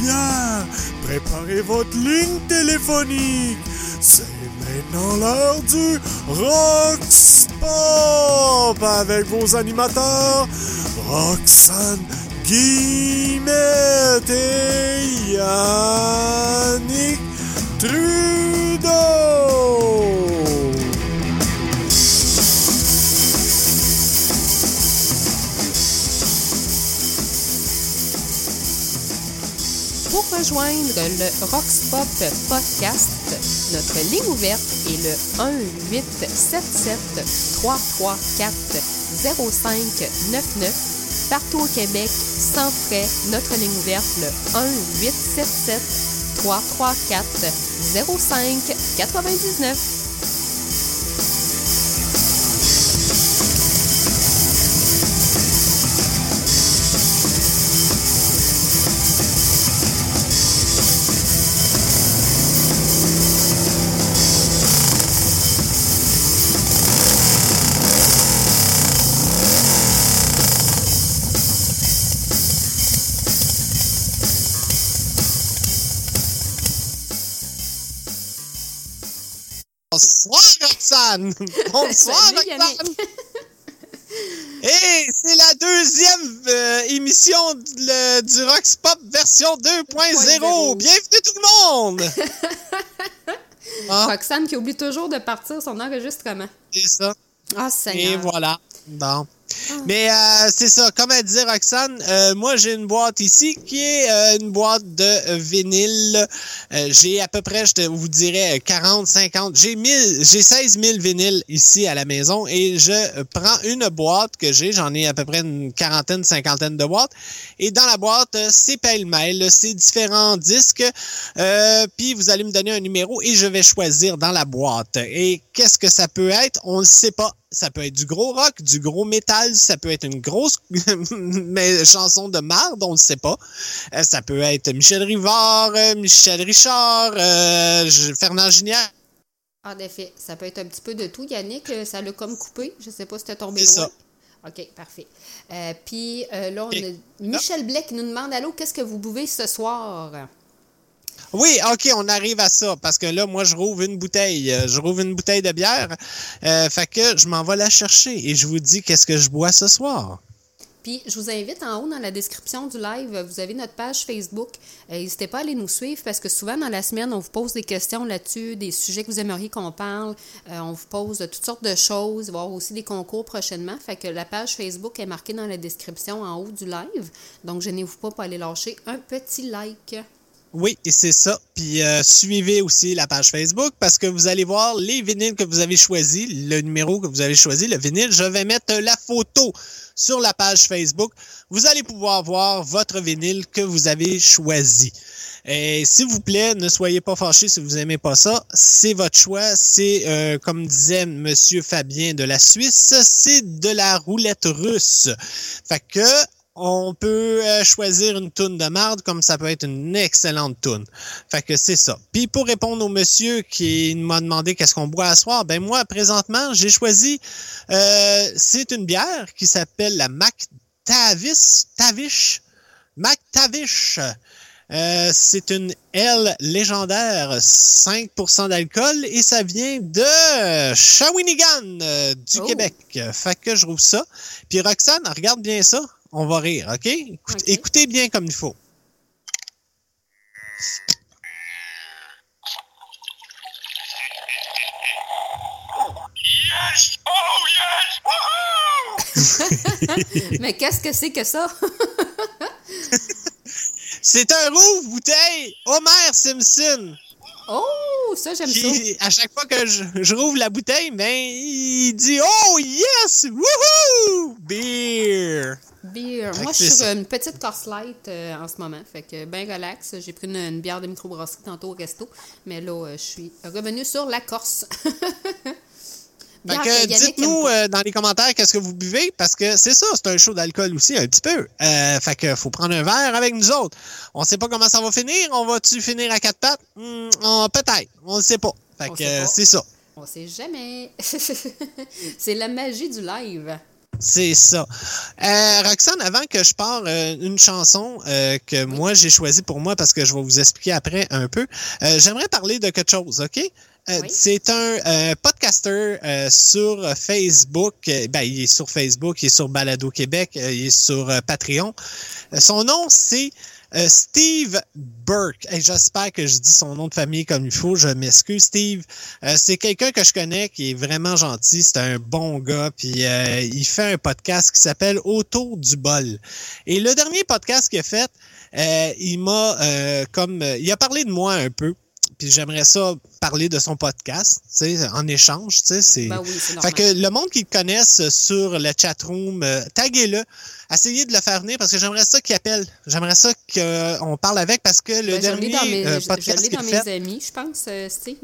bière, préparez votre ligne téléphonique. C'est maintenant l'heure du Rock Pop avec vos animateurs Roxane Guillemette et Yannick Trudeau. Rejoindre le Rockspop Podcast, notre ligne ouverte est le 1-877-334-0599. Partout au Québec, sans frais, notre ligne ouverte, le 1-877-334-0599. Bonsoir. Roxane! Et c'est la deuxième euh, émission de- le- du Rox Pop version 2.0. 2.0. Bienvenue tout le monde! Ah, Roxane qui oublie toujours de partir son enregistrement. c'est ça. Ah, Et Seigneur. voilà. Bon. Mais euh, c'est ça, comme elle disait Roxane, euh, moi j'ai une boîte ici qui est euh, une boîte de vinyle. J'ai à peu près, je vous dirais, euh, 40, 50, j'ai 1000, j'ai 16 000 vinyles ici à la maison et je prends une boîte que j'ai, j'en ai à peu près une quarantaine, cinquantaine de boîtes. Et dans la boîte, c'est pêle-mêle, c'est différents disques. Puis vous allez me donner un numéro et je vais choisir dans la boîte. Et qu'est-ce que ça peut être? On ne sait pas. Ça peut être du gros rock, du gros métal, ça peut être une grosse mais chanson de marde, on ne sait pas. Euh, ça peut être Michel Rivard, euh, Michel Richard, euh, Fernand Ginière. En effet, ça peut être un petit peu de tout. Yannick, ça l'a comme coupé. Je sais pas si t'es tombé C'est loin. ça. OK, parfait. Puis là, on Et- a Michel Blais qui nous demande Allô, qu'est-ce que vous buvez ce soir? Oui, OK, on arrive à ça, parce que là, moi, je rouvre une bouteille. Euh, Je rouvre une bouteille de bière. Euh, fait que je m'en vais la chercher et je vous dis qu'est-ce que je bois ce soir. Puis, je vous invite en haut dans la description du live, vous avez notre page Facebook. Euh, N'hésitez pas à aller nous suivre parce que souvent dans la semaine, on vous pose des questions là-dessus, des sujets que vous aimeriez qu'on parle. On vous pose toutes sortes de choses. Avoir aussi des concours prochainement. Fait que la page Facebook est marquée dans la description en haut du live. Donc, gênez-vous pas pour aller lâcher un petit like. Oui, et c'est ça. Puis euh, suivez aussi la page Facebook parce que vous allez voir les vinyles que vous avez choisis, le numéro que vous avez choisi, le vinyle. Je vais mettre la photo sur la page Facebook. Vous allez pouvoir voir votre vinyle que vous avez choisi. Et s'il vous plaît, ne soyez pas fâchés si vous aimez pas ça. C'est votre choix. C'est, euh, comme disait Monsieur Fabien de la Suisse, c'est de la roulette russe. Fait que on peut euh, choisir une toune de marde comme ça peut être une excellente toune. Fait que c'est ça. Puis pour répondre au monsieur qui m'a demandé qu'est-ce qu'on boit à soir, ben moi présentement j'ai choisi euh, c'est une bière qui s'appelle la Mac Tavis Tavish Mac Tavish. Euh, c'est une L légendaire, 5% d'alcool et ça vient de Shawinigan euh, du Oh. Québec. Fait que je rouvre ça. Puis Roxane, regarde bien ça. On va rire, OK? Écoute- OK. Écoutez bien comme il faut. Yes! Oh yes! Woohoo! Mais qu'est-ce que c'est que ça? C'est un rouvre bouteille Homer Simpson. Oh, ça, j'aime ça. À chaque fois que je, je rouvre la bouteille, ben, il dit Oh yes! Woohoo! Beer! Beer. Fait Moi, je suis sur une petite course light euh, en ce moment. Fait que ben relax. J'ai pris une, une bière de microbrasserie tantôt au resto. Mais là, euh, je suis revenue sur la Corse. Que dites-nous euh, dans les commentaires qu'est-ce que vous buvez, parce que c'est ça, c'est un show d'alcool aussi, un petit peu. Euh, fait que faut prendre un verre avec nous autres. On sait pas comment ça va finir. On va-tu finir à quatre pattes? Hmm, on- Peut-être. On ne sait pas. Fait On que euh, c'est ça. On sait jamais. c'est la magie du live. C'est ça. Euh, Roxane, avant que je parle euh, une chanson euh, que moi j'ai choisie pour moi parce que je vais vous expliquer après un peu, j'aimerais parler de quelque chose, OK? Euh, Oui. C'est un euh, podcaster euh, sur Facebook. Ben, il est sur Facebook, il est sur Balado Québec, euh, il est sur Patreon. Son nom, c'est Steve Burke. Et J'espère que je dis son nom de famille comme il faut. Je m'excuse, Steve. Euh, c'est quelqu'un que je connais qui est vraiment gentil. C'est un bon gars. Puis euh, il fait un podcast qui s'appelle Autour du bol. Et le dernier podcast qu'il a fait, euh, il m'a euh, comme il a parlé de moi un peu. Puis j'aimerais ça parler de son podcast, tu sais, en échange, tu sais, c'est. Ben oui, c'est Fait que le monde qui le connaisse sur le chatroom, euh, taguez-le. Essayez de le faire venir parce que j'aimerais ça qu'il appelle. J'aimerais ça qu'on parle avec parce que le Ben, je dernier dans mes, euh, je podcast dans mes fait. amis, je pense, euh, Steve.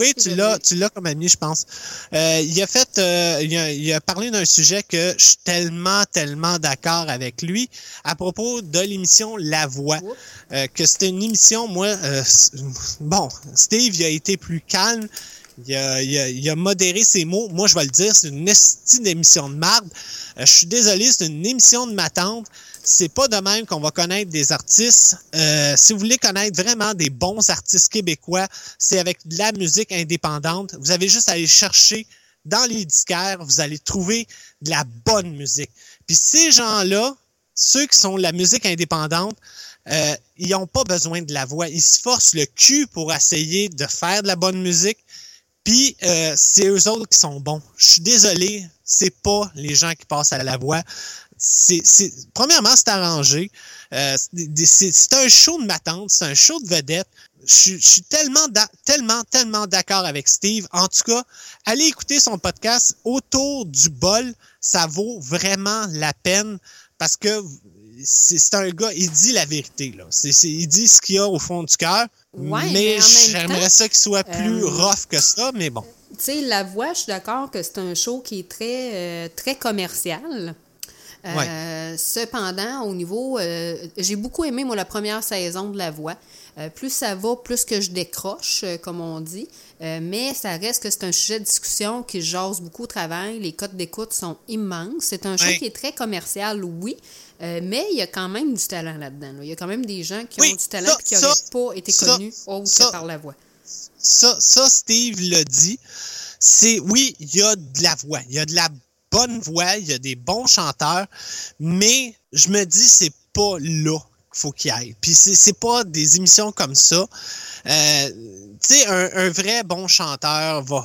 Oui, tu l'as, tu l'as comme ami, je pense. Euh, il a fait, euh, il, a, il a parlé d'un sujet que je suis tellement, tellement d'accord avec lui à propos de l'émission La Voix. Euh, que c'était une émission, moi, euh, bon, Steve, il a été plus calme. Il a, il, a, il a modéré ses mots. Moi, je vais le dire, c'est une esti d'émission de marde. Euh, je suis désolé, c'est une émission de ma tante. C'est pas de même qu'on va connaître des artistes. Euh, si vous voulez connaître vraiment des bons artistes québécois, c'est avec de la musique indépendante. Vous avez juste à aller chercher dans les disquaires, vous allez trouver de la bonne musique. Puis ces gens-là, ceux qui sont de la musique indépendante, euh, ils n'ont pas besoin de la voix. Ils se forcent le cul pour essayer de faire de la bonne musique. Puis euh, c'est eux autres qui sont bons. Je suis désolé, c'est pas les gens qui passent à la voix. C'est, premièrement, c'est arrangé. Euh, c'est, un show de ma tante, c'est un show de vedette. Je, suis- je suis tellement, tellement, tellement d'accord avec Steve. En tout cas, allez écouter son podcast autour du bol. Ça vaut vraiment la peine parce que c'est, un gars, il dit la vérité. Là. Il dit ce qu'il y a au fond du cœur. Ouais, mais mais j'aimerais ça qu'il soit plus euh, rough que ça, mais bon. Tu sais, La Voix, je suis d'accord que c'est un show qui est très, euh, très commercial. Euh, Cependant, au niveau, euh, j'ai beaucoup aimé moi la première saison de La Voix. Euh, plus ça va, plus que je décroche, comme on dit. Mais ça reste que c'est un sujet de discussion qui jase beaucoup au travail. Les cotes d'écoute sont immenses. C'est un show Ouais. qui est très commercial, oui. Mais il y a quand même du talent là-dedans. là. Il y a quand même des gens qui Oui, ont du talent ça, et qui n'auraient pas été ça, connus autre ça. que par la voix. Ça, ça, Steve l'a dit. C'est, oui, il y a de la voix. Il y a de la bonne voix. Il y a des bons chanteurs. Mais je me dis, c'est pas là qu'il faut qu'il aille. Puis c'est, pas des émissions comme ça. Euh, tu sais, un, un vrai bon chanteur va,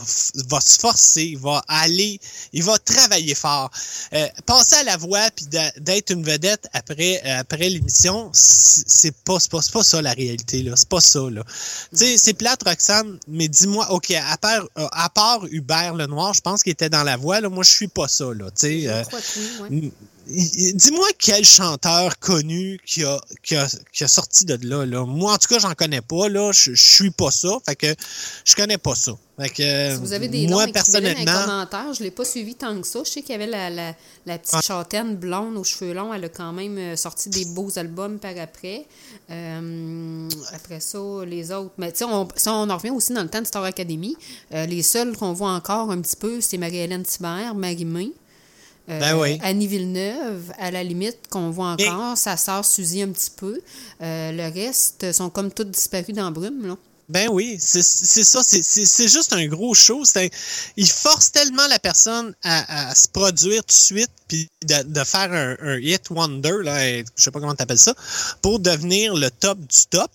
va se forcer, il va aller, il va travailler fort. Euh, passer à la voix puis d'être une vedette après après l'émission, c'est pas, pas pas ça la réalité là, c'est pas ça là. Tu sais, c'est plate Roxane, mais dis-moi, ok, à part euh, à part Hubert Lenoir, je pense qu'il était dans la voix là, moi je suis pas ça là, tu sais. euh, oui, ouais. Dis-moi quel chanteur connu qui a, qui a, qui a sorti de là, là. Moi, en tout cas, j'en connais pas, là. Je, je suis pas ça. Fait que je connais pas ça. Fait que, Si vous avez des moi, noms, écrivez-le dans les personnellement, commentaires. Je ne l'ai pas suivi tant que ça. Je sais qu'il y avait la, la, la petite Ah. châtaine blonde aux cheveux longs. Elle a quand même euh, sorti des beaux albums par après. Euh, après ça, les autres. Mais tu sais, on, ça, on en revient aussi dans le temps de Star Academy. Euh, les seuls qu'on voit encore un petit peu, c'est Marie-Hélène Thibert, Marie-Mé. Euh, Ben oui. Annie Villeneuve, à la limite, qu'on voit Mais- encore. Sa sœur Suzy un petit peu. Euh, le reste sont comme toutes disparues dans la brume. Là. Ben oui, c'est ça, c'est- juste un gros show. un- il force tellement la personne à, à se produire tout de suite, puis de, de faire un, un hit wonder, là, je sais pas comment t'appelles ça, pour devenir le top du top.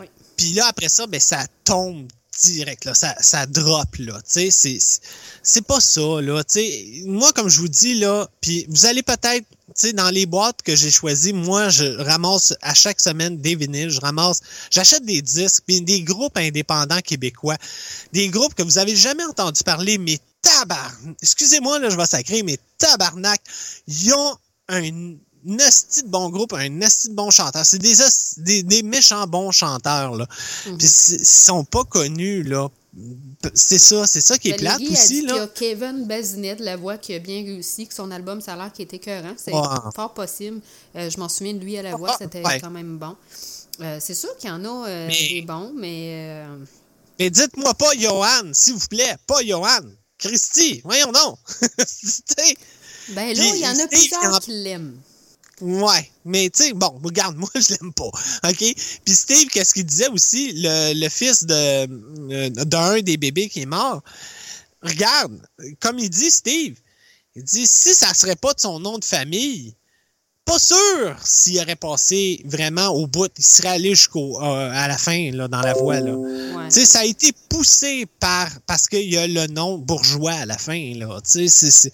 Oui. Puis là, après ça, ben ça tombe direct, là, ça, ça drop, là, tu sais, c'est- pas ça, là, tu sais, moi, comme je vous dis, là, puis vous allez peut-être, tu sais, dans les boîtes que j'ai choisies, moi, je ramasse à chaque semaine des vinyles, je ramasse, j'achète des disques, puis des groupes indépendants québécois, des groupes que vous avez jamais entendu parler, mais tabar, excusez-moi, là, je vais sacrer, mais tabarnak, ils ont un esti de bon groupe, un esti de bon chanteur. C'est des, des, des méchants bons chanteurs, là. Puis c'est- ils sont pas connus, là. C'est ça, c'est ça qui est plate Valérie a aussi, dit qu'il y là. a Kevin Bazinet de la voix qui a bien réussi, que son album, ça a l'air qu'il était écœurant. C'est fort possible. Euh, je m'en souviens de lui à la voix, c'était ouais. quand même bon. Euh, c'est sûr qu'il y en a euh, Mais- des bons, mais euh, Mais dites-moi pas Johan, s'il vous plaît, pas Johan. Christy, voyons donc. Ben là, Puis, il y en a plusieurs il en- qui l'aiment. Ouais, mais tu sais, bon, regarde, moi, je l'aime pas, OK? Puis Steve, qu'est-ce qu'il disait aussi, le, le fils de euh, d'un des bébés qui est mort, regarde, comme il dit, Steve, il dit, si ça serait pas de son nom de famille, pas sûr s'il aurait passé vraiment au bout, il serait allé jusqu'au euh, à la fin, là, dans la voie, là. Ouais. Tu sais, ça a été poussé par parce qu'il y a le nom bourgeois à la fin, là. Tu sais, c'est- c'est-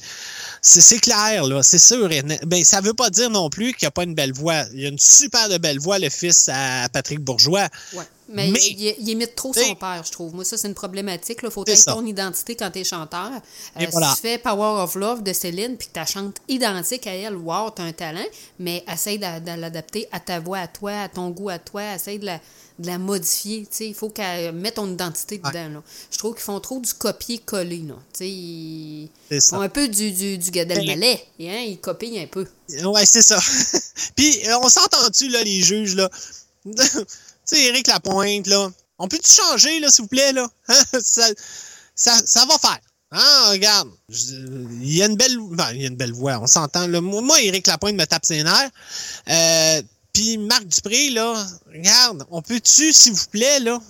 c'est clair, là, c'est sûr. et. Ben, ça veut pas dire non plus qu'il n'y a pas une belle voix. Il y a une super de belle voix, le fils à Patrick Bourgeois. Ouais. Mais, Mais- il, il imite trop son père, je trouve. Moi, ça, c'est une problématique. Il faut être ton identité quand tu es chanteur. Euh, voilà. Si tu fais Power of Love de Céline puis que tu chantes identique à elle, wow, tu as un talent, mais essaye de, de l'adapter à ta voix, à toi, à ton goût, à toi. Essaye de la, de la modifier. t'sais. Il faut qu'elle mette ton identité Ouais. dedans. là. Je trouve qu'ils font trop du copier-coller. Ils C'est font ça. un peu du, du, du Gad Elmaleh. Hein? Ils copient un peu. Ouais, c'est ça. Puis, euh, on s'entend-tu, là, les juges, là? tu sais, Éric Lapointe, là. On peut-tu changer, là, s'il vous plaît, là? Ça, ça, ça va faire. Hein, regarde. Je- Il y a une belle. ben, il y a une belle voix, on s'entend. moi, Éric Lapointe me tape ses nerfs. Euh, Puis Marc Dupré, là, regarde, on peut-tu, s'il vous plaît, là,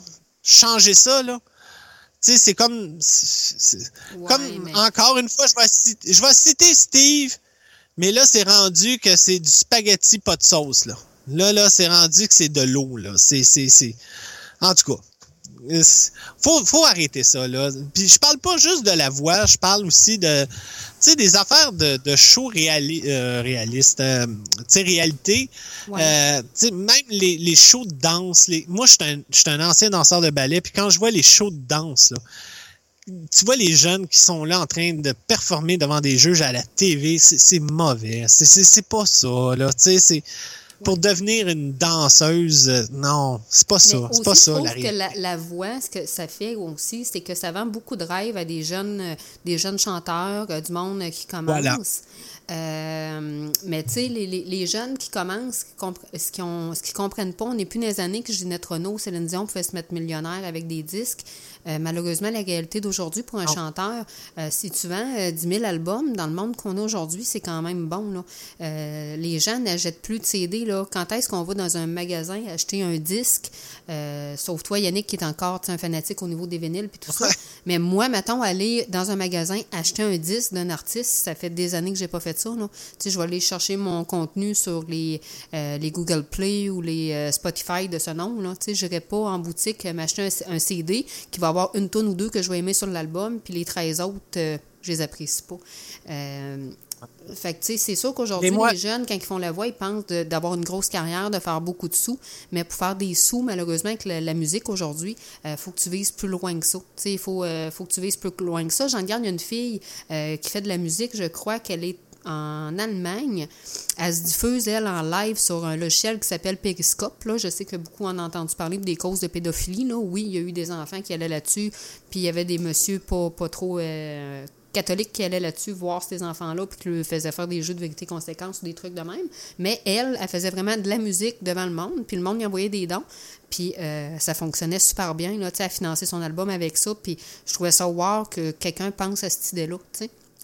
changer ça, là? Tu sais, c'est comme. c'est- Ouais, comme, mais- encore une fois, je vais, citer, je vais citer Steve, mais là, c'est rendu que c'est du spaghetti pas de sauce, là. Là, là, c'est rendu que c'est de l'eau, là. C'est, c'est, c'est... En tout cas, faut, faut arrêter ça, là. Puis je parle pas juste de la voix, je parle aussi de, tu sais, des affaires de, de show réali- euh, réaliste, euh, tu sais, réalité. Ouais. Euh, tu sais, même les, les shows de danse, les... moi, je suis un, un ancien danseur de ballet, puis quand je vois les shows de danse, là, tu vois les jeunes qui sont là en train de performer devant des juges à la TV, c'est mauvais. C'est pas ça, là. Tu sais, c'est pour devenir une danseuse, euh, non, c'est pas ça. C'est pas je ça, la que la, la voix, ce que ça fait aussi, c'est que ça vend beaucoup de rêves à des jeunes, euh, des jeunes chanteurs, euh, du monde qui commence. Voilà. Euh, mais tu sais, les, les, les jeunes qui commencent, qui compre- ce qu'ils comprennent pas, on n'est plus dans les années que Ginette Renault, Céline Dion pouvaient se mettre millionnaire avec des disques. Euh, malheureusement, la réalité d'aujourd'hui pour un Non. chanteur, euh, si tu vends euh, 10 000 albums dans le monde qu'on a aujourd'hui, c'est quand même bon. Là. Euh, les gens n'achètent plus de CD. Là. Quand est-ce qu'on va dans un magasin acheter un disque, sauf toi, Yannick, qui est encore un fanatique au niveau des vinyles puis tout ça. Mais moi, mettons, aller dans un magasin acheter un disque d'un artiste, ça fait des années que j'ai pas fait ça. Là. Je vais aller chercher mon contenu sur les, les Google Play ou les Spotify de ce nom. Sais, j'irai pas en boutique m'acheter un, un CD qui va avoir une tonne ou deux que je vais aimer sur l'album, puis les 13 autres, euh, je les apprécie pas. Euh, fait que, tu sais, c'est sûr qu'aujourd'hui, les jeunes, quand ils font la voix, ils pensent d'avoir une grosse carrière, de faire beaucoup de sous. Mais pour faire des sous, malheureusement, avec la, la musique aujourd'hui, il faut que tu vises plus loin que ça. Tu sais, il faut, euh, faut que tu vises plus loin que ça. J'en garde, une fille euh, qui fait de la musique, je crois qu'elle est en Allemagne. Elle se diffuse, elle, en live sur un logiciel qui s'appelle Periscope. Là. Je sais que beaucoup en ont entendu parler des causes de pédophilie. Là. Oui, il y a eu des enfants qui allaient là-dessus, puis il y avait des messieurs pas, pas trop euh, catholiques qui allaient là-dessus voir ces enfants-là, puis qui leur faisaient faire des jeux de vérité-conséquence ou des trucs de même. Mais elle, elle faisait vraiment de la musique devant le monde, puis le monde lui envoyait des dons. Puis euh, ça fonctionnait super bien. Là, elle finançait son album avec ça. Puis je trouvais ça wow que quelqu'un pense à cette idée-là.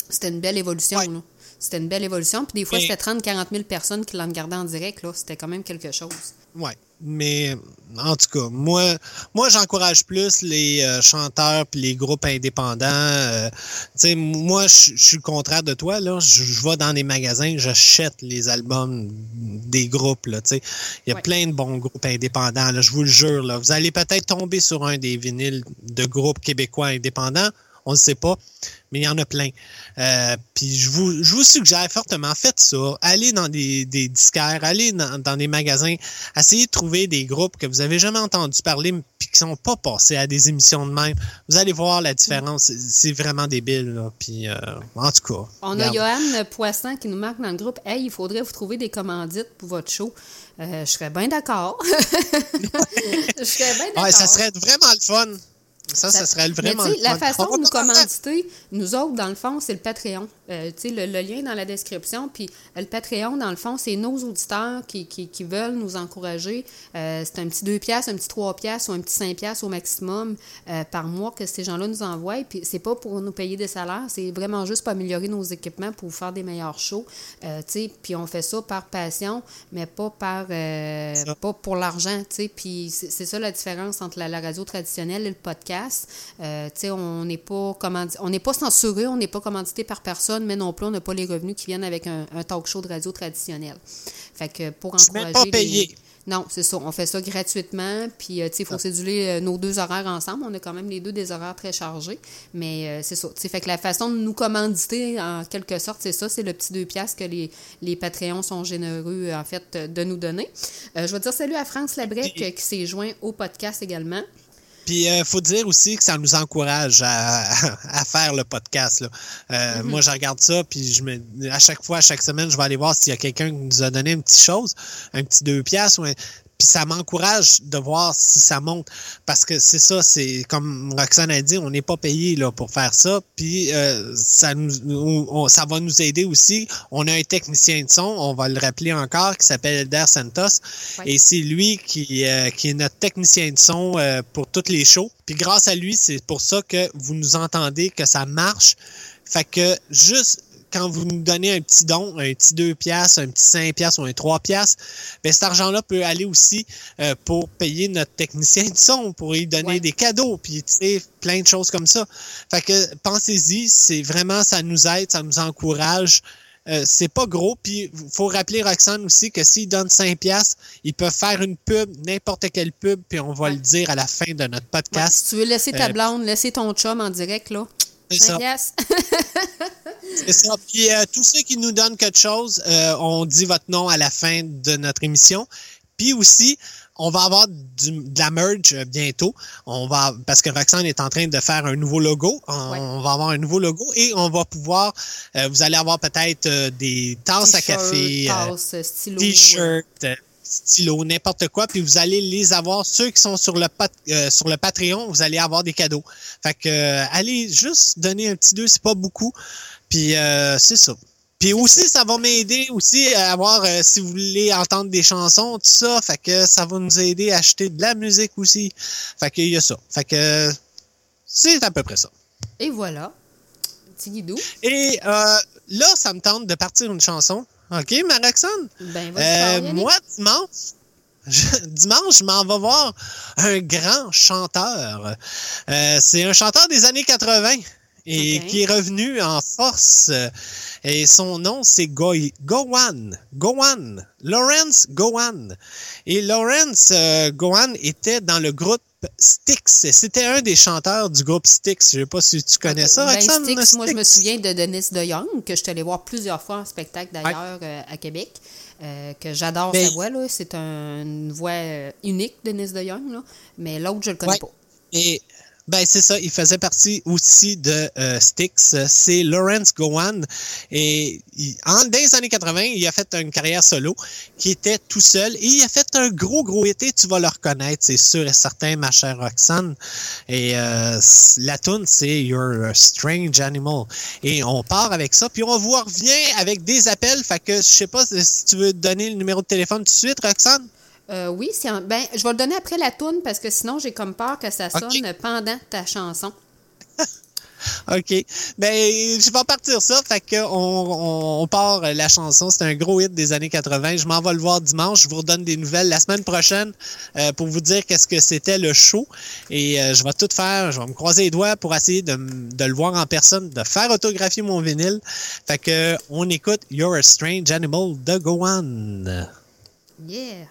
C'était une belle évolution. Ouais. là. C'était une belle évolution. Puis des fois, c'était 30-40 000 personnes qui l'ont regardé en direct. là. C'était quand même quelque chose. Ouais. Mais en tout cas, moi, moi j'encourage plus les euh, chanteurs puis les groupes indépendants. euh, tu sais, moi, je suis le contraire de toi. là. Je vais dans les magasins, j'achète les albums des groupes. Là. Il y a Ouais. plein de bons groupes indépendants. Je vous le jure. Là. Vous allez peut-être tomber sur un des vinyles de groupes québécois indépendants. On ne sait pas, mais il y en a plein. Euh, puis je vous, je vous suggère fortement, faites ça. Allez dans des, des disquaires, allez dans, dans des magasins, essayez de trouver des groupes que vous avez jamais entendu parler puis qui sont pas passés à des émissions de même. Vous allez voir la différence. C'est- vraiment débile. Là. Puis, euh, en tout cas. On a. Johan Poisson qui nous marque dans le groupe Hey, il faudrait vous trouver des commandites pour votre show. Euh, je serais bien d'accord. je serais bien d'accord. Ouais, ça serait vraiment le fun. Ça, ça, serait Mais vraiment. le la façon de nous commanditer, nous autres, dans le fond, c'est le Patreon. Euh, tu sais, le, le lien est dans la description. Puis euh, le Patreon, dans le fond, c'est nos auditeurs qui, qui, qui veulent nous encourager. Euh, c'est un petit 2 piastres, un petit 3 piastres ou un petit 5 piastres au maximum euh, par mois que ces gens-là nous envoient. Puis c'est pas pour nous payer des salaires, c'est vraiment juste pour améliorer nos équipements, pour faire des meilleurs shows. Euh, tu sais, puis on fait ça par passion, mais pas par euh, pas pour l'argent, tu sais. Puis c'est c'est ça la différence entre la, la radio traditionnelle et le podcast. Euh, on n'est pas on n'est pas censuré, on n'est pas commandité par personne, mais non plus on n'a pas les revenus qui viennent avec un, un talk show de radio traditionnel. Fait que pour encourager pas les- payé. Non, c'est ça. On fait ça gratuitement. Puis, euh, tu sais, il faut céduler euh, nos deux horaires ensemble. On a quand même les deux des horaires très chargés. Mais euh, c'est ça. Tu sais, fait que la façon de nous commanditer, en quelque sorte, c'est ça. C'est le petit deux piastres que les, les Patreons sont généreux, en fait, de nous donner. Euh, je vais dire salut à France Labrec qui s'est joint au podcast également. Puis il faut dire aussi que ça nous encourage à, à faire le podcast. Là. Euh, Moi, je regarde ça, puis je me, à chaque fois, à chaque semaine, je vais aller voir s'il y a quelqu'un qui nous a donné une petite chose, un petit deux piastres. ou un- Puis ça m'encourage de voir si ça monte. Parce que c'est ça, c'est comme Roxane a dit, on n'est pas payé là, pour faire ça. Puis euh, ça, nous, on- ça va nous aider aussi. On a un technicien de son, on va le rappeler encore, qui s'appelle Elder Santos. Et c'est lui qui, euh, qui est notre technicien de son euh, pour toutes les shows. Puis grâce à lui, c'est pour ça que vous nous entendez, que ça marche. Fait que juste quand vous nous donnez un petit don, un petit 2 piastres, un petit 5 piastres ou un 3 piastres, ben cet argent-là peut aller aussi euh, pour payer notre technicien de son, pour lui donner Ouais. des cadeaux, puis tu sais, plein de choses comme ça. Fait que pensez-y, c'est vraiment, ça nous aide, ça nous encourage. Euh, c'est pas gros, puis faut rappeler Roxane aussi que s'ils donnent 5 piastres, ils peuvent faire une pub, n'importe quelle pub, puis on va Ouais. le dire à la fin de notre Ouais, podcast. si tu veux laisser ta Euh, blonde, laisser ton chum en direct, là. C'est ça. C'est ça. Puis euh, tous ceux qui nous donnent quelque chose, euh, on dit votre nom à la fin de notre émission. Puis aussi, on va avoir du- de la merge euh, bientôt. On va parce que Roxane est en train de faire un nouveau logo. On, Ouais. on va avoir un nouveau logo et on va pouvoir. euh, vous allez avoir peut-être euh, des tasses à café, euh, tasse, stylo. t-shirts, euh, stylos, n'importe quoi. Puis vous allez les avoir. Ceux qui sont sur le pat- euh, sur le Patreon, vous allez avoir des cadeaux. Fait que euh, allez juste donner un petit deux, c'est pas beaucoup. Puis euh, c'est ça. Puis aussi, ça va m'aider aussi à avoir, euh, si vous voulez entendre des chansons, tout ça. Fait que ça va nous aider à acheter de la musique aussi. Fait qu'il y a ça. Fait que c'est à peu près ça. Et voilà. Petit guidou. Et euh, là, ça me tente de partir une chanson. OK, ma Roxane? Ben, Euh, moi, dimanche, je- dimanche, je m'en vais voir un grand chanteur. Euh, c'est un chanteur des années 80 et qui est revenu en force. Et son nom, c'est Go Gowan. Gowan. Lawrence Gowan. Et Lawrence euh, Gowan était dans le groupe Styx. C'était un des chanteurs du groupe Styx. Je sais pas si tu connais ça, Ben, Roxane, Styx, moi, je me souviens de Denis de Young, que je suis allée voir plusieurs fois en spectacle d'ailleurs euh, à Québec. euh, que j'adore Mais- sa voix, là. C'est un- une voix unique, Denis de Young, là. Mais l'autre, je le connais Ouais. pas. Et ben c'est ça, il faisait partie aussi de euh, Styx. C'est Lawrence Gowan. Et en, dans les années 80, il a fait une carrière solo qui était tout seul. Et il a fait un gros, gros été. Tu vas le reconnaître, c'est sûr et certain, ma chère Roxane. Et euh, la tune c'est You're a Strange Animal. Et on part avec ça. Puis on vous revient avec des appels. Fait que je sais pas si tu veux donner le numéro de téléphone tout de suite, Roxane? Euh, oui, c'est en- ben, je vais le donner après la toune parce que sinon, j'ai comme peur que ça sonne pendant ta chanson. OK. Ben, je vais partir ça. Fait que on, part euh, la chanson. C'est un gros hit des années 80. Je m'en vais le voir dimanche. Je vous redonne des nouvelles la semaine prochaine euh, pour vous dire qu'est-ce que c'était le show. Et euh, je vais tout faire. Je vais me croiser les doigts pour essayer de le voir en personne, de faire autographier mon vinyle. Fait que on écoute You're a Strange Animal de Gowan. Yeah!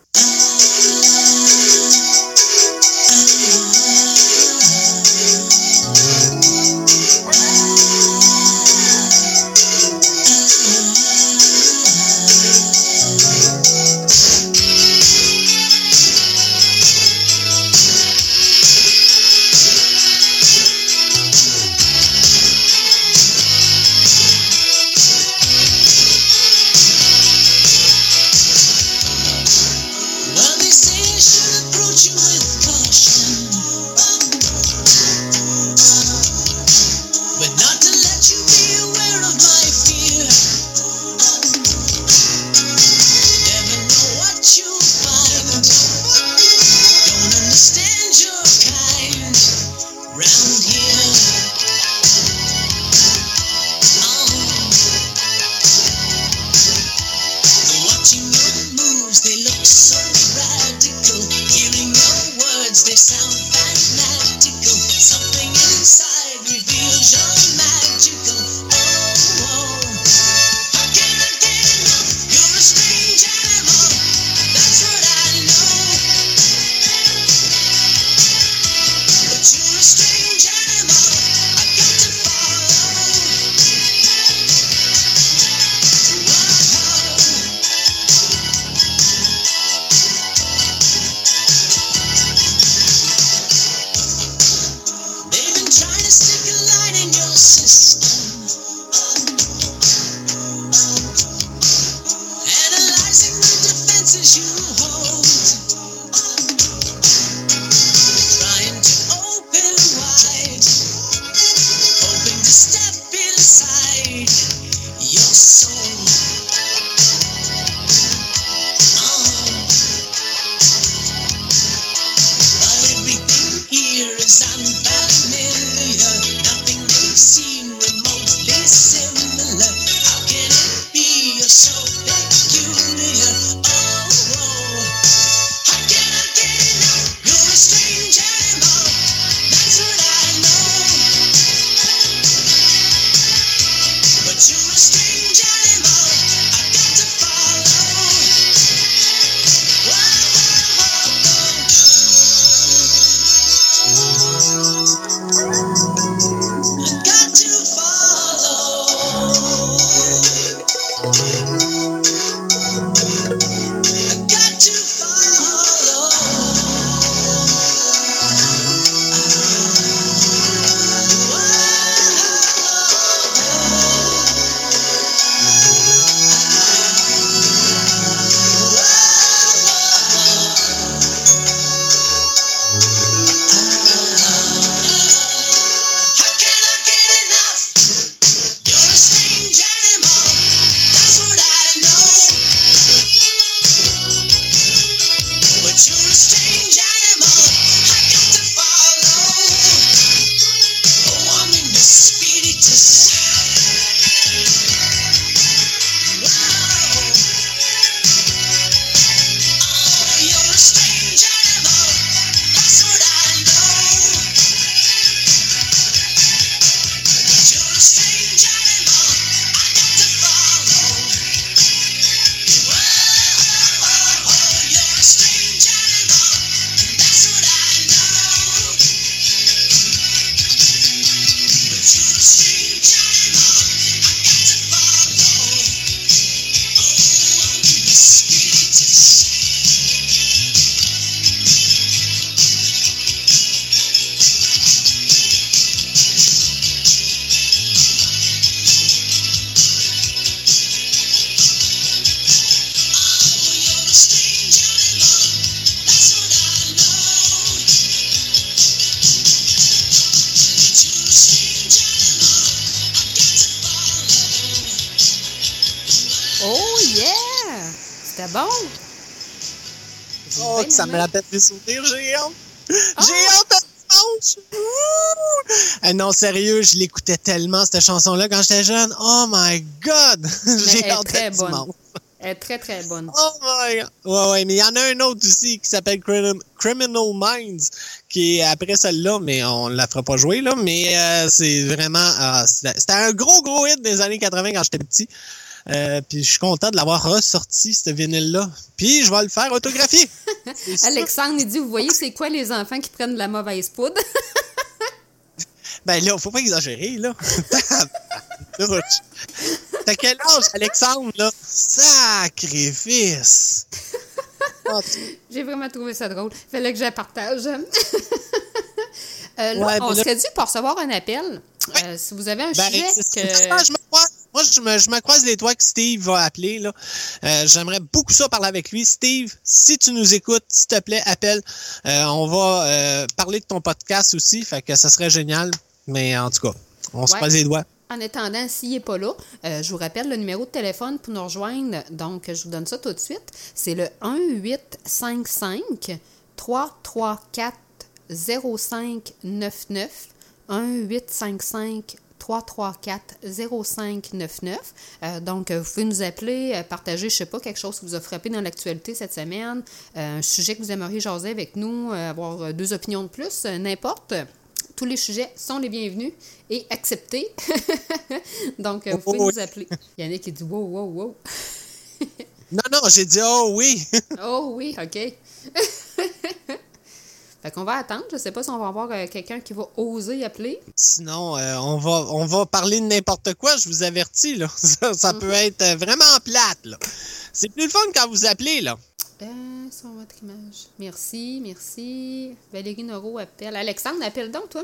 So radical. Hearing your words, they sound fanatical. Something me rappelle des souvenirs, j'ai. Ah! J'ai hâte à dimanche. Ouh! Ah non, sérieux, je l'écoutais tellement, cette chanson-là, quand j'étais jeune. Oh my God! elle J'ai très à bonne. dimanche. Elle est très très bonne. Oh my God! Ouais, ouais, mais il y en a un autre aussi qui s'appelle Criminal Criminal Minds, qui est après celle-là, mais on la fera pas jouer, là. Mais euh, c'est vraiment... ah, c'était un gros, gros hit des années 80 quand j'étais petit. Euh, puis je suis content de l'avoir ressorti, ce vinyle-là. Puis je vais le faire autographier. Alexandre, il dit Vous voyez, c'est quoi les enfants qui prennent de la mauvaise poudre? Ben là, faut pas exagérer, là. T'as quel âge, Alexandre, là? Sacrifice! J'ai vraiment trouvé ça drôle. Fallait que je la partage. Euh, là, Ouais, on là- serait dû pour recevoir un appel. Euh, si vous avez un Ben, sujet que. Moi, je me, je me croise les doigts que Steve va appeler. là. Euh, J'aimerais beaucoup ça parler avec lui. Steve, si tu nous écoutes, s'il te plaît, appelle. Euh, on va euh, parler de ton podcast aussi, fait que ça serait génial. Mais en tout cas, on se croise les doigts. En attendant, s'il n'est pas là, euh, je vous rappelle le numéro de téléphone pour nous rejoindre. Donc, je vous donne ça tout de suite. C'est le 1-855 334 0599 1-855 334-0599. Euh, donc, euh, vous pouvez nous appeler, euh, partager, je sais pas, quelque chose qui vous a frappé dans l'actualité cette semaine, euh, un sujet que vous aimeriez jaser avec nous, avoir deux opinions de plus, n'importe. Tous les sujets sont les bienvenus et acceptés. donc, vous pouvez Oh, nous appeler. Yannick qui dit wow, wow, wow. Non, non, j'ai dit oh oui. Oh oui, OK. Fait qu'on va attendre. Je sais pas si on va avoir euh, quelqu'un qui va oser appeler. Sinon, euh, on, va, on va parler de n'importe quoi, je vous avertis. Là. Ça, ça peut être euh, vraiment plate. là. C'est plus le fun quand vous appelez. là. Euh, sur votre image. Merci, merci. Valérie Noro appelle. Alexandre, appelle donc, toi.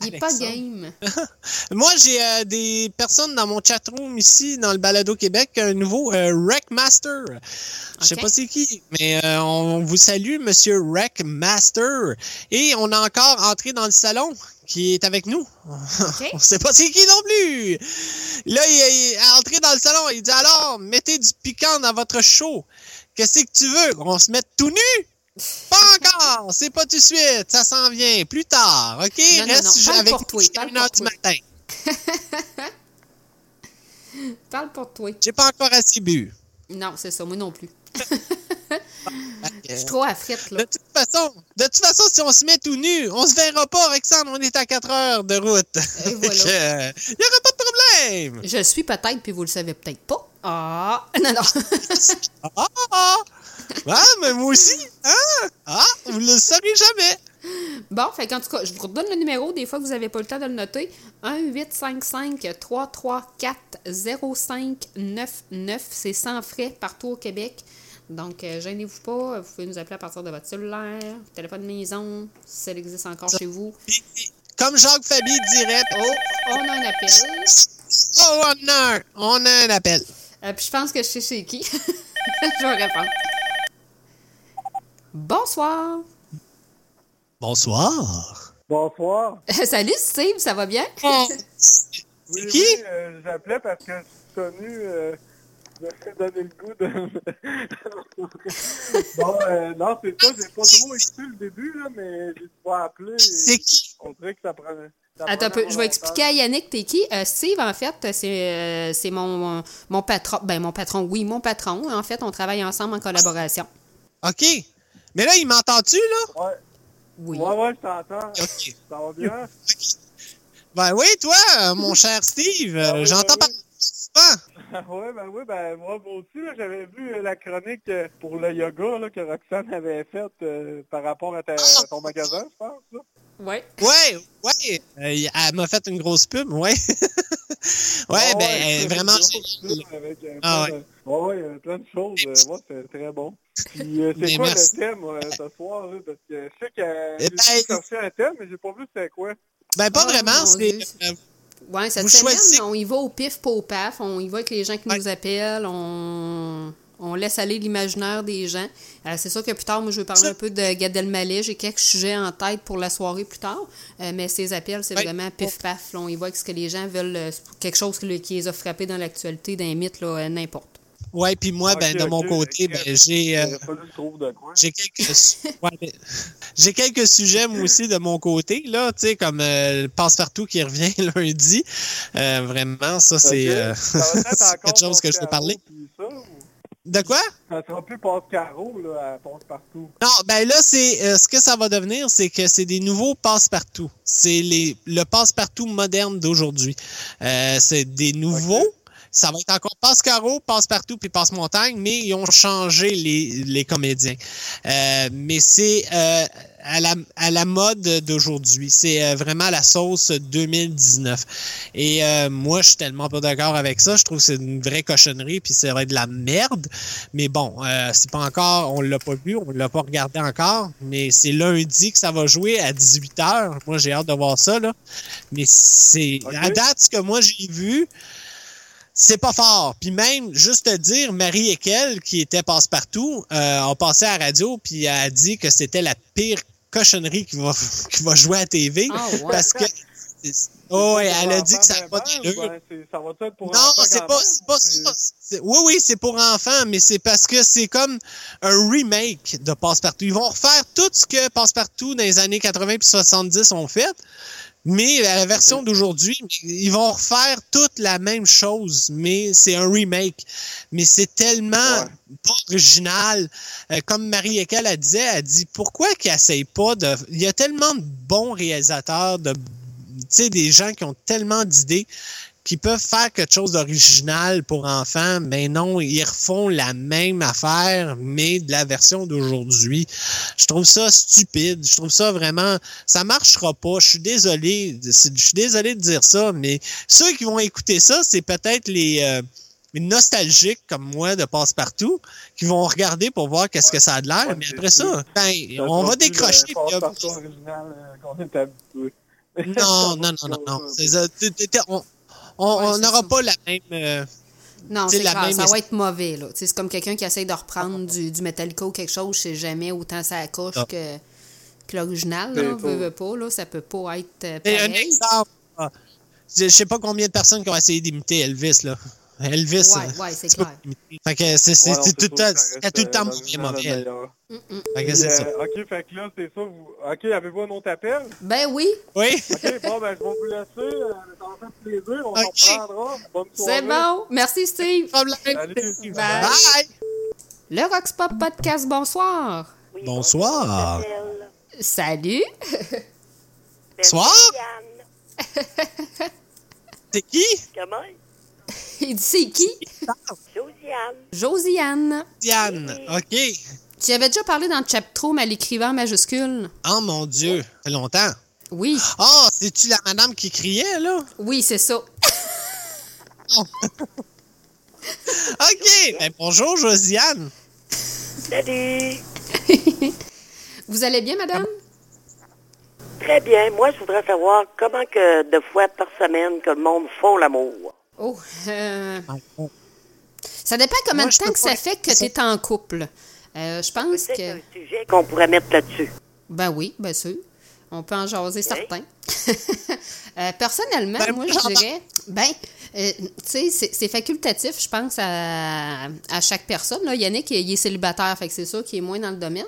Il n'est pas game. Moi, j'ai euh, des personnes dans mon chatroom ici, dans le Balado Québec, un nouveau euh, Wreckmaster. Je sais pas c'est qui, mais euh, on vous salue, Monsieur Wreckmaster. Et on a encore entré dans le salon qui est avec nous. on sait pas c'est qui non plus. Là, il, il est entré dans le salon, il dit alors, mettez du piquant dans votre show. Qu'est-ce que tu veux? On se mette tout nu? Pas encore! C'est pas tout de suite, ça s'en vient plus tard, OK? Non, Reste non, avec toi, 1 heure du toi. matin. Parle pour toi. J'ai pas encore assez bu. Non, c'est ça, moi non plus. Je suis trop à frette, De là. toute façon, de toute façon, si on se met tout nu, on se verra pas, Alexandre. On est à 4 heures de route. Et voilà. Fait que, euh, y aura pas de problème. Je suis peut-être, puis vous le savez peut-être pas. Ah! Non, non. Ah, ah. Mais moi aussi. Ah, ah, vous le saurez jamais. Bon, fait qu'en tout cas, je vous redonne le numéro, des fois que vous n'avez pas le temps de le noter. 1-855-334-0599. C'est sans frais partout au Québec. Donc, euh, gênez-vous pas. Vous pouvez nous appeler à partir de votre cellulaire, téléphone de maison, si elle existe encore chez vous. Comme Jacques Fabi dirait, Oh, on a un appel. oh, on a un, on a un appel. Euh, puis je pense que je sais c'est qui. je vais répondre. Bonsoir. Bonsoir. Bonsoir. Salut Steve, ça va bien? Oui, qui? oui, euh, j'appelais parce que je suis tenu euh, me fait donner le goût de... bon, euh, non, c'est ça, j'ai pas trop écouté le début, là, mais j'ai pas appelé. C'est qui? On dirait que ça prenait... ça Attends peu, je vais expliquer à Yannick, t'es qui? Euh, Steve, en fait, c'est euh, mon, mon patron. Ben, mon patron, oui, mon patron. En fait, on travaille ensemble en collaboration. OK. Mais là, il m'entend-tu, là? Ouais, Oui. ouais, ouais, je t'entends. OK. Ça va bien? Ben oui, toi, euh, mon cher Steve, euh, Ah oui, j'entends oui, parler souvent. oui, ben oui, ben moi, moi aussi, là, j'avais vu euh, la chronique pour le yoga là, que Roxane avait faite euh, par rapport à, ta- à ton magasin, je pense. Là. Oui. Ouais, ouais. Euh, elle m'a fait une grosse pub, ouais. ouais, Ah ben, vraiment. avec, euh, Ah plein de- ouais, ouais, euh, plein de choses. Euh, moi, c'est très bon. Puis, euh, c'est quoi merci. le thème euh, ce soir? Là, parce que je sais que Eh j'ai ben, cherché un thème, mais j'ai pas vu c'était quoi. Ben, pas Oh, vraiment, c'est. Euh, Ouais, cette Vous semaine, choisissez- on y va au pif, pas au paf. On y va avec les gens qui Ouais. nous appellent. On, on laisse aller l'imaginaire des gens. Euh, c'est sûr que plus tard, moi, je vais parler un peu de Gad Elmaleh. J'ai quelques sujets en tête pour la soirée plus tard. Euh, mais ces appels, c'est vraiment pif-paf. On y va avec ce que les gens veulent. euh, quelque chose qui, qui les a frappés dans l'actualité, d'un mythe, là, n'importe. Ouais, puis moi, ben, Ok, de mon côté, ben, j'ai. euh, que. J'ai quelques, ouais, j'ai quelques sujets, moi aussi, de mon côté, là, tu sais, comme euh, le passe-partout qui revient lundi. Euh, vraiment, ça, c'est Ok. euh, Ça va être c'est encore quelque chose que je peux Passe-Caro, parler. puis ça, ou- De quoi? Ça sera plus passe-carreau, là, à passe-partout. Non, ben là, c'est euh, ce que ça va devenir, c'est que c'est des nouveaux passe-partout. C'est les le passe-partout moderne d'aujourd'hui. Euh, c'est des nouveaux. Ça va être encore passe-carreau, passe-partout puis passe-montagne, mais ils ont changé les, les comédiens. Euh, mais c'est euh, à, la, à la mode d'aujourd'hui. C'est euh, vraiment la sauce 2019. Et euh, moi, je suis tellement pas d'accord avec ça. Je trouve que c'est une vraie cochonnerie puis ça va être de la merde. Mais bon, euh, c'est pas encore, on l'a pas vu, on l'a pas regardé encore, mais c'est lundi que ça va jouer à 18h. Moi, j'ai hâte de voir ça, là. Mais c'est, Ok. à date, ce que moi j'ai vu, c'est pas fort. Puis même, juste te dire, Marie Ekel, qui était passe-partout, euh, a passé à la radio, puis elle a dit que c'était la pire cochonnerie qui va, qui va jouer à la TV. Ah, ouais. Parce que... Oh, ouais, elle a dit que ça n'a pas vraiment, d'allure. ou ben, c'est- Ça va être pour Non, enfants c'est pas, pas ça. Oui, oui, c'est pour enfants, mais c'est parce que c'est comme un remake de Passepartout. Ils vont refaire tout ce que Passepartout dans les années 80 puis 70 ont fait, Mais la version d'aujourd'hui, ils vont refaire toute la même chose, mais c'est un remake. Mais c'est tellement Ouais. pas original. Euh, comme Marie Ekel a dit, elle dit pourquoi qu'ils essayent pas de. Il y a tellement de bons réalisateurs, de tu sais, des gens qui ont tellement d'idées qui peuvent faire quelque chose d'original pour enfants, mais non, ils refont la même affaire, mais de la version d'aujourd'hui. Je trouve ça stupide. Je trouve ça vraiment, ça marchera pas. Je suis désolé, je suis désolé de dire ça, mais ceux qui vont écouter ça, c'est peut-être les, euh, les nostalgiques comme moi de passe-partout qui vont regarder pour voir qu'est-ce que ça a de l'air. Ouais, mais après ça, ben, on va décrocher. le euh, euh, non, non, non, non, non. On Ouais, n'aura pas la même. euh, Non, C'est clair, même ça va être mauvais. là. C'est comme quelqu'un qui essaye de reprendre du, du Metallica ou quelque chose, c'est jamais autant ça accroche Ah. que, que l'original. Là. pas- Veut, veut pas, là, ça peut pas être euh, Et un pareil. exemple. ah, Je je sais pas combien de personnes qui ont essayé d'imiter Elvis, là. Elvis. Ouais, euh, ouais, c'est clair. Fait que c'est tout le temps, tout le mauvais. Fait que c'est ça. OK, fait que là, c'est ça. Vous... OK, avez-vous un autre appel? Ben oui, Oui. OK, bon, ben, je vais vous laisser. Euh, ça fait plaisir. On OK. s'en reprendra. Bonne soirée. c'est bon. Merci, Steve. Problème. Salut. Bye. Bye. Le Rockspop Podcast, bonsoir. Oui, Bonsoir. Salut. Belle Soir. Josiane. C'est qui? Comment? Il dit c'est qui? Josiane. Josiane. Diane. OK. Tu avais déjà parlé dans le chatroom à l'écrivain majuscule. Oh mon Dieu. Ça fait longtemps. Oui, Oh, c'est-tu la madame qui criait, là? oui, c'est ça. OK. Ben, bonjour, Josiane. Salut. Vous allez bien, madame? Très bien. Moi, je voudrais savoir comment que de fois par semaine que le monde font l'amour. Oh, euh, ça dépend combien Moi, de temps que ça fait que tu es en couple. Euh, je pense C'est que... un sujet qu'on pourrait mettre là-dessus. Ben oui, bien sûr. On peut en jaser certains. Euh, personnellement, Ben, moi, je dirais, ben, euh, tu sais, c'est c'est facultatif, je pense, à, à chaque personne. Là. Yannick, il est célibataire, fait que c'est sûr qu'il est moins dans le domaine.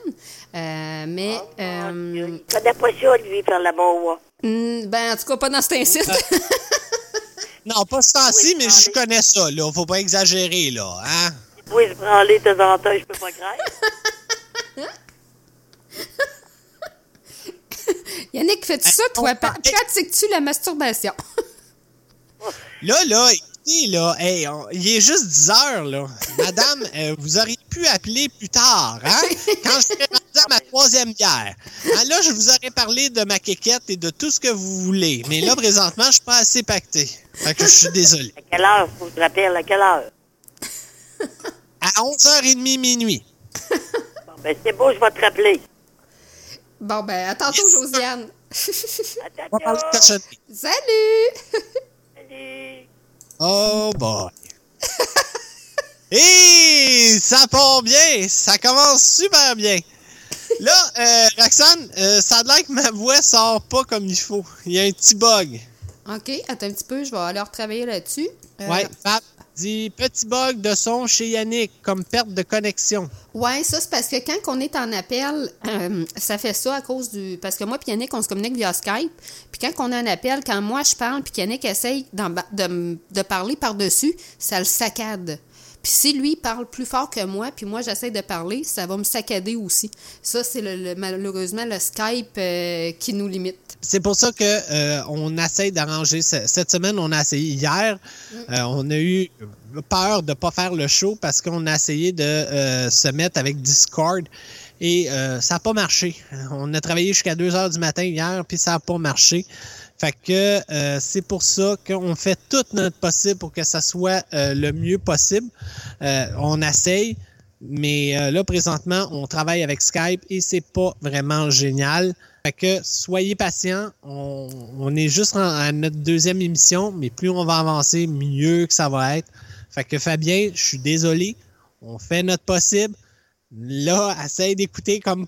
Euh, mais, Ah, euh, Il connaît pas ça, lui, faire l'amour. hmm, ben, en tout cas, pas dans cet incite. Non, pas ce temps-ci, mais je connais ça, là. Faut pas exagérer, là. Hein? Il doit se branler de temps en temps, je peux pas craindre. Yannick, fais-tu ça, toi? Pa- Pratiques-tu la masturbation? Là, là, là, hey, on- il est juste 10 heures, là. Madame, euh, vous auriez pu appeler plus tard, hein? Quand je serais rendu à ma troisième bière. Hein, là, je vous aurais parlé de ma quéquette et de tout ce que vous voulez. Mais là, présentement, je suis pas assez pacté. Fait que je suis désolé. À quelle heure, faut que je rappelle, à quelle heure? À 11h30 minuit. Bon, ben, c'est beau, je vais te rappeler. Bon, ben, à tantôt, Josiane. À On va parler de tantôt. Salut! Salut. Oh boy. Et ça part bien. Ça commence super bien. Là, euh, Roxane, euh, ça a l'air que ma voix sort pas comme il faut. Il y a un petit bug. OK, attends un petit peu, je vais aller retravailler là-dessus. Euh, Ouais, Fab dit petit bug de son chez Yannick, comme perte de connexion. Ouais, ça, c'est parce que quand on est en appel, euh, ça fait ça à cause du. Parce que moi et Yannick, on se communique via Skype. Puis quand on a un appel, quand moi je parle, puis Yannick essaye de parler par-dessus, ça le saccade. Puis si lui parle plus fort que moi, puis moi j'essaie de parler, ça va me saccader aussi. Ça, c'est le, le- malheureusement le Skype euh, qui nous limite. C'est pour ça que euh, on essaye d'arranger. ce- Cette semaine, on a essayé hier. euh, on a eu peur de pas faire le show parce qu'on a essayé de euh, se mettre avec Discord et ça n'a pas marché. On a travaillé jusqu'à 2 heures du matin hier puis ça n'a pas marché. Fait que euh, c'est pour ça qu'on fait tout notre possible pour que ça soit euh, le mieux possible. Euh, on essaye, mais euh, là présentement, on travaille avec Skype et c'est pas vraiment génial. Fait que soyez patients. On, est juste à notre deuxième émission, mais plus on va avancer, mieux que ça va être. Fait que Fabien, je suis désolé. On fait notre possible. Là, essaye d'écouter comme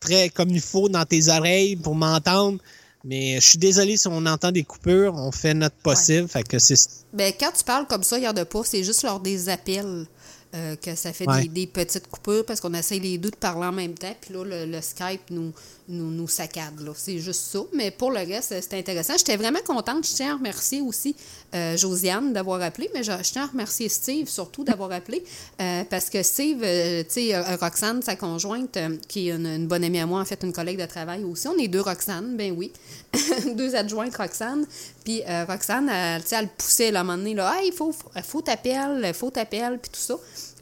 très comme il faut dans tes oreilles pour m'entendre. Mais je suis désolé si on entend des coupures. On fait notre possible. Fait que c'est Ben, quand tu parles comme ça, il n'y a de pas, c'est juste lors des appels. euh, que ça fait Ouais. des, des petites coupures parce qu'on essaye les deux de parler en même temps. Puis là, le, le Skype nous, nous, nous là. C'est juste ça. Mais pour le reste, c'était intéressant. J'étais vraiment contente. Je tiens à remercier aussi euh, Josiane d'avoir appelé, mais je, tiens à remercier Steve surtout d'avoir appelé euh, parce que Steve, euh, tu sais, euh, Roxane, sa conjointe, euh, qui est une, bonne amie à moi, en fait, une collègue de travail aussi. On est deux Roxane, ben oui. deux adjointes Roxane. Puis euh, Roxane, elle, poussait là, à un moment donné, il faut, faut t'appeler, faut t'appeler, puis tout ça.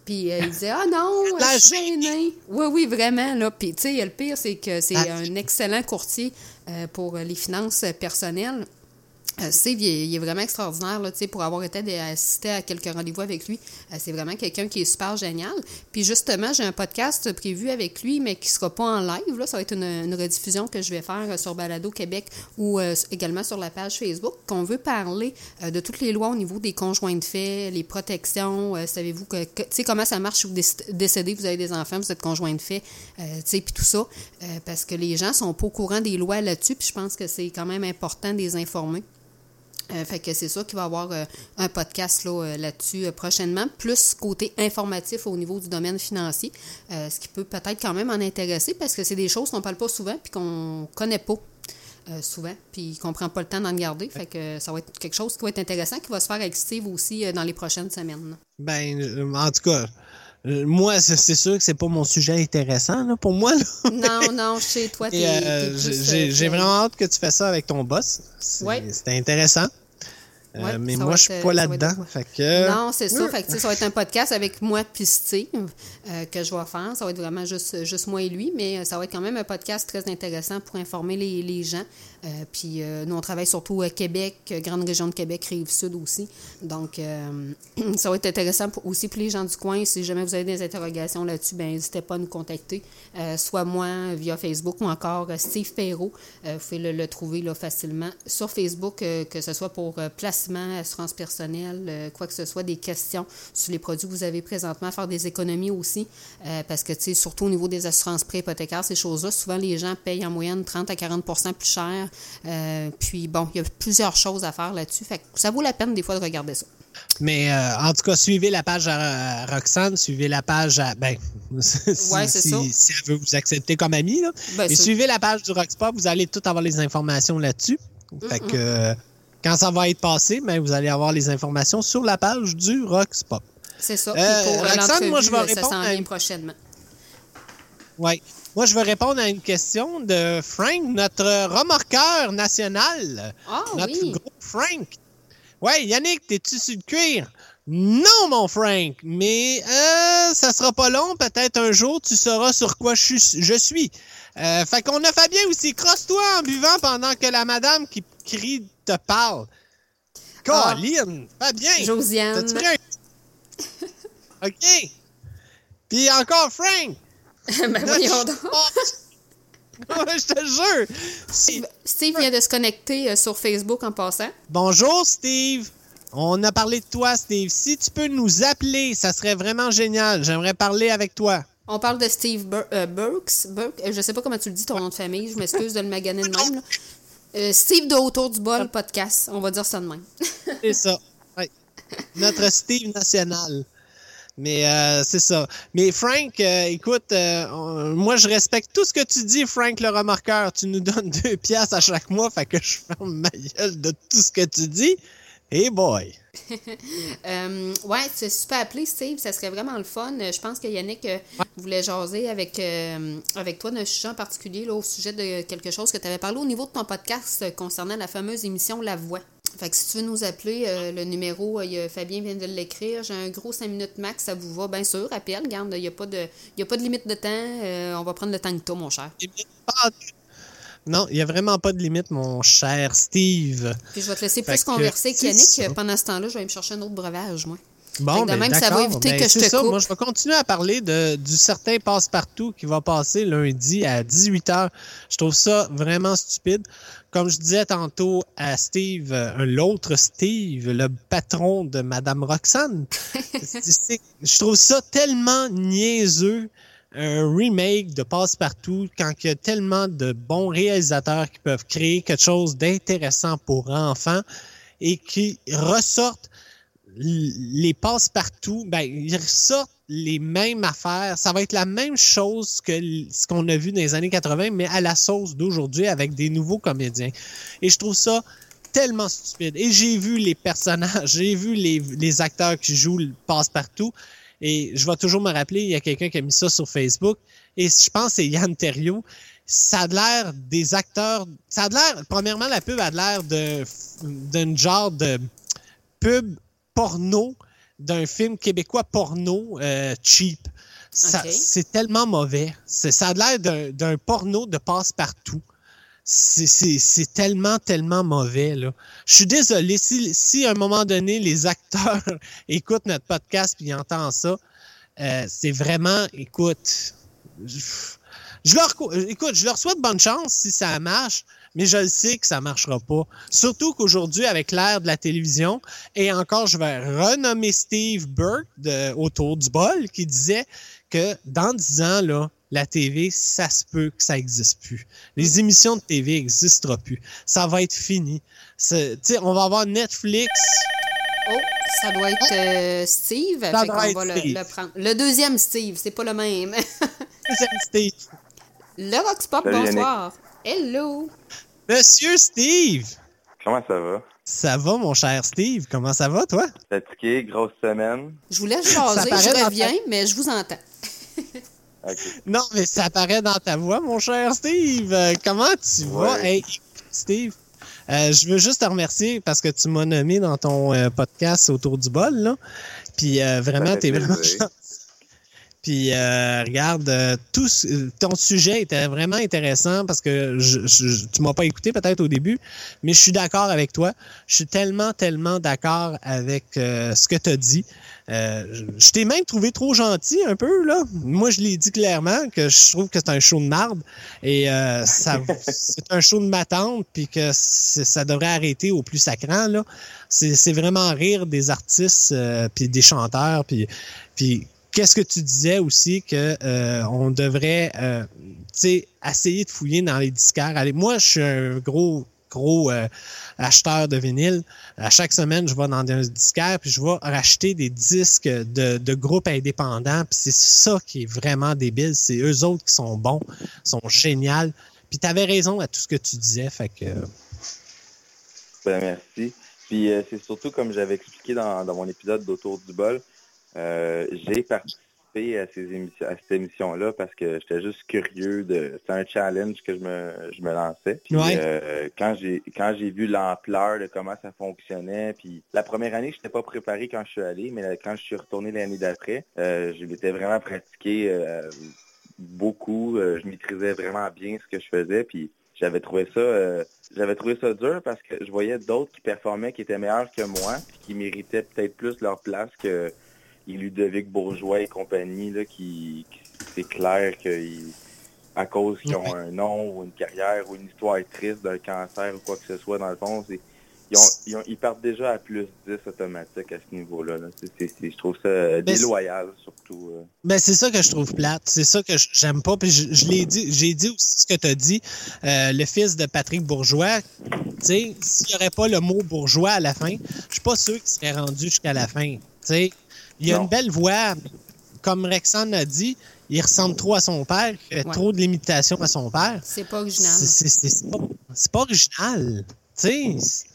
Puis euh, il disait, ah non, La je suis gêné. Oui, oui, vraiment. Là. Puis, tu sais, le pire, c'est que c'est un excellent courtier euh, pour les finances personnelles. Euh, Steve, il est, vraiment extraordinaire là, pour avoir été assisté à quelques rendez-vous avec lui. Euh, c'est vraiment quelqu'un qui est super génial. Puis justement, j'ai un podcast prévu avec lui, mais qui ne sera pas en live. Là. Ça va être une, rediffusion que je vais faire euh, sur Balado Québec ou également sur la page Facebook, qu'on veut parler de toutes les lois au niveau des conjoints de fait, les protections. Savez-vous que, comment ça marche si vous déc- décédez, vous avez des enfants, vous êtes conjoint de fait, puis tout ça. Parce que les gens sont pas au courant des lois là-dessus, puis je pense que c'est quand même important de les informer. Euh, fait que c'est sûr qu'il va y avoir euh, un podcast là, euh, là-dessus euh, prochainement, plus côté informatif au niveau du domaine financier, ce qui peut peut-être quand même en intéresser parce que c'est des choses qu'on parle pas souvent puis qu'on connaît pas souvent, puis qu'on prend pas le temps d'en garder. Fait que ça va être quelque chose qui va être intéressant, qui va se faire avec Steve aussi dans les prochaines semaines. Ben, en tout cas, moi, c'est sûr que c'est pas mon sujet intéressant là, pour moi. là. Non, non, chez toi, t'es euh, j'ai euh, vraiment hâte que tu fasses ça avec ton boss. C'est Ouais. Intéressant. Euh, Ouais, mais moi, je suis pas là-dedans. que. Non, c'est ça. Fait que, ça va être un podcast avec moi puis Steve euh, que je vais faire. Ça va être vraiment juste, juste moi et lui, mais euh, ça va être quand même un podcast très intéressant pour informer les, les gens. Euh, puis euh, nous, on travaille surtout à Québec, euh, grande région de Québec, Rive-Sud aussi. Donc, ça va être intéressant pour- aussi pour les gens du coin. Si jamais vous avez des interrogations là-dessus, ben n'hésitez pas à nous contacter. Soit moi via Facebook ou encore Steve Perrault. Vous pouvez le, trouver là, facilement sur Facebook, que ce soit pour placement, assurance personnelle, quoi que ce soit, des questions sur les produits que vous avez présentement, faire des économies aussi. parce que, tu sais, surtout au niveau des assurances pré-hypothécaires, ces choses-là, souvent les gens payent en moyenne 30 à 40% plus cher. Euh, puis, bon, il y a plusieurs choses à faire là-dessus. Fait que ça vaut la peine des fois de regarder ça. Mais euh, en tout cas, suivez la page à, à Roxane, suivez la page à. Ben, si, Ouais, si- ça. si elle veut vous accepter comme ami, là. Ben, Et c'est- suivez la page du Roxpop, vous allez tout avoir les informations là-dessus. Fait que euh, quand ça va être passé, ben, vous allez avoir les informations sur la page du Roxpop. C'est ça. Euh, pour Roxane, moi, je vais l'entrevue, ça répondre s'en vient prochainement. Ouais. Moi, je vais répondre à une question de Frank, notre remorqueur national. Ah notre oui. gros Frank. Ouais, Yannick, t'es-tu sur le cuir? Non, mon Frank, mais euh, ça sera pas long. Peut-être un jour, tu sauras sur quoi je suis. Je suis. Euh, fait qu'on a Fabien aussi. Crosse-toi en buvant pendant que la madame qui crie te parle. Ah. Colline, Fabien. Josiane. T'as-tu pris un- OK. Puis encore Frank. ben voyons donc. Je te jure. Steve vient de se connecter euh, sur Facebook en passant. Bonjour, Steve. On a parlé de toi, Steve. Si tu peux nous appeler, ça serait vraiment génial. J'aimerais parler avec toi. On parle de Steve Bur- euh, Burks. Burke, euh, je sais pas comment tu le dis, ton nom de famille. Je m'excuse de le maganer de même. là. Euh, Steve de Autour du bol podcast. On va dire ça de même. C'est ça. Notre Steve national. Mais euh, c'est ça. Mais Frank, euh, écoute, euh, moi je respecte tout ce que tu dis, Frank le remarqueur. Tu nous donnes deux piastres à chaque mois, fait que je ferme ma gueule de tout ce que tu dis. Hey boy! Ouais, c'est super appelé, Steve. Ça serait vraiment le fun. Je pense que Yannick voulait jaser avec, avec toi d'un sujet en particulier, là, au sujet de quelque chose que tu avais parlé au niveau de ton podcast concernant la fameuse émission La Voix. Fait que si tu veux nous appeler, euh, le numéro, euh, Fabien vient de l'écrire. J'ai un gros 5 minutes max, ça vous va, bien sûr. Appelle, regarde, il n'y a, pas de- y a pas de limite de temps. Euh, on va prendre le temps que toi, mon cher. Non, il n'y a vraiment pas de limite, mon cher Steve. Puis je vais te laisser Fait plus converser avec c'est Yannick. ça. Pendant ce temps-là, je vais me chercher un autre breuvage, moi. Bon, de ben, même, ça va d'accord. éviter Ben, que je c'est te ça. coupe. Moi, je vais continuer à parler de, du certain passe-partout qui va passer lundi à 18h. Je trouve ça vraiment stupide. Comme je disais tantôt à Steve, euh, l'autre Steve, le patron de Madame Roxane, je trouve ça tellement niaiseux un remake de Passe-Partout quand il y a tellement de bons réalisateurs qui peuvent créer quelque chose d'intéressant pour enfants et qui ressortent les passe-partout, ben, ils ressortent les mêmes affaires. Ça va être la même chose que ce qu'on a vu dans les années 80, mais à la sauce d'aujourd'hui avec des nouveaux comédiens. Et je trouve ça tellement stupide. Et j'ai vu les personnages, j'ai vu les, les acteurs qui jouent le passe-partout. Et je vais toujours me rappeler, il y a quelqu'un qui a mis ça sur Facebook. Et je pense que c'est Yann Terriot. Ça a l'air des acteurs. Ça a l'air. Premièrement, la pub a l'air d'un genre de pub porno d'un film québécois porno euh, cheap. C'est tellement mauvais. Ça a l'air d'un- porno de passe-partout. C'est- tellement, tellement mauvais. Là. Je suis désolé. Si, si à un moment donné, les acteurs écoutent notre podcast et entendent ça, euh, c'est vraiment, écoute, je, je leur, cou- écoute, je leur souhaite bonne chance si ça marche, mais je le sais que ça marchera pas. Surtout qu'aujourd'hui, avec l'ère de la télévision, et encore, je vais renommer Steve Burke de Autour du bol, qui disait que dans 10 ans, là, la TV, ça se peut que ça n'existe plus. Les émissions de TV n'existeront plus. Ça va être fini. On va avoir Netflix. Oh, ça doit être euh, Steve. Ça fait doit qu'on être va le, Steve. le prendre. Le deuxième Steve, c'est pas le même. Steve. le Roxpop, Salut, Yannick. Hello. Monsieur Steve! Comment ça va? Ça va, mon cher Steve? Comment ça va, toi? Fatigué, grosse semaine. Je vous laisse Ça jaser, paraît je reviens, ta- mais je vous entends. Non, mais ça apparaît dans ta voix, mon cher Steve. Euh, comment tu vas? Hey, Steve, euh, je veux juste te remercier parce que tu m'as nommé dans ton euh, podcast autour du bol, là. Puis euh, vraiment, t'es vraiment. Puis euh, regarde, euh, tout ton sujet était vraiment intéressant parce que je, je- tu m'as pas écouté peut-être au début, mais je suis d'accord avec toi. Je suis tellement, tellement d'accord avec euh, ce que tu as dit. Euh, je je t'ai même trouvé trop gentil un peu, là. Moi, je l'ai dit clairement que je trouve que c'est un show de marde et euh, ça, c'est un show de ma tante puis que ça devrait arrêter au plus sacrant, là. C'est c'est vraiment rire des artistes euh, puis des chanteurs puis puis qu'est-ce que tu disais aussi que euh, on devrait euh, essayer de fouiller dans les disquaires. Allez, moi je suis un gros gros euh, acheteur de vinyle. À chaque semaine, je vais dans un disquaire puis je vais racheter des disques de, de groupes indépendants. Puis c'est ça qui est vraiment débile. C'est eux autres qui sont bons, sont géniaux. Puis tu avais raison à tout ce que tu disais. Fait que Ben, merci. Puis euh, c'est surtout comme j'avais expliqué dans, dans mon épisode d'Autour du bol, j'ai participé à, ces émissions, à cette émission-là parce que j'étais juste curieux de. C'était un challenge que je me, je me lançais. Puis Ouais. euh, quand j'ai quand j'ai vu l'ampleur de comment ça fonctionnait, puis la première année, je n'étais pas préparé quand je suis allé, mais quand je suis retourné l'année d'après, euh, je m'étais vraiment pratiqué euh, beaucoup. Euh, je maîtrisais vraiment bien ce que je faisais, puis j'avais trouvé ça euh, j'avais trouvé ça dur parce que je voyais d'autres qui performaient, qui étaient meilleurs que moi, puis qui méritaient peut-être plus leur place que les Ludovic Bourgeois et compagnie, là, qui, qui- c'est clair qu'ils à cause qu'ils ont un nom ou une carrière ou une histoire triste d'un cancer ou quoi que ce soit, dans le fond, c'est ils, ont, ils, ont- ils partent déjà à plus 10 automatique à ce niveau-là. là. C'est- c'est- c'est- je trouve ça euh, déloyal, surtout. euh. Ben, c'est ça que je trouve plate. C'est ça que j'aime pas. Puis je, je l'ai dit, j'ai dit aussi ce que tu as dit. Euh, le fils de Patrick Bourgeois, tu sais, s'il n'y aurait pas le mot bourgeois à la fin, je suis pas sûr qu'il serait rendu jusqu'à la fin. Il a Non. une belle voix. Comme Rexon a dit, il ressemble trop à son père, il fait Ouais. trop de limitations à son père. C'est pas original. C'est c'est- c'est- c'est pas, c'est pas original. Tu sais,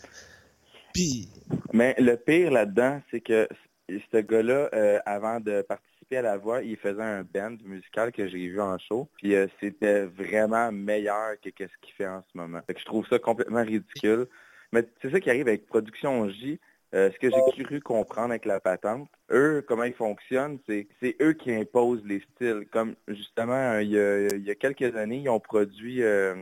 puis Mais le pire là-dedans, c'est que ce gars-là, euh, avant de participer à la voix, il faisait un band musical que j'ai vu en show. Puis euh, c'était vraiment meilleur que ce qu'il fait en ce moment. Fait que je trouve ça complètement ridicule. Mais c'est ça qui arrive avec Production J. Euh, ce que j'ai cru comprendre avec la patente, eux, comment ils fonctionnent, c'est c'est eux qui imposent les styles. Comme justement, euh, il y a, il y a quelques années, ils ont produit euh,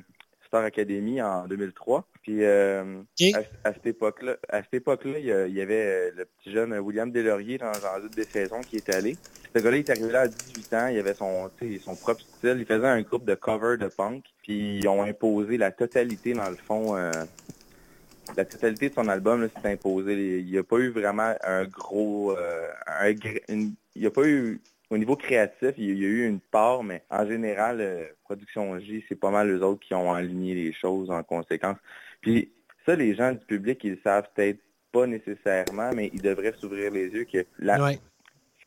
Star Academy en 2003. Puis euh, à, à cette époque-là, à cette époque-là, il y, avait le petit jeune William Delaurier dans, dans une des saisons qui était allé. Ce gars-là, il est arrivé là à 18 ans, il avait son, son propre style, il faisait un groupe de cover de punk, puis ils ont imposé la totalité, dans le fond, la totalité de son album, s'est imposé. Il n'y a pas eu vraiment un gros, euh, un une- il n'y a pas eu, au niveau créatif, il y a eu une part, mais en général, euh, Production J, c'est pas mal eux autres qui ont aligné les choses en conséquence. Puis ça, les gens du public, ils le savent peut-être pas nécessairement, mais ils devraient s'ouvrir les yeux que la.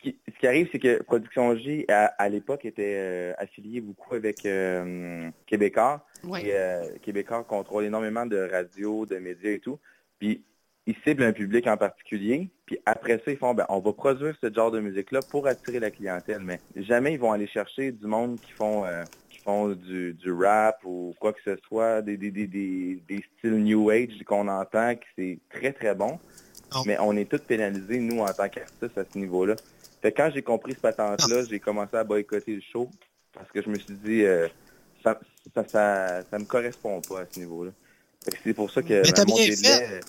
Ce qui, ce qui arrive, c'est que Production J, à, à l'époque, était euh, affilié beaucoup avec euh, Québécois. Et euh, Québécois contrôle énormément de radio, de médias et tout. Puis ils ciblent un public en particulier. Puis après ça, ils font, ben, on va produire ce genre de musique-là pour attirer la clientèle. Mais jamais ils vont aller chercher du monde qui font, euh, qui font du, du rap ou quoi que ce soit, des, des, des, des, styles New Age qu'on entend, qui c'est très très bon. Mais on est tous pénalisés, nous, en tant qu'artistes, à ce niveau-là. Fait quand j'ai compris ce patente-là, j'ai commencé à boycotter le show parce que je me suis dit, euh, ça, ça, ça, ça me correspond pas à ce niveau-là. C'est pour ça que Mais t'as bien fait.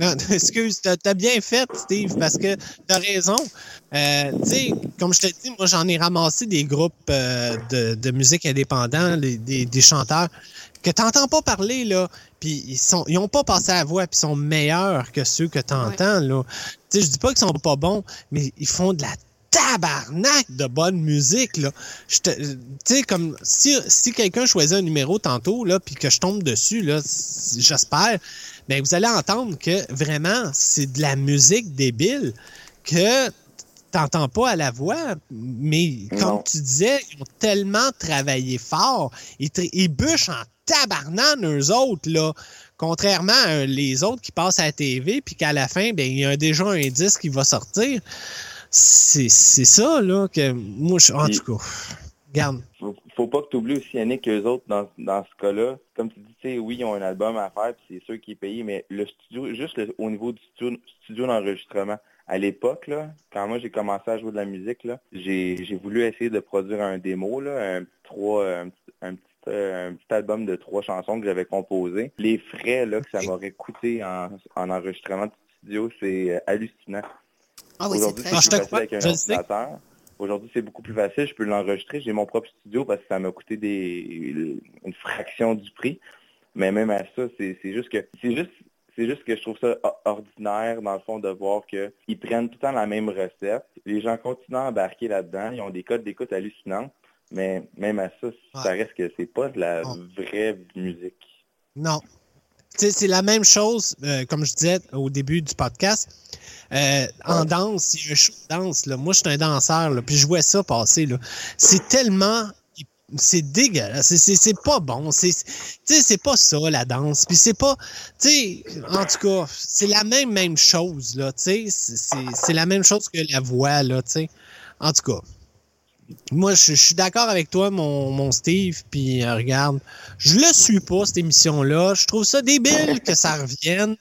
Non, excuse, t'as as bien fait, Steve, parce que t'as raison. Euh, tu sais, comme je te dis, moi, j'en ai ramassé des groupes euh, de, de musique indépendants, les- des, des chanteurs, que t'entends pas parler, là, puis ils sont ils ont pas passé à la voix, puis ils sont meilleurs que ceux que t'entends, là. Tu sais, je dis pas qu'ils sont pas bons, mais ils font de la tabarnak de bonne musique, là. Te- Tu sais, comme, si, si quelqu'un choisit un numéro tantôt, là, puis que je tombe dessus, là, j'espère, ben, vous allez entendre que vraiment, c'est de la musique débile que t'entends pas à la voix, mais comme Non. tu disais, ils ont tellement travaillé fort, ils, ils bûchent en tabarnane, eux autres, là. Contrairement à les autres qui passent à la TV, puis qu'à la fin, ben, il y a déjà un disque qui va sortir. C'est ça, là, que moi, je, en tout cas, regarde. faut, faut pas que tu oublies aussi, Yannick, qu'eux autres, dans, dans ce cas-là, comme tu dis, tu sais, oui, ils ont un album à faire, puis c'est sûr est payé, mais le studio, juste le- au niveau du studio, studio d'enregistrement, à l'époque, là, quand moi j'ai commencé à jouer de la musique, là, j'ai voulu essayer de produire un démo, là, un petit trois, un, petit- un petit un petit album de trois chansons que j'avais composé. Les frais là, que ça m'aurait coûté en, en enregistrement de studio, c'est euh, hallucinant. Ah oui, c'est Aujourd'hui, très facile avec un ordinateur. Aujourd'hui, c'est beaucoup plus facile. Je peux l'enregistrer. J'ai mon propre studio parce que ça m'a coûté des, une fraction du prix. Mais même à ça, c'est juste que c'est juste c'est juste que je trouve ça ordinaire, dans le fond, de voir qu'ils prennent tout le temps la même recette. Les gens continuent à embarquer là-dedans. Ils ont des codes d'écoute hallucinants. Mais même à ça, ça reste que c'est pas de la Non. vraie musique. Non. Tu sais, c'est la même chose, euh, comme je disais au début du podcast. Euh, en danse, il y a un show de danse. Là. Moi, je suis un danseur, là, puis je vois ça passer. là. C'est tellement... C'est dégueulasse. C'est- C'est c'est pas bon. C'est tu sais, c'est pas ça, la danse. Puis c'est pas... Tu sais, en tout cas, c'est la même, même chose, là. Tu sais, c'est- c'est c'est la même chose que la voix, là, tu sais. En tout cas, moi, je, je suis d'accord avec toi, mon, mon Steve, puis euh, regarde, je le suis pas, cette émission-là. Je trouve ça débile que ça revienne.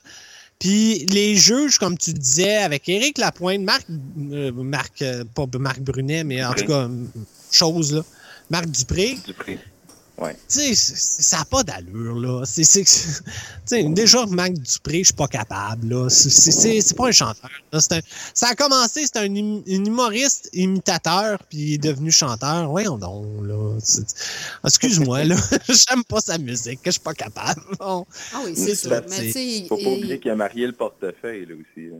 Puis les juges, comme tu disais, avec Éric Lapointe, Marc, euh, Marc, euh, pas Marc Brunet, mais en Dupré. tout cas, chose, là, Marc Dupré, Du prix. tu sais, c'est- ça n'a pas d'allure, là. C'est, c'est, déjà, Marc Dupré, je suis pas capable, là. C'est, c'est, c'est- c'est pas un chanteur. là. C'est un- ça a commencé, c'était un, hum- un humoriste imitateur, puis il est devenu chanteur. Voyons donc, là. C'est- excuse-moi, là. J'aime pas sa musique, que je suis pas capable. Bon. Ah oui, c'est c'est ça. pas- Mais Faut pas oublier qu'il a marié le portefeuille, là, aussi. là.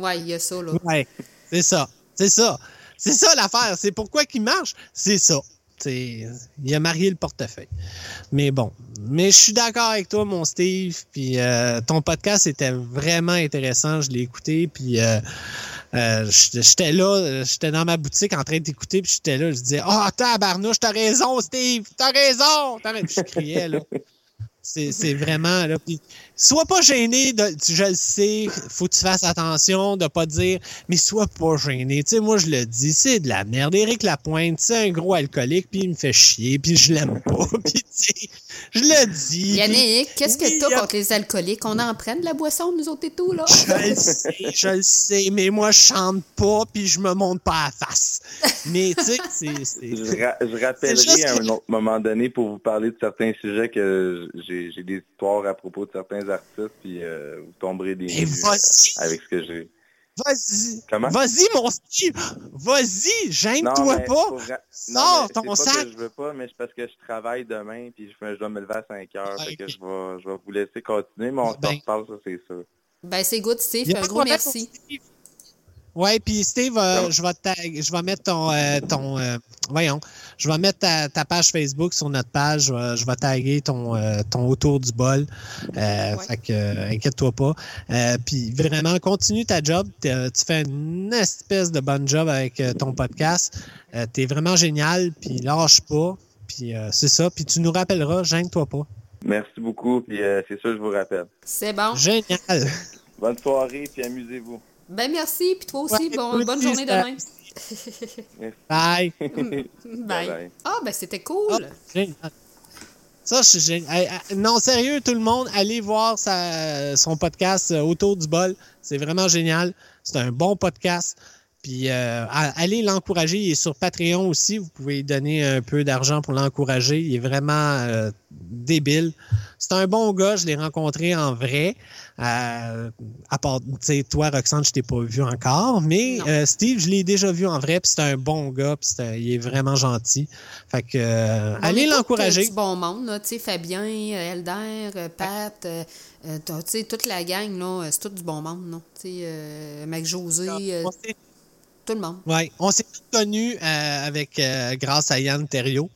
ouais, il y a ça, là. Ouais, c'est ça. C'est ça. C'est ça l'affaire. C'est pourquoi qu'il marche? C'est ça. Il a marié le portefeuille. Mais bon. Mais je suis d'accord avec toi, mon Steve. Puis euh, ton podcast était vraiment intéressant. Je l'ai écouté. Puis euh, euh, j'étais là, j'étais dans ma boutique en train d'écouter. Puis j'étais là, je disais, oh, tabarnouche, t'as raison, Steve. T'as raison. Puis je criais là. C'est vraiment là. Puis, sois pas gêné, de, tu- je le sais, faut que tu fasses attention de pas dire, mais sois pas gêné. Tu sais, moi je le dis, c'est de la merde. Éric Lapointe, c'est un gros alcoolique, puis il me fait chier, puis je l'aime pas. Puis tu sais, je le dis. Yannick, qu'est-ce que t'as a- contre les alcooliques? On en prenne de la boisson, nous autres et tout, là? Je le sais, je le sais, mais moi je chante pas, puis je me monte pas à la face. Mais tu sais, c'est- c'est. Je, ra- je rappellerai à un autre moment donné pour vous parler de certains sujets que j'ai des histoires à propos de certains artistes, puis euh, vous tomberez des nues, euh, avec ce que j'ai. Vas-y. Comment? Vas-y, mon Steve. Vas-y, gêne-toi pas. pour Sors ton c'est pas sac. que je veux pas, mais c'est parce que je travaille demain, puis je, dois me lever à 5 heures, fait que je vais, je vais vous laisser continuer, mais on Ben. s'en reparle, ça c'est sûr. Ben, c'est good, Steve. Un gros merci. Steve. Ouais, puis Steve, euh, je vais tag- je vais mettre ton, euh, ton euh, voyons, je vais mettre ta, ta page Facebook sur notre page. Je vais, je vais taguer ton, euh, ton autour du bol. Euh, Ouais. Fait que, euh, inquiète-toi pas. Euh, puis vraiment, continue ta job. T'es- Tu fais une espèce de bonne job avec euh, ton podcast. Euh, T'es vraiment génial. Puis lâche pas. Puis euh, c'est ça. Puis tu nous rappelleras. Gêne-toi pas. Merci beaucoup, puis euh, c'est sûr, je vous rappelle. C'est bon. Génial. Bonne soirée, puis amusez-vous. Ben merci, puis toi aussi, Ouais, bon, toi bonne aussi, journée ça- demain. Bye. Bye. Ah, ben c'était cool. Génial. Ça, c'est génial. Hey, hey, Non, sérieux, tout le monde, allez voir sa- son podcast euh, Autour du bol. C'est vraiment génial. C'est un bon podcast. Puis euh, allez l'encourager. Il est sur Patreon aussi. Vous pouvez lui donner un peu d'argent pour l'encourager. Il est vraiment euh, débile. C'est un bon gars. Je l'ai rencontré en vrai. Euh, à part, tu sais, toi, Roxane, je t'ai pas vu encore. Mais Steve, je l'ai déjà vu en vrai. Puis c'est un bon gars. Puis c'est il est vraiment gentil. Fait que allez l'encourager. euh, du bon monde, là. Tu sais, Fabien, Elder, Pat, tu sais, toute la gang, là, c'est tout du bon monde, non? Tu sais, Mac José, tout le monde. Ouais, on s'est tous connus euh, avec euh, grâce à Yann Thériault,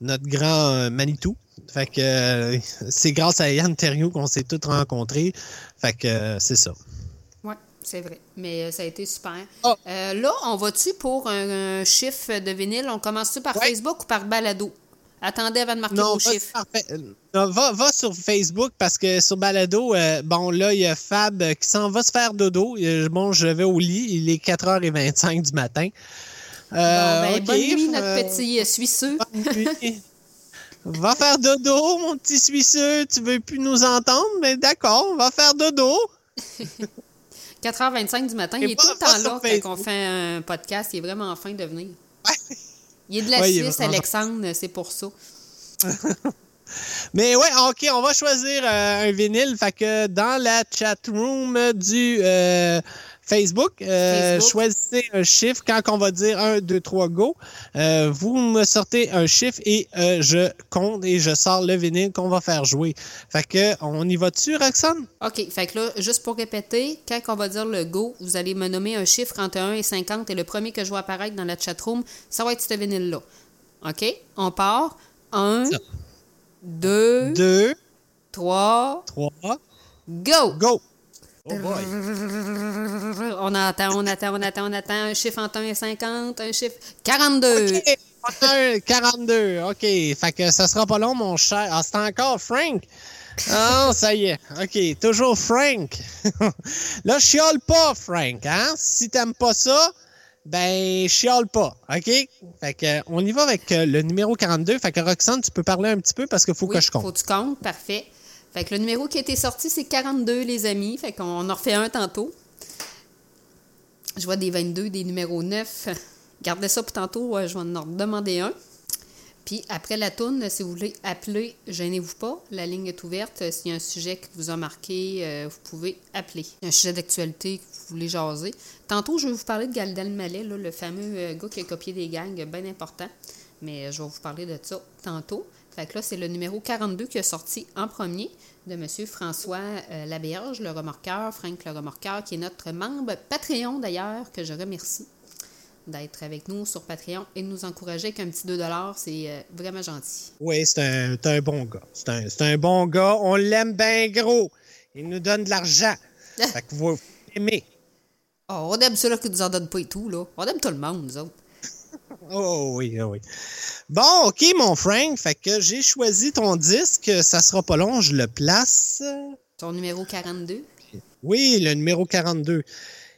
notre grand euh, Manitou. Fait que euh, c'est grâce à Yann Thériault qu'on s'est tous rencontrés. Fait que euh, c'est ça. Oui, c'est vrai. Mais euh, ça a été super. Ah. Euh, là, on va-tu pour un, un chiffre de vinyle? On commence-tu par Ouais. Facebook ou par balado? Attendez avant de marquer Non, vos va, chiffres. Euh, non, va, va sur Facebook parce que sur Balado, euh, bon, là, il y a Fab euh, qui s'en va se faire dodo. Euh, Bon, je vais au lit. Il est 4h25 du matin. Bon, Euh, ben, bonne nuit, notre euh, petit euh, Suisseux. Va faire dodo, mon petit Suisseux. Tu veux plus nous entendre? Mais d'accord, va faire dodo. 4h25 du matin. Et Il est pas- tout le temps là quand on fait un podcast. Il est vraiment fin de venir. Il est de la Ouais, Suisse, Alexandre, c'est pour ça. Mais ouais, ok, on va choisir euh, un vinyle. Fait que dans la chat room du euh, Facebook, euh, Facebook. choisissez un chiffre. Quand on va dire 1, 2, 3, go, euh, vous me sortez un chiffre et euh, je compte et je sors le vinyle qu'on va faire jouer. Fait que on y va dessus, Roxane? OK. Fait que là, juste pour répéter, quand on va dire le go, vous allez me nommer un chiffre entre 1 et 50 et le premier que je vois apparaître dans la chatroom, ça va être ce vinyle-là. OK? On part. 1, Ça. 2, 2, 3, 3, go! go! Oh boy! On attend, on attend, on attend, on attend. Un chiffre entre 1 et 50, un chiffre 42. OK, un 42. OK. Fait que ça sera pas long, mon cher. Ah, c'est encore Frank. Ah, ça y est. OK. Toujours Frank. Là, chiale pas, Frank. Hein? Si t'aimes pas ça, ben, chiale pas. OK? Fait que, on y va avec euh, le numéro 42. Fait que, Roxane, tu peux parler un petit peu parce qu'il faut Oui, que je compte. faut que tu comptes, parfait. Fait le numéro qui a été sorti, c'est 42, les amis. Fait qu'on en refait un tantôt. Je vois des 22, des numéros 9. Gardez ça pour tantôt, euh, je vais en demander un. Puis après la tourne, si vous voulez appeler, gênez-vous pas. La ligne est ouverte. S'il y a un sujet qui vous a marqué, euh, vous pouvez appeler. Un sujet d'actualité que vous voulez jaser. Tantôt, je vais vous parler de Galdal Mallet, le fameux euh, gars qui a copié des gangs, bien important. Mais je vais vous parler de ça tantôt. Fait que là, c'est le numéro 42 qui est sorti en premier de M. François euh, Laberge, le remorqueur, Frank le remorqueur, qui est notre membre Patreon d'ailleurs, que je remercie d'être avec nous sur Patreon et de nous encourager avec un petit 2 C'est euh, vraiment gentil. Oui, c'est un, bon gars. C'est un, c'est un bon gars. On l'aime bien gros. Il nous donne de l'argent. fait que vous aimez. Oh, on aime ceux-là qui nous en donnent pas et tout, là. On aime tout le monde, nous autres. Oh oui, oh oui. Bon, OK, mon Frank. Fait que j'ai choisi ton disque. Ça sera pas long, je le place. Ton numéro 42. Oui, le numéro 42.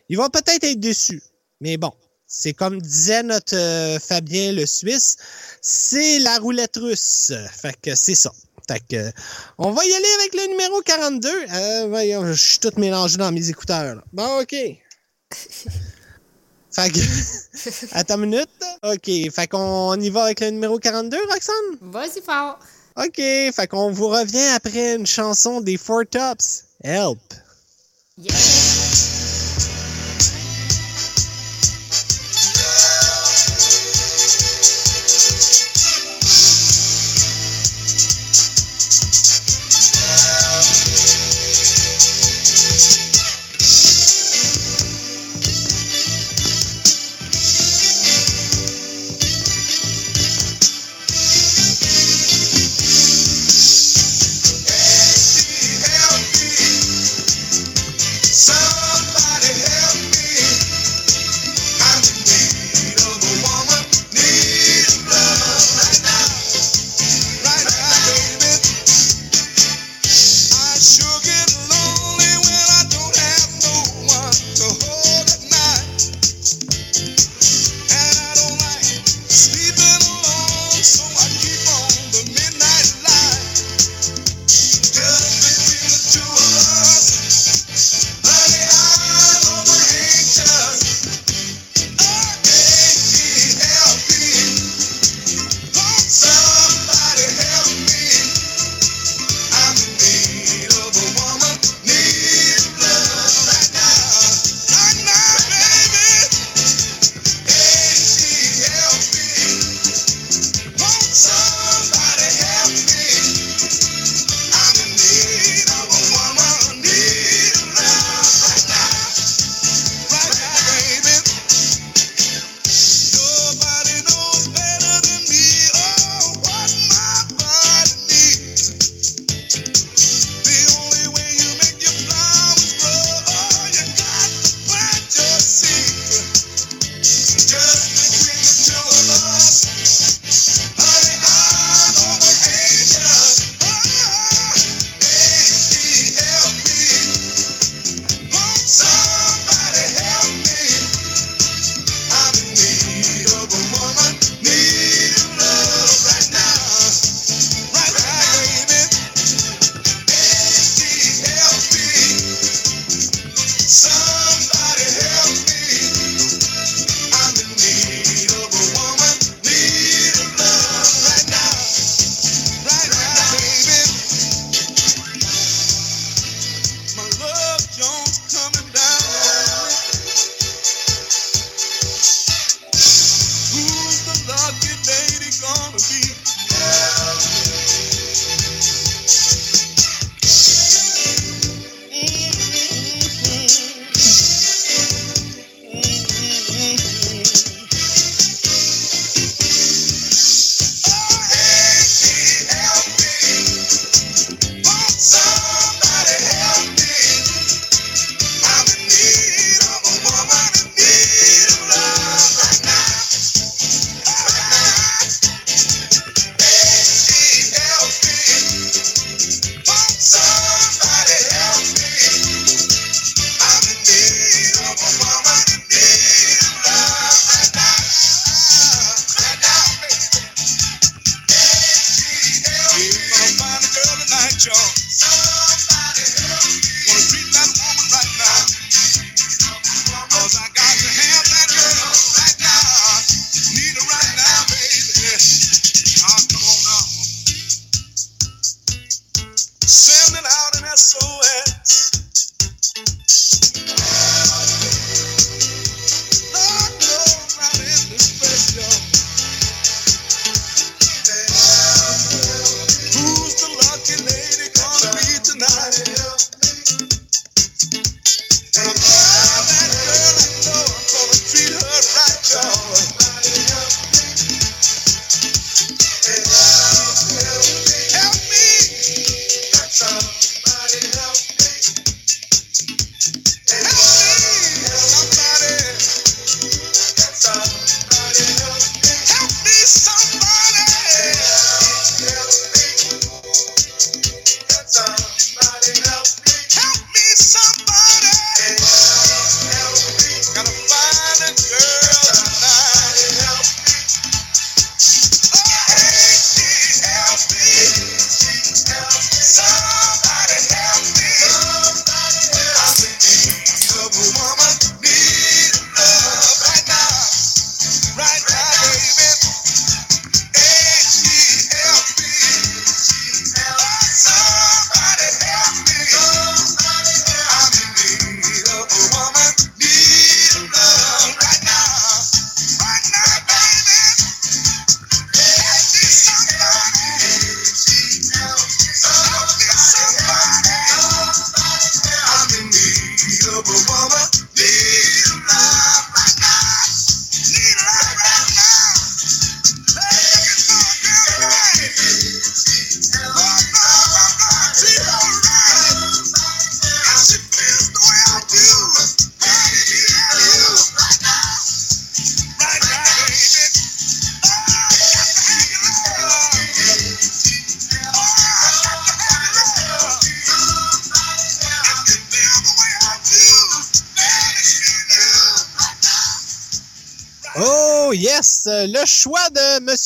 Il va peut-être être déçu. Mais bon, c'est comme disait notre euh, Fabien le Suisse, c'est la roulette russe. Fait que c'est ça. Fait que, on va y aller avec le numéro 42. Euh, voyons, je suis tout mélangé dans mes écouteurs. là. Bon, OK. Fait que, attends une minute. OK, fait qu'on y va avec le numéro 42, Roxane? Vas-y fort. OK, fait qu'on vous revient après une chanson des Four Tops. Help. Yes.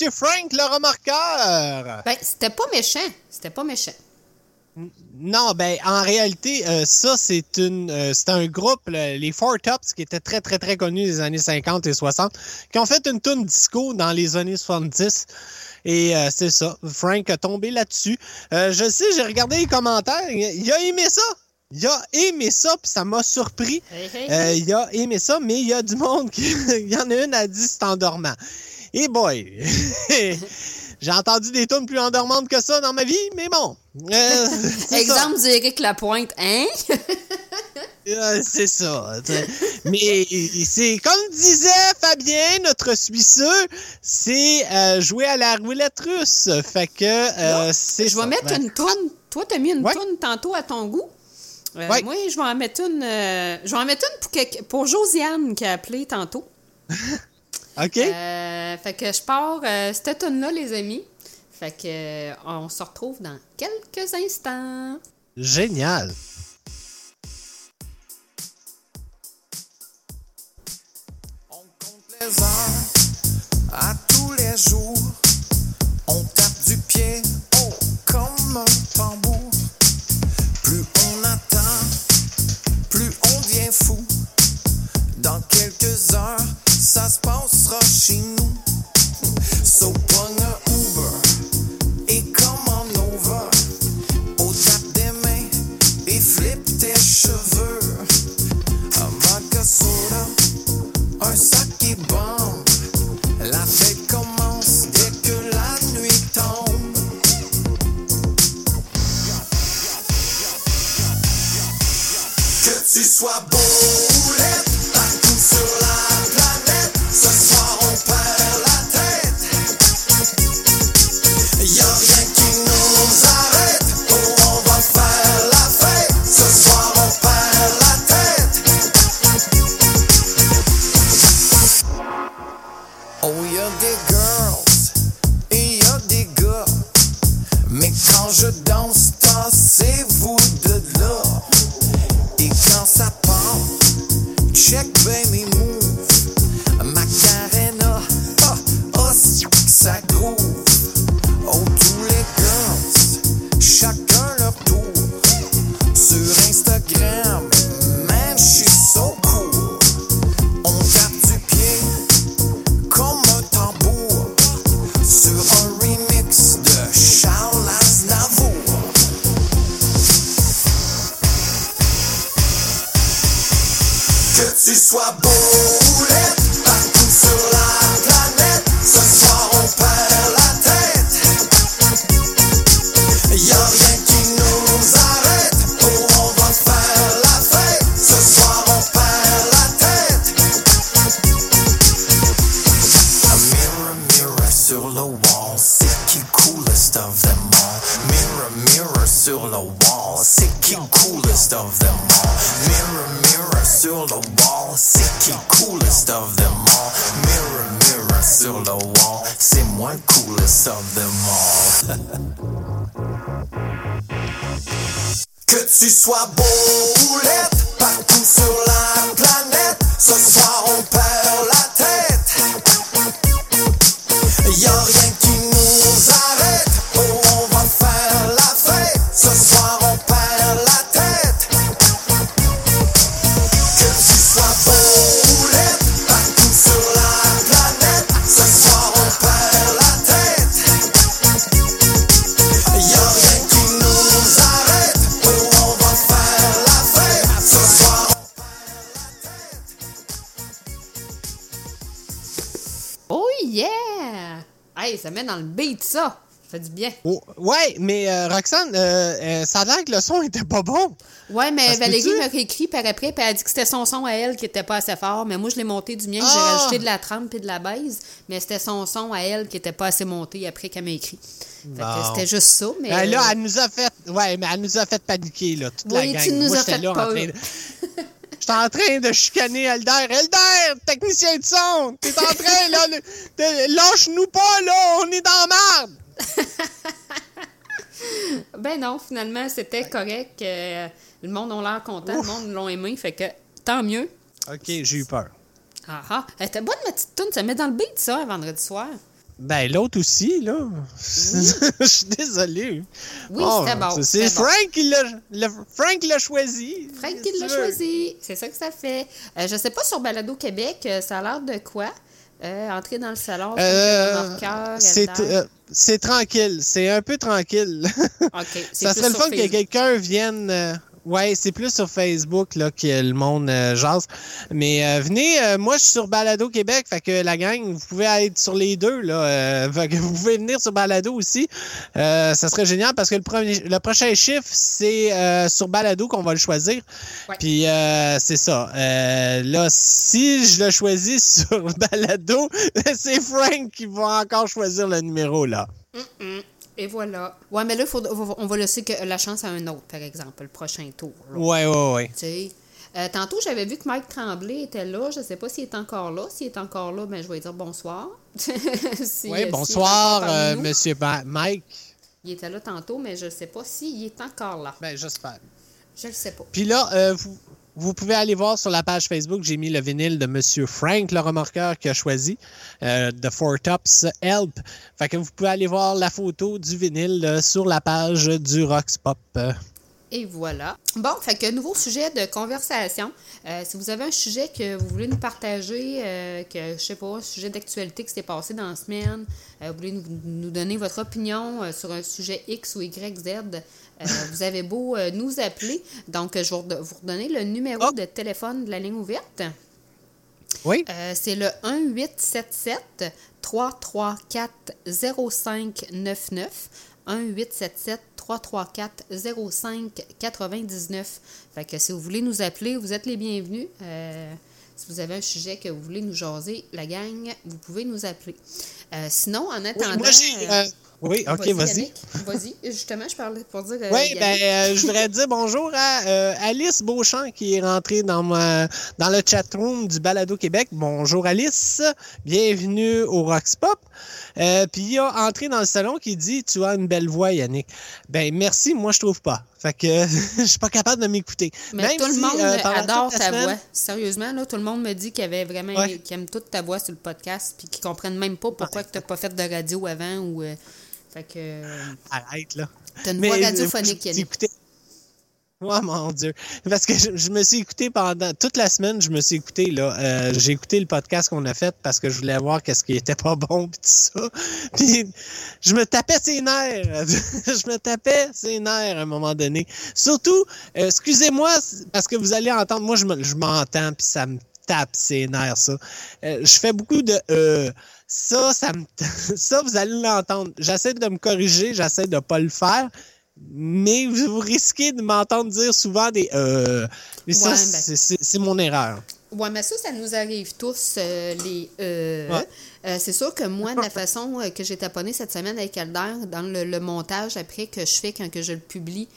Monsieur Frank le remarqueur. Ben, c'était pas méchant. C'était pas méchant. Non, ben en réalité, euh, ça c'est une, euh, c'est un groupe, le- les Four Tops, qui étaient très très très connus des années 50 et 60, qui ont fait une tune disco dans les années 70. Et euh, c'est ça, Frank a tombé là-dessus. Je sais, j'ai regardé les commentaires, il a aimé ça. Il a aimé ça, puis ça m'a surpris. Il a aimé ça, mais il y a du monde qui. il y en a une à dit c'est endormant. Et boy! J'ai entendu des tunes plus endormantes que ça dans ma vie, mais bon. Euh. Exemple d'Éric Lapointe, hein? Euh, c'est ça. Mais c'est comme disait Fabien, notre Suisseux, c'est euh, jouer à la roulette russe. Fait que c'est Je vais mettre Ben, une toune. Toi, t'as mis une Ouais. toune tantôt à ton goût. Ouais. Moi, je vais en mettre une. je vais en mettre une pour, pour Josiane qui a appelé tantôt. OK. Euh, fait que je pars euh, cette tune là les amis. Fait que euh, on se retrouve dans quelques instants. Génial. les heures, à tous les jours, on tape du pied, ça se passera chez nous. So pogne un Uber et commande over. Au tape des mains et flip tes cheveux. Un vodka un sac qui bombe. La fête commence dès que la nuit tombe. Que tu sois fait du bien. Oh, ouais, mais euh, Roxane, euh, euh, ça a l'air que le son était pas bon. Ouais, mais Ça Valérie m'a réécrit par après, puis elle a dit que c'était son son à elle qui était pas assez fort. Mais moi, je l'ai monté du mien, j'ai Ah! rajouté de la trempe et de la baise. Mais c'était son son à elle qui était pas assez monté après qu'elle m'a écrit. Bon. c'était juste ça. Mais Ben là, euh, elle nous a fait. Ouais, mais elle nous a fait paniquer, là, toute la Oui, gang. tu nous Moi, as j'étais fait là en train de- J'étais en train de chicaner Elder. Elder, technicien de son, t'es en train, là, lâche-nous pas, là, on est dans la merde. Ben non, finalement, c'était correct. euh, le monde a l'air content, le monde l'ont aimé, fait que tant mieux. Ok, j'ai eu peur. Ah ah, elle était bonne ma petite toune, ça met dans le beat ça, vendredi soir. Ben, l'autre aussi, là. Je suis désolé. Oui, Oh, c'était bon, C'est bon. Frank qui l'a le- Frank l'a choisi. Frank qui l'a choisi, c'est ça que ça fait. Euh, je sais pas sur Balado Québec, euh, ça a l'air de quoi? Euh, entrer dans le salon, Euh, c'est euh, c'est tranquille. C'est un peu tranquille. OK, Ça serait le fun que quelqu'un vienne. Ouais, c'est plus sur Facebook là, que le monde euh, jase. Mais euh, venez, euh, moi je suis sur Balado Québec, fait que la gang, vous pouvez être sur les deux. Là, euh, que vous pouvez venir sur Balado aussi. Euh, ça serait génial parce que le, premier, le prochain chiffre, c'est euh, sur Balado qu'on va le choisir. Ouais. Puis euh, c'est ça. Euh, là, si je le choisis sur Balado, c'est Frank qui va encore choisir le numéro là. Mm. Et voilà. Ouais, mais là, faut- on va laisser que la chance à un autre, par exemple, le prochain tour. là. Ouais, ouais, ouais. Tu sais. Euh, tantôt, j'avais vu que Mike Tremblay était là. Je sais pas s'il est encore là. S'il est encore là, ben, je vais lui dire bonsoir. Si- Oui, bonsoir, euh, monsieur Mike. Il était là tantôt, mais je sais pas s'il est encore là. Ben, j'espère. Je le sais pas. Puis là, euh, vous, vous pouvez aller voir sur la page Facebook, j'ai mis le vinyle de Monsieur Frank, le remorqueur qui a choisi, euh, The Four Tops Help. Fait que vous pouvez aller voir la photo du vinyle euh, sur la page du Rox Pop. Et voilà. Bon, fait que nouveau sujet de conversation. Euh, si vous avez un sujet que vous voulez nous partager, euh, que je sais pas, un sujet d'actualité qui s'est passé dans la semaine, vous voulez nous, nous donner votre opinion sur un sujet X ou Y, Z, euh, vous avez beau euh, nous appeler. Donc, je vais vous redonner- le numéro Oh. de téléphone de la ligne ouverte. Oui? Euh, c'est le 1877 334 0599 1877 334 0599 Fait que si vous voulez nous appeler, vous êtes les bienvenus. Si vous avez un sujet que vous voulez nous jaser, la gang, vous pouvez nous appeler. Sinon, en attendant... moi, oui, ok, vas-y. Vas-y. Justement, je parlais pour dire... euh, Oui, ben, euh, je voudrais dire bonjour à euh, Alice Beauchamp qui est rentrée dans, ma, dans le chatroom du Balado Québec. Bonjour Alice, bienvenue au Rox Pop. Euh, Puis il a entré dans le salon qui dit Tu as une belle voix, Yannick. Ben merci, moi je trouve pas. Fait que je suis pas capable de m'écouter. Mais Même tout le monde adore ta semaine- voix. Sérieusement, là, tout le monde me dit qu'il avait vraiment Ouais. qu'il aime toute ta voix sur le podcast puis qu'ils comprennent même pas pourquoi tu n'as pas fait de radio avant ou euh, fait que euh, Arrête là. t'as une voix euh, radiophonique, Yannick. écoutez- Oh mon Dieu. Parce que je, je me suis écouté pendant toute la semaine, je me suis écouté là. euh, j'ai écouté le podcast qu'on a fait parce que je voulais voir qu'est-ce qui était pas bon pis tout ça. Puis je me tapais ses nerfs. je me tapais ses nerfs à un moment donné. Surtout, euh, excusez-moi parce que vous allez entendre, moi je me- je m'entends puis ça me tape ses nerfs ça. Euh, je fais beaucoup de euh, ça, ça me ça vous allez l'entendre. J'essaie de me corriger, j'essaie de pas le faire. Mais vous risquez de m'entendre dire souvent des euh. Mais ça, ben. c'est mon erreur. Ouais, mais ça, ça nous arrive tous, euh, les euh, Ouais. euh, c'est sûr que moi, de la façon euh, que j'ai taponné cette semaine avec Elder, dans le, le montage après que je fais quand que je le publie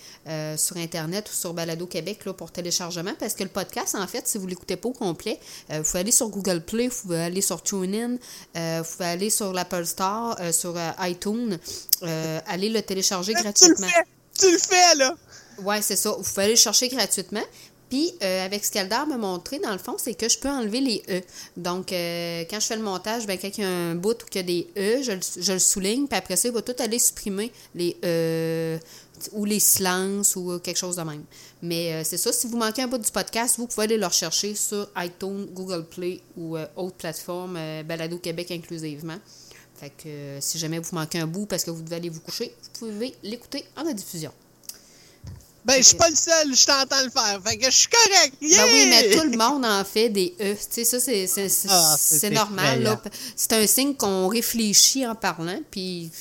sur Internet ou sur Balado Québec là, pour téléchargement, parce que le podcast, en fait, si vous l'écoutez pas au complet, vous pouvez aller sur Google Play, vous pouvez aller sur TuneIn, vous pouvez aller sur l'Apple Store, sur iTunes, aller le télécharger Tu le gratuitement. fais! Tu le fais, là! Ouais, c'est ça. Vous pouvez aller le chercher gratuitement. Puis, euh, avec ce qu'Eldar m'a montré, dans le fond, c'est que je peux enlever les E. Donc, euh, quand je fais le montage, ben, quand il y a un bout où il y a des E, je, le- souligne, puis après ça, il va tout aller supprimer les E ou les silences ou quelque chose de même. Mais c'est ça, si vous manquez un bout du podcast, vous pouvez aller le rechercher sur iTunes, Google Play ou euh, autre plateforme, euh, Balado Québec inclusivement. Fait que si jamais vous manquez un bout parce que vous devez aller vous coucher, vous pouvez l'écouter en rediffusion. Ben, je suis pas le seul, je t'entends le faire. Fait que je suis correct! Yeah! Ben oui, mais tout le monde en fait des E. Tu sais, ça, c'est, c'est, c'est, Ah, c'est normal. Là. C'est un signe qu'on réfléchit en parlant, puis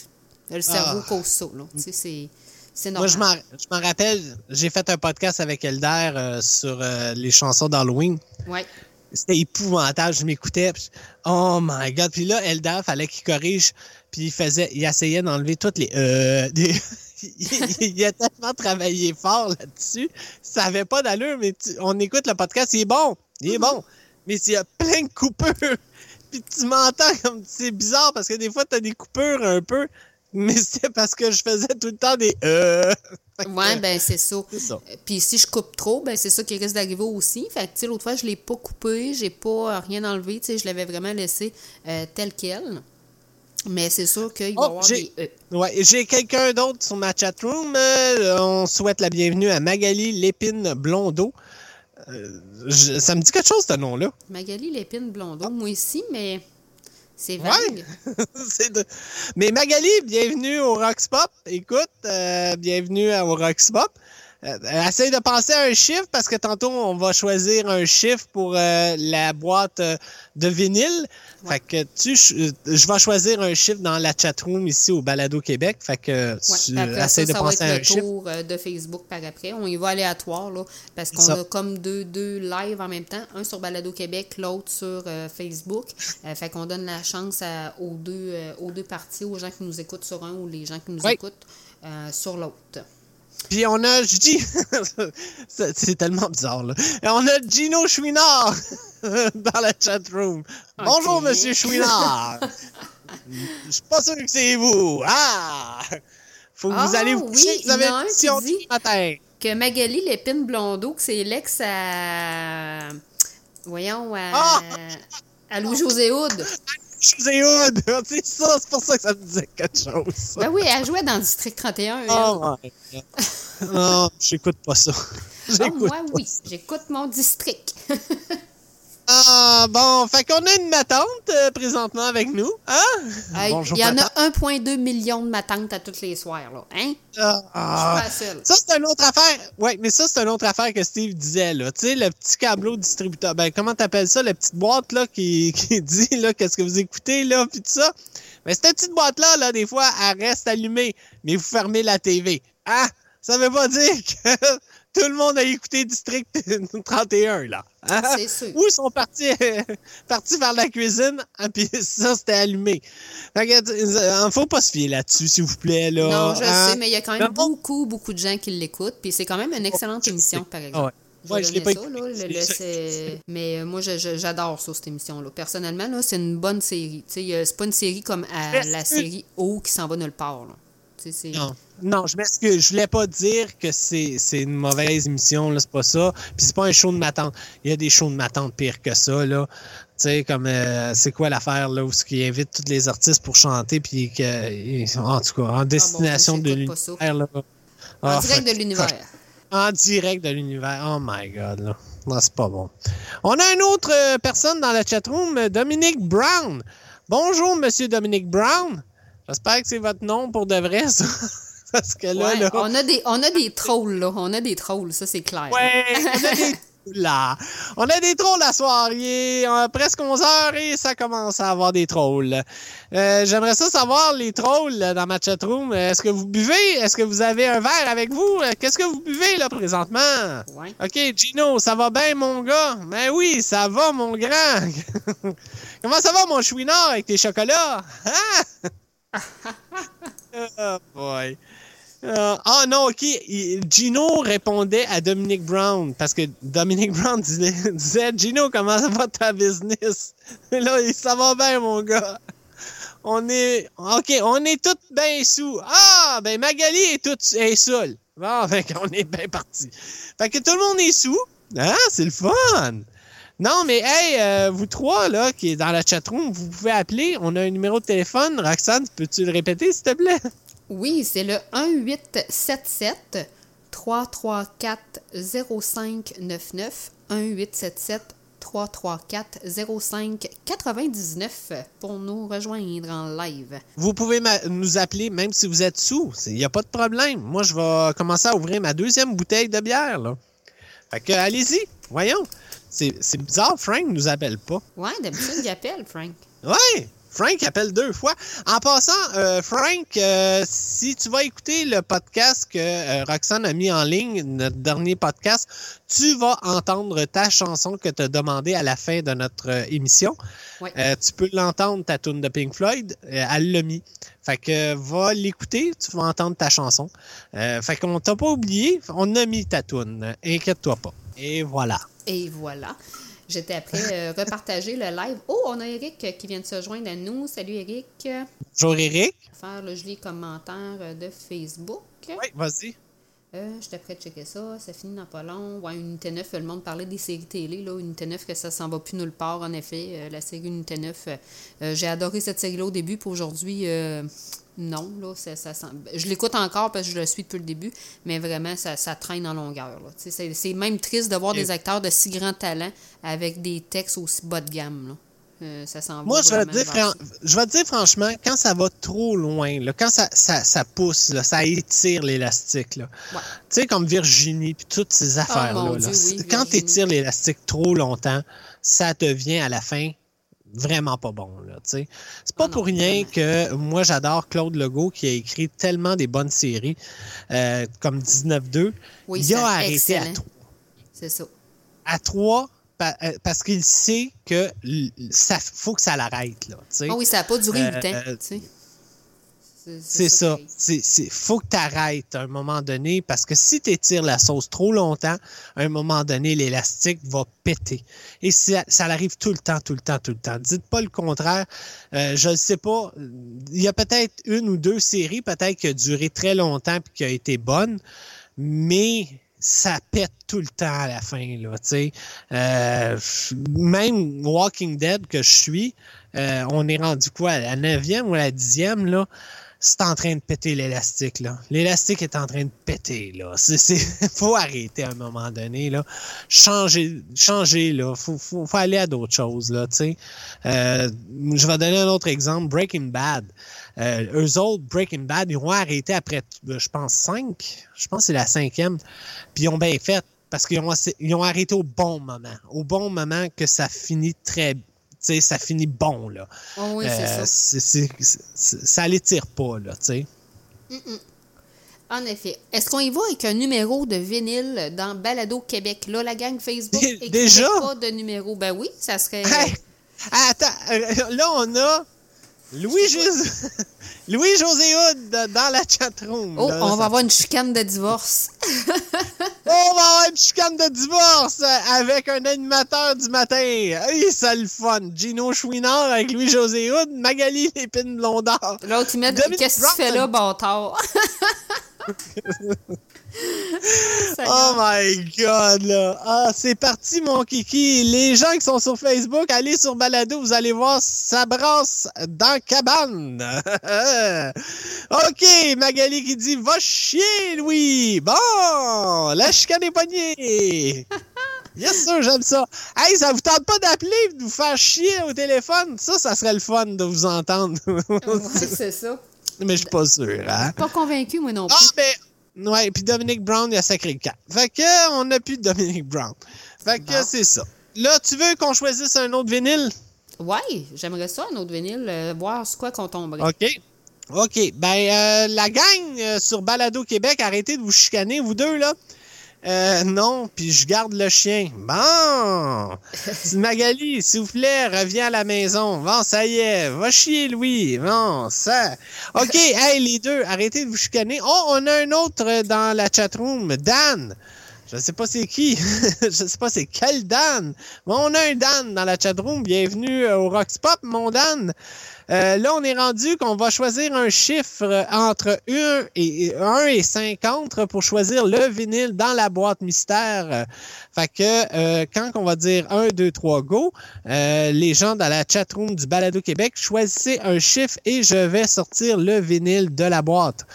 le cerveau Ah. cause ça. Là. Tu sais, c'est, c'est Moi, normal. je m'en je m'en rappelle, j'ai fait un podcast avec Elder euh, sur euh, les chansons d'Halloween. Ouais. C'était épouvantable, je m'écoutais. puis Oh my god. Puis là, Elder, fallait qu'il corrige. Puis il faisait, il essayait d'enlever toutes les. Euh, des- il, il a tellement travaillé fort là-dessus. Ça avait pas d'allure, mais tu- on écoute le podcast, il est bon. Il est bon. Mais s'il y a plein de coupures. Puis tu m'entends comme c'est bizarre parce que des fois, tu as des coupures un peu. Mais c'est parce que je faisais tout le temps des. Euh. Ouais, ben c'est ça. Euh, Puis si je coupe trop, ben c'est ça qui risque d'arriver aussi. Fait que, l'autre fois, je l'ai pas coupé, j'ai pas euh, rien enlevé, tu sais, je l'avais vraiment laissé euh, tel quel. Mais c'est sûr qu'il va y Oh, avoir j'ai- des E. Ouais, j'ai quelqu'un d'autre sur ma chatroom. Euh, on souhaite la bienvenue à Magali Lépine Blondeau. Euh, je- ça me dit quelque chose, ce nom-là. Magali Lépine Blondeau, moi aussi, mais c'est Ouais. de- Mais Magali, bienvenue au Rox Pop. Écoute, euh, bienvenue au Rox Pop. Euh, essaye de penser à un chiffre parce que tantôt, on va choisir un chiffre pour euh, la boîte euh, de vinyle. Fait que tu, je, vais choisir un chiffre dans la chatroom ici au Balado Québec. Fait que Ouais, tu ça, essaye de ça va penser être à un le chiffre. tour de Facebook par après. On y va aléatoire, là, parce qu'on a comme deux, deux lives en même temps, un sur Balado Québec, l'autre sur euh, Facebook. Euh, fait qu'on donne la chance à- aux, deux, euh, aux deux parties, aux gens qui nous écoutent sur un ou les gens qui nous Oui. écoutent sur l'autre. Puis on a, je dis, c'est tellement bizarre, là. Et on a Gino Chouinard dans la chatroom. Bonjour, Ok. monsieur Chouinard. Je suis pas sûr que c'est vous. Ah! Faut que vous Ah, allez vous coucher, oui, vous avez une mission dit- du matin. Que Magali Lépine Blondeau, que c'est l'ex à. Voyons, à. Ah! à Louis-José Hood. José Hood. C'est ça, c'est pour ça que ça me disait quelque chose. Ben oui, elle jouait dans le District 31. elle. Oh my God. Non, j'écoute pas ça. J'écoute moi, pas oui, j'écoute mon district. Ah, bon, fait qu'on a une matante euh, présentement avec nous. Hein? Hey, Bonjour, Il y en a 1,2 million de matantes à tous les soirs, là. Hein? Ah, pas la seule. Ça, c'est une autre affaire. Ouais, mais ça, c'est une autre affaire que Steve disait, là. Tu sais, le petit câbleau distributeur. Ben, comment t'appelles ça? La petite boîte, là, qui, qui dit, là, qu'est-ce que vous écoutez, là, puis tout ça? Mais cette petite boîte-là, là, des fois, elle reste allumée, mais vous fermez la TV. Ah! Ça veut pas dire que tout le monde a écouté District 31, là. Hein? C'est sûr. Ou ils sont partis, partis faire la cuisine, ah, puis ça, c'était allumé. Fait que, euh, faut pas se fier là-dessus, s'il vous plaît, là. Non, je Hein? sais, mais il y a quand même beaucoup, beaucoup de gens qui l'écoutent. Puis c'est quand même une excellente émission, par exemple. Ouais. Je l'ai pas ça, écouté. là, le- le- C'est- c'est- Mais moi, j'adore ça, cette émission-là. Personnellement, là, c'est une bonne série. C'est pas une série comme à la série O qui s'en va nulle part. Là. Non, non, je m'excuse. Je voulais pas dire que c'est une mauvaise émission, c'est pas ça. Puis c'est pas un show de ma tante. Il y a des shows de ma tante pires que ça, là. Tu sais, comme, euh, c'est quoi l'affaire, là, où ce qui invite tous les artistes pour chanter, puis que, sont- en tout cas, en destination de j'écoute pas ça. l'univers, là. En Ah, direct de l'univers. En direct de l'univers. Oh my God, là. Non, c'est pas bon. On a une autre euh, personne dans la chatroom, euh, Dominique Brown. Bonjour, monsieur Dominique Brown. J'espère que c'est votre nom pour de vrai, ça. Parce que là, Ouais, là. on, a des, on a des trolls, là. On a des trolls, ça, c'est clair. Ouais, on a des Là. On a des trolls la soirée, euh, presque 11 heures et ça commence à avoir des trolls. Euh, J'aimerais ça savoir, les trolls là, dans ma chatroom, est-ce que vous buvez? Est-ce que vous avez un verre avec vous? Euh, Qu'est-ce que vous buvez là présentement? Ouais. OK, Gino, ça va bien mon gars? Ben oui, ça va mon grand. Comment ça va mon chouinard avec tes chocolats? Hein? Oh boy. Euh, ah non, ok. Gino répondait à Dominic Brown parce que Dominic Brown disait, Gino, comment ça va ta business? Là, ça va bien, mon gars. On est. Ok, on est tous bien sous. Ah, ben Magali est toute est saoule. Bon, fait qu'on est bien parti. Fait que tout le monde est sous. Ah, c'est le fun! Non, mais hey, euh, vous trois, là, qui est dans la chatroom, vous pouvez appeler. On a un numéro de téléphone. Roxane, peux-tu le répéter, s'il te plaît? Oui, c'est le 1877 334 0599 1877 334 0599 pour nous rejoindre en live. Vous pouvez nous appeler même si vous êtes sous. Il n'y a pas de problème. Moi, je vais commencer à ouvrir ma deuxième bouteille de bière. Là. Fait que, allez-y. Voyons. C'est bizarre, Frank nous appelle pas. Ouais, d'habitude, il appelle, Frank. Ouais, Frank appelle deux fois. En passant, euh, Frank, euh, si tu vas écouter le podcast que euh, Roxane a mis en ligne, notre dernier podcast, tu vas entendre ta chanson que tu as demandé à la fin de notre euh, émission. Tu peux l'entendre, ta tune de Pink Floyd. Elle l'a mis. Fait que va l'écouter, tu vas entendre ta chanson. Fait qu'on t'a pas oublié, on a mis ta tune. Inquiète-toi pas. Et voilà. Et voilà. J'étais après euh, repartager le live. Oh, on a Eric euh, qui vient de se joindre à nous. Salut Eric. Bonjour Eric. Faire le joli commentaire euh, de Facebook. Oui, vas-y. Euh, J'étais prêt de checker ça. Ça finit dans pas long. Ouais, Unité 9, le monde parlait des séries télé. Là. Unité 9, que ça s'en va plus nulle part, en effet. Euh, la série Unité 9. euh, euh, J'ai adoré cette série-là au début, puis aujourd'hui, non. Là, ça, ça sent- Je l'écoute encore parce que je le suis depuis le début, mais vraiment, ça, ça traîne en longueur. C'est même triste de voir Et- des acteurs de si grand talent avec des textes aussi bas de gamme. Là. Euh, ça s'en va Moi, je vais, dire, vers fran- je vais te dire franchement, quand ça va trop loin, là, quand ça, pousse, là, ça étire l'élastique. Ouais. tu sais, comme Virginie, puis toutes ces affaires-là. mon là. Dieu, oui, quand tu étires l'élastique trop longtemps, ça devient à la fin vraiment pas bon. Là, tu sais. c'est pas Ah non, pour rien que moi, j'adore Claude Legault qui a écrit tellement des bonnes séries euh, comme 19-2. Oui, Il a arrêté à excellent. trois C'est ça. à trois pa- euh, parce qu'il sait que ça faut que ça l'arrête là. tu sais. Ah oui, ça n'a pas duré Euh, huit ans. C'est ça. C'est, c'est, faut que tu arrêtes à un moment donné parce que si tu étires la sauce trop longtemps, à un moment donné, l'élastique va péter. Et ça, ça arrive tout le temps, tout le temps, tout le temps. Dites pas le contraire. Euh, je ne sais pas. Il y a peut-être une ou deux séries, peut-être qui a duré très longtemps et qui a été bonne, mais ça pète tout le temps à la fin, là, tu sais. Euh, même Walking Dead que je suis, euh, on est rendu quoi, à la neuvième ou à la dixième, là, c'est en train de péter l'élastique, là. L'élastique est en train de péter, là. C'est, faut arrêter à un moment donné, là. Changer, changer, là. Faut, faut, faut aller à d'autres choses, là, tu sais. Euh, je vais donner un autre exemple. Breaking Bad. Euh, eux autres, Breaking Bad, ils ont arrêté après, euh, je pense, cinq. Je pense que c'est la cinquième. Puis ils ont bien fait parce qu'ils ont, ils arrêté au bon moment. Au bon moment que ça finit très... Sais, ça finit bon, là. Oui, c'est Euh, ça. c'est- ça l'étire pas, là, tu sais. En effet. Est-ce qu'on y va avec un numéro de vinyle dans Balado Québec? Là, la gang Facebook déjà? pas de numéro. Ben oui, ça serait... Hey! Attends, euh, là, on a Louis-José Louis José Hood dans la chatroom. Oh, on ça- va avoir une chicane de divorce. On va avoir une chicane de divorce avec un animateur du matin. Hey, c'est le fun. Gino Chouinard avec Louis-José Hood, Magali Lépine Blondard. L'autre, il met Qu'est-ce que tu fais là, bâtard? Oh my god, là. Ah, c'est parti, mon kiki. Les gens qui sont sur Facebook, allez sur Balado, vous allez voir, ça brasse dans cabane. OK, Magali qui dit, va chier, Louis. Bon, la chicane est pognée. Yes, sir, j'aime ça. Hey, ça vous tente pas d'appeler, de vous faire chier au téléphone? Ça, ça serait le fun de vous entendre. Ouais, c'est ça. Mais je suis pas sûr, hein? Pas convaincu, moi non Ah, plus. Ouais, puis Dominic Brown, il a sacré le camp. Fait que, on n'a plus de Dominic Brown. Fait que Bon. c'est ça. Là, tu veux qu'on choisisse un autre vinyle? Ouais, j'aimerais ça, un autre vinyle, euh, voir sur quoi qu'on tomberait. OK. OK. Ben, euh, la gang euh, sur Balado Québec, arrêtez de vous chicaner, vous deux, là. Euh, non, puis je garde le chien. Bon! Magali, s'il vous plaît, reviens à la maison. Bon, ça y est, va chier, Louis. Bon, ça. OK, hey, les deux, arrêtez de vous chicaner. Oh, on a un autre dans la chatroom, Dan. Je sais pas c'est qui. je sais pas c'est quel Dan. Bon, on a un Dan dans la chatroom. Bienvenue euh, au Rox Pop, mon Dan. Euh, là, on est rendu qu'on va choisir un chiffre entre 1 et, 1 et 50 pour choisir le vinyle dans la boîte mystère. Fait que euh, quand on va dire 1, 2, 3, go, les gens dans la chatroom du Balado Québec, choisissez un chiffre et je vais sortir le vinyle de la boîte.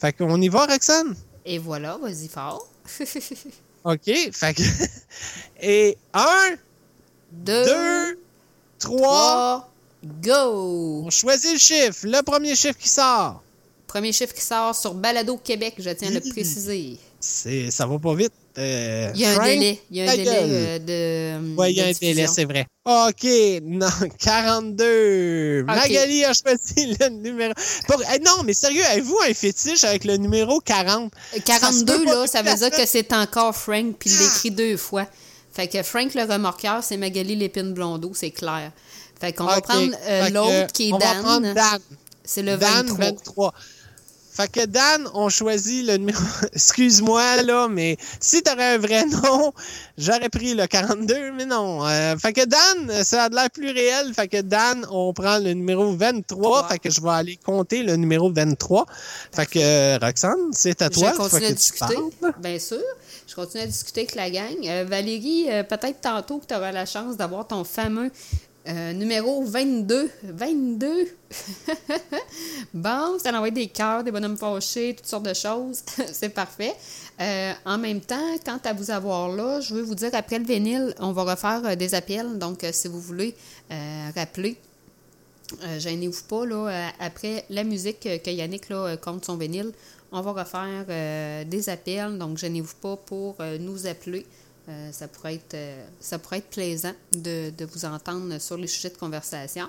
Fait qu'on y va, Roxane? Et voilà, vas-y fort. OK. Fait que... Et 1, Deux, 2, 3, trois, go! on choisit le chiffre. Le premier chiffre qui sort. Premier chiffre qui sort sur Balado Québec, je tiens à le préciser. C'est, ça va pas vite. Euh, Il y a un délai. Il y a un délai euh, de. Ouais, il y a un délai, c'est vrai. OK, non, 42. Magali a choisi le numéro. Pour- eh, non, mais sérieux, avez-vous un fétiche avec le numéro 40? Euh, Ça se 42, peut pas là, ça veut dire que c'est encore Frank, puis il l'écrit deux fois. Fait que Frank le remorqueur, c'est Magali Lépine Blondeau, c'est clair. Fait qu'on va prendre euh, l'autre qui est on Dan. va prendre Dan. C'est le Dan 23. 23. Fait que Dan, on choisit le numéro. Excuse-moi, là, mais si t'aurais un vrai nom, j'aurais pris le 42, mais non. Euh, fait que Dan, ça a de l'air plus réel. Fait que Dan, on prend le numéro 23. Fait que je vais aller compter le numéro 23. Fait que euh, Roxane, c'est à toi. je continue à discuter, bien sûr. Je continue à discuter avec la gang. Euh, Valérie, euh, peut-être tantôt que tu auras la chance d'avoir ton fameux euh, numéro 22. 22! bon, ça envoie des cœurs, des bonhommes fâchés, toutes sortes de choses. C'est parfait. Euh, en même temps, quant à vous avoir là, je veux vous dire, après le vinyle, on va refaire euh, des appels. Donc, si vous voulez rappeler Gênez-vous pas, là, après la musique que Yannick là, compte son vinyle, on va refaire des appels, donc gênez-vous pas pour nous appeler. Euh, ça, pourrait être, euh, ça pourrait être plaisant de, de vous entendre sur les sujets de conversation.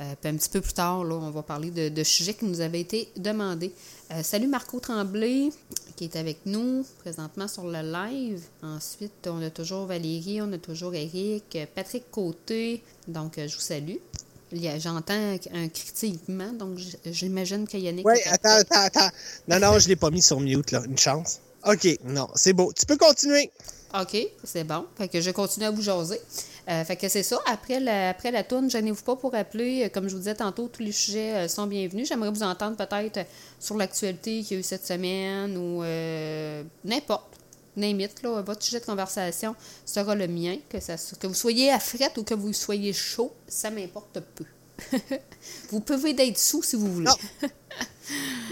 Euh, puis un petit peu plus tard, là, on va parler de, de sujets qui nous avaient été demandés. Euh, salut Marco Tremblay, qui est avec nous présentement sur le live. Ensuite, on a toujours Valérie, on a toujours Eric, Patrick Côté. Donc, je vous salue. J'entends un critiquement, donc j'imagine que Yannick. Est attends, attends, attends. Non, non, je l'ai pas mis sur mute, là. Une chance. OK, non, c'est beau. Tu peux continuer. OK, c'est bon. Fait que je continue à vous jaser. Euh, fait que c'est ça. Après la, après la tourne, gênez-vous pas pour appeler. Euh, Comme je vous disais tantôt, tous les sujets euh, sont bienvenus. J'aimerais vous entendre peut-être sur l'actualité qu'il y a eu cette semaine ou euh, n'importe. It, là, votre sujet de conversation sera le mien. Que, ça, que vous soyez à ou que vous soyez chaud, ça m'importe peu. vous pouvez d'être sous si vous voulez.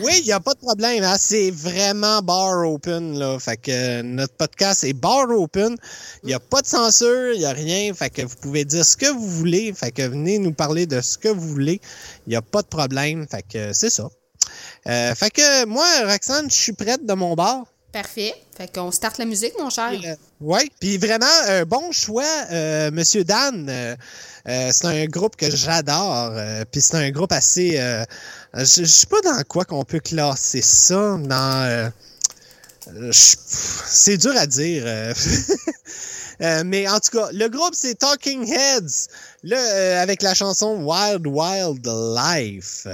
Oui, il n'y a pas de problème. hein. C'est vraiment bar open. Là. Fait que euh, notre podcast est bar open. Il n'y a pas de censure, il n'y a rien. Fait que vous pouvez dire ce que vous voulez. Fait que venez nous parler de ce que vous voulez. Il n'y a pas de problème. Fait que c'est ça. Euh, fait que moi, Roxane, je suis prête de mon bar. Parfait. Fait qu'on starte la musique, mon cher. Oui, puis vraiment, un bon choix, euh, Monsieur Dan. Euh, c'est un groupe que j'adore. euh, puis c'est un groupe assez... euh, je je sais pas dans quoi qu'on peut classer ça. Dans... euh, c'est dur à dire. mais en tout cas, le groupe, c'est Talking Heads. Euh, avec la chanson Wild Wild Life.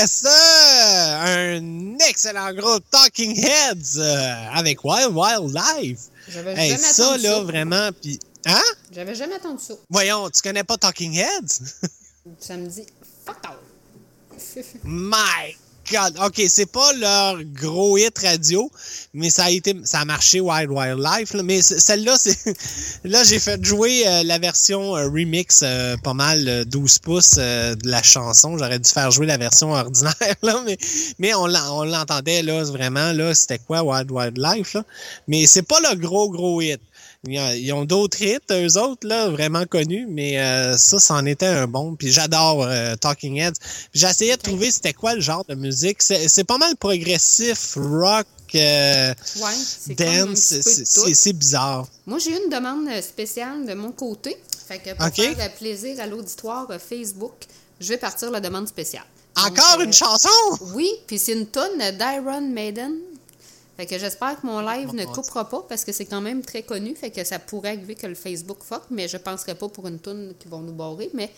Yes! euh, un excellent groupe Talking Heads euh, avec Wild Wild Life. J'avais Hey, jamais ça entendu là ça. vraiment puis hein? J'avais jamais entendu ça. Voyons, tu connais pas Talking Heads? Ça me dit fuck out. My God! OK, c'est pas leur gros hit radio, mais ça a été ça a marché Wild Wild Life. là. mais celle-là, c'est là j'ai fait jouer euh, la version euh, remix euh, pas mal euh, 12 pouces euh, de la chanson. J'aurais dû faire jouer la version ordinaire, là, mais, mais on l'en- on l'entendait là vraiment là, c'était quoi Wild Wild Life là? Mais c'est pas le gros gros hit. Ils ont- d'autres hits, eux autres, là, vraiment connus, mais euh, ça, c'en était un bon. Puis j'adore euh, Talking Heads. J'essayais de trouver c'était quoi le genre de musique. C'est c'est pas mal progressif, rock, euh, Ouais, dance. C'est bizarre. Moi, j'ai une demande spéciale de mon côté. Fait que pour faire plaisir à l'auditoire Facebook, je vais partir la demande spéciale. Encore une chanson? Oui, puis c'est une tonne d'Iron Maiden. Fait que j'espère que mon live ne coupera pas parce que c'est quand même très connu. Fait que ça pourrait arriver que le Facebook fuck, mais je penserais pas pour une tonne qui vont nous barrer. Mais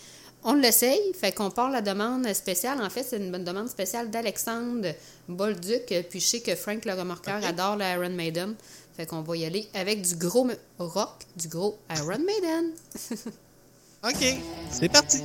on l'essaye. Fait qu'on part la demande spéciale. En fait, c'est une bonne demande spéciale d'Alexandre Bolduc. Puis je sais que Frank le remorqueur adore la Iron Maiden. Fait qu'on va y aller avec du gros rock, du gros Iron Maiden. OK, c'est parti.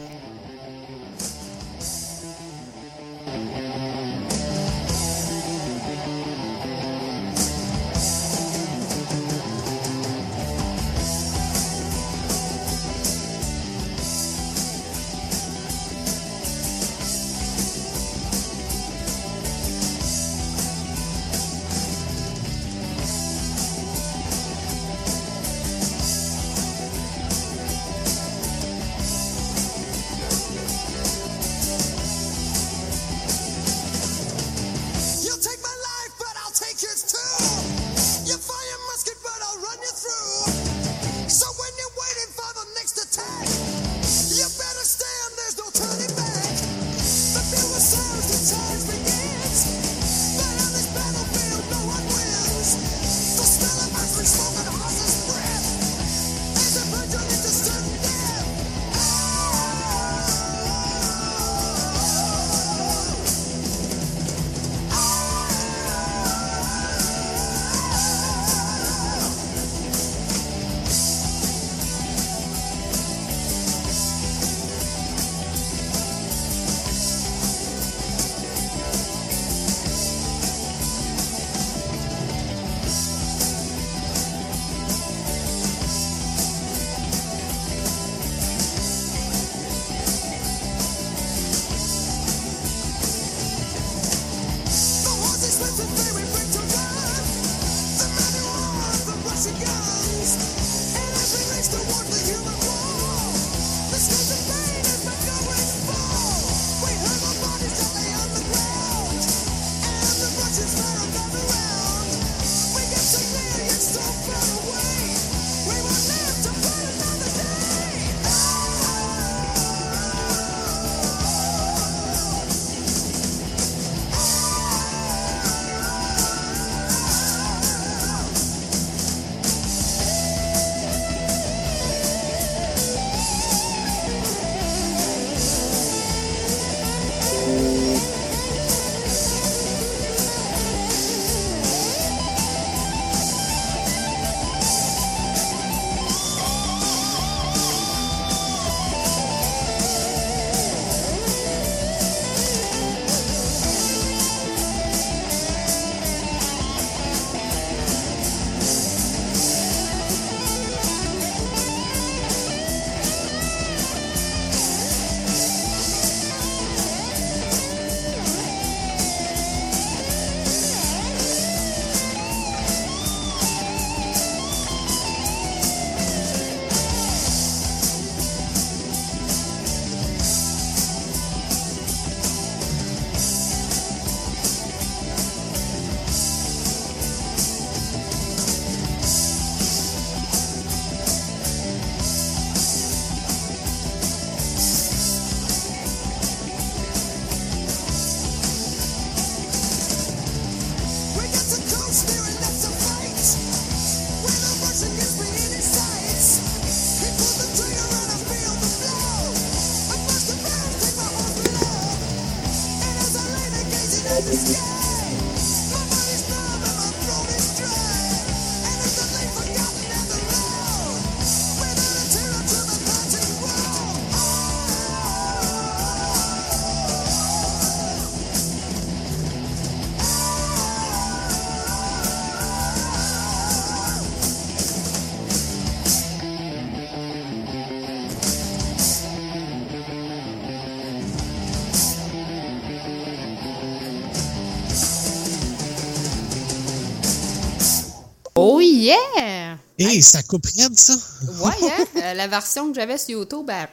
Hey, ça coupe raide, ça. Ouais, hein? Euh, la version que j'avais sur YouTube, ben,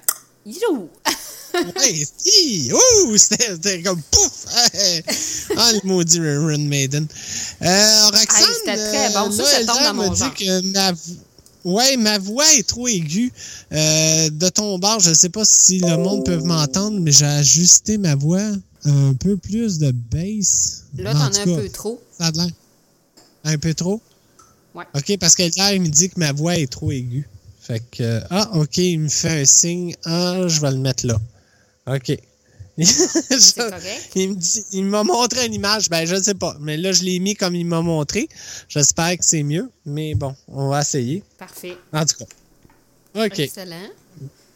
you! ouais, si! Ouh! C'était comme pouf! ah, le maudit Run Maiden. Euh, Roxane, Hey, c'était très bon. Ça, tombe dans dit que ma, ouais, ma voix est trop aiguë. Euh, de ton bar, je sais pas si le monde peut m'entendre, mais j'ai ajusté ma voix un peu plus de bass. Là, En t'en as un peu trop. Ça a l'air. Un peu trop? Ouais. OK, parce que là, il me dit que ma voix est trop aiguë. Fait que, euh, ah, OK, il me fait un signe. Ah, je vais le mettre là. OK. Dit, il m'a montré une image. Ben, je ne sais pas. Mais là, je l'ai mis comme il m'a montré. J'espère que c'est mieux. Mais bon, on va essayer. Parfait. En tout cas. OK. Excellent.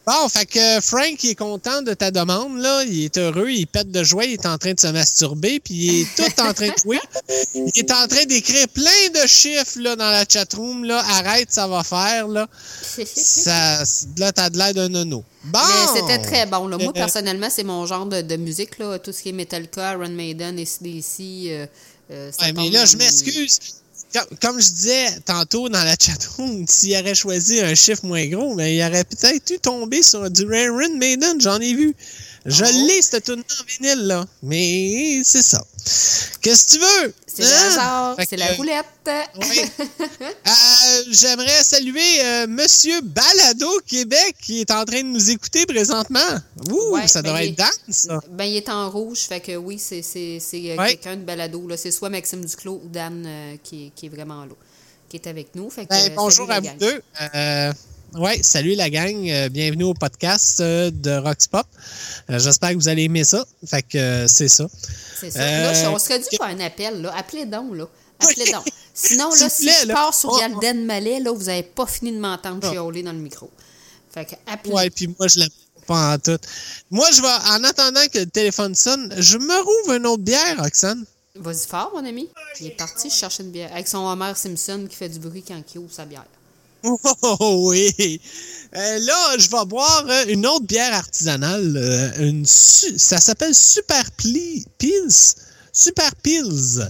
Bon, fait que Frank, il est content de ta demande, là. Il est heureux, il pète de joie, il est en train de se masturber, puis il est tout en train de jouer. Il est en train d'écrire plein de chiffres, là, dans la chatroom, là. Arrête, ça va faire, là. Ça, là, t'as de l'air d'un nono. Bon! C'était très bon. Là. Moi, Euh, personnellement, c'est mon genre de, de musique. Là. Tout ce qui est Metallica, Iron Maiden, ACDC. Euh, euh, Ouais, mais là, je m'excuse. Comme, je disais tantôt dans la chatroom, s'il aurait choisi un chiffre moins gros, mais il aurait peut-être dû tomber sur du Iron Maiden, j'en ai vu. Je Oh. l'ai, cette tune en vinyle, là. Mais c'est ça. Qu'est-ce que tu veux? C'est Hein? le hasard, Fait c'est la roulette. euh, J'aimerais saluer euh, Monsieur Balado Québec qui est en train de nous écouter présentement. Ouh, Ouais, ça ben, doit il- être Dan, ça. Ben, il est en rouge, fait que oui, c'est euh, Ouais. quelqu'un de balado. C'est soit Maxime Duclos ou Dan euh, qui, est- qui est vraiment là, qui est avec nous. Fait que, Ben, bonjour à vous deux. Ouais, salut la gang. Euh, bienvenue au podcast euh, de Rox Pop. Euh, J'espère que vous allez aimer ça. Fait que c'est ça. C'est ça. Là, on serait dû faire un appel. Là. Appelez donc, là. Appelez donc. Sinon, là, si plaît, je là. pars sur Oh, Malais, là, vous n'avez pas fini de m'entendre chialer dans le micro. Fait que appelez. Ouais, puis moi, je l'aime pas en tout. Moi, je vais, en attendant que le téléphone sonne, je me rouvre une autre bière, Roxane. Vas-y fort, mon ami. Il est parti chercher une bière. Avec son Homer Simpson qui fait du bruit quand il ouvre sa bière. Oh oui! Euh, là, je vais boire euh, une autre bière artisanale. euh, une su- ça s'appelle Super Pli- Pils. Super Pils.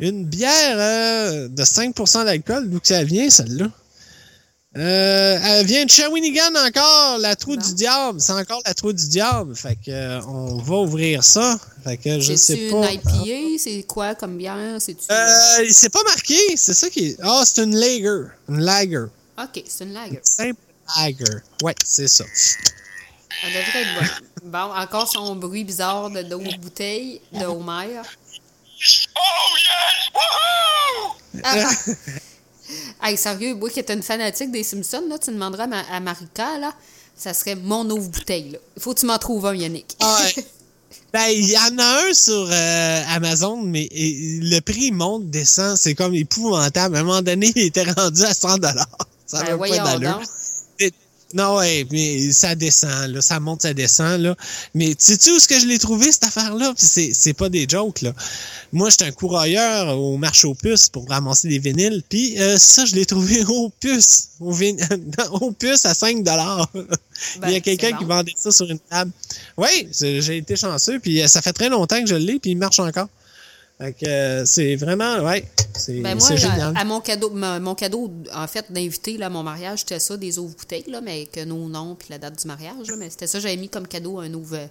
Une bière euh, de 5% d'alcool. D'où que ça vient, celle-là? Elle vient de Shawinigan encore, la trou du diable. C'est encore la trou du diable. Fait que on va ouvrir ça. Fait que je sais pas. une IPA? C'est quoi comme bière? C'est pas marqué, c'est ça qui est. Ah, c'est une lager. Une lager. OK, c'est une lager. Simple lager. Ouais, c'est ça. Elle devrait être bonne. Bon, encore son bruit bizarre de bouteille de Homer. Oh yes! Woohoo! Ah, ah. Hey, sérieux, moi qui est une fanatique des Simpsons, là, tu demanderas à, ma- à Marika, là, ça serait mon ouvre-bouteille. là. Il faut que tu m'en trouves un, Yannick. Ah ouais. Ben, il y en a un sur euh, Amazon, mais et- le prix monte, descend. C'est comme épouvantable. À un moment donné, il était rendu à 100 Ça Ben, n'a pas voyons d'allure. Non, ouais, mais ça descend, là. Ça monte, ça descend, là. Mais sais-tu où est-ce que je l'ai trouvé, cette affaire-là? Puis c'est, c'est pas des jokes, là. Moi, j'étais un courroyeur au marché aux puces pour ramasser des vinyles. Puis euh, ça, je l'ai trouvé aux puces. Au vin- aux puces à 5 Il y a quelqu'un Ben, qui vendait ça sur une table. Oui, j'ai été chanceux. Puis euh, ça fait très longtemps que je l'ai, puis il marche encore. Fait que euh, c'est vraiment, ouais, c'est, Ben moi, c'est à, génial. à mon cadeau, mon, mon cadeau, en fait, d'invité là, à mon mariage, c'était ça, des ouvres-bouteilles, là, mais que nos noms puis la date du mariage. là, mais c'était ça, j'avais mis comme cadeau un ouvre,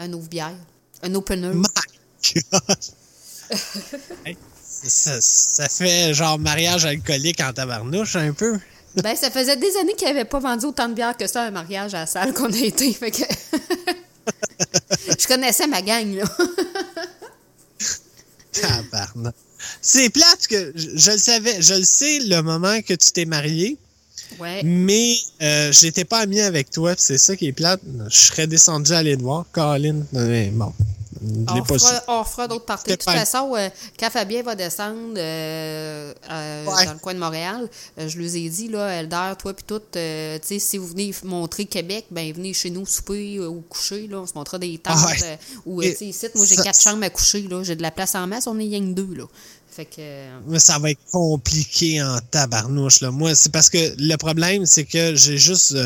un ouvre-bière. Un opener. My God! Hey, ça, ça fait genre mariage alcoolique en tabarnouche un peu. Ben, ça faisait des années qu'il n'avait pas vendu autant de bière que ça un mariage à la salle qu'on a été. Fait que... Je connaissais ma gang, là. C'est plate que je, je le savais, je le sais le moment que tu t'es marié, Ouais. mais euh, j'étais pas ami avec toi, c'est ça qui est plate. Je serais descendu aller te voir, Colin. Mais bon, Je l'ai On pas fera, on fera d'autres parties. De toute façon, euh, quand Fabien va descendre euh, euh, Ouais. dans le coin de Montréal, je lui ai dit, là, Elder, toi puis tout, tu sais, si vous venez montrer Québec, ben venez chez nous souper ou coucher, là, on se montrera des tentes. Ah ouais. ou, tu sais, ici, moi, j'ai ça- quatre chambres à coucher, là, j'ai de la place en masse, on est que deux, là. Fait que... Mais ça va être compliqué en tabarnouche. Là. Moi, c'est parce que le problème, c'est que j'ai juste.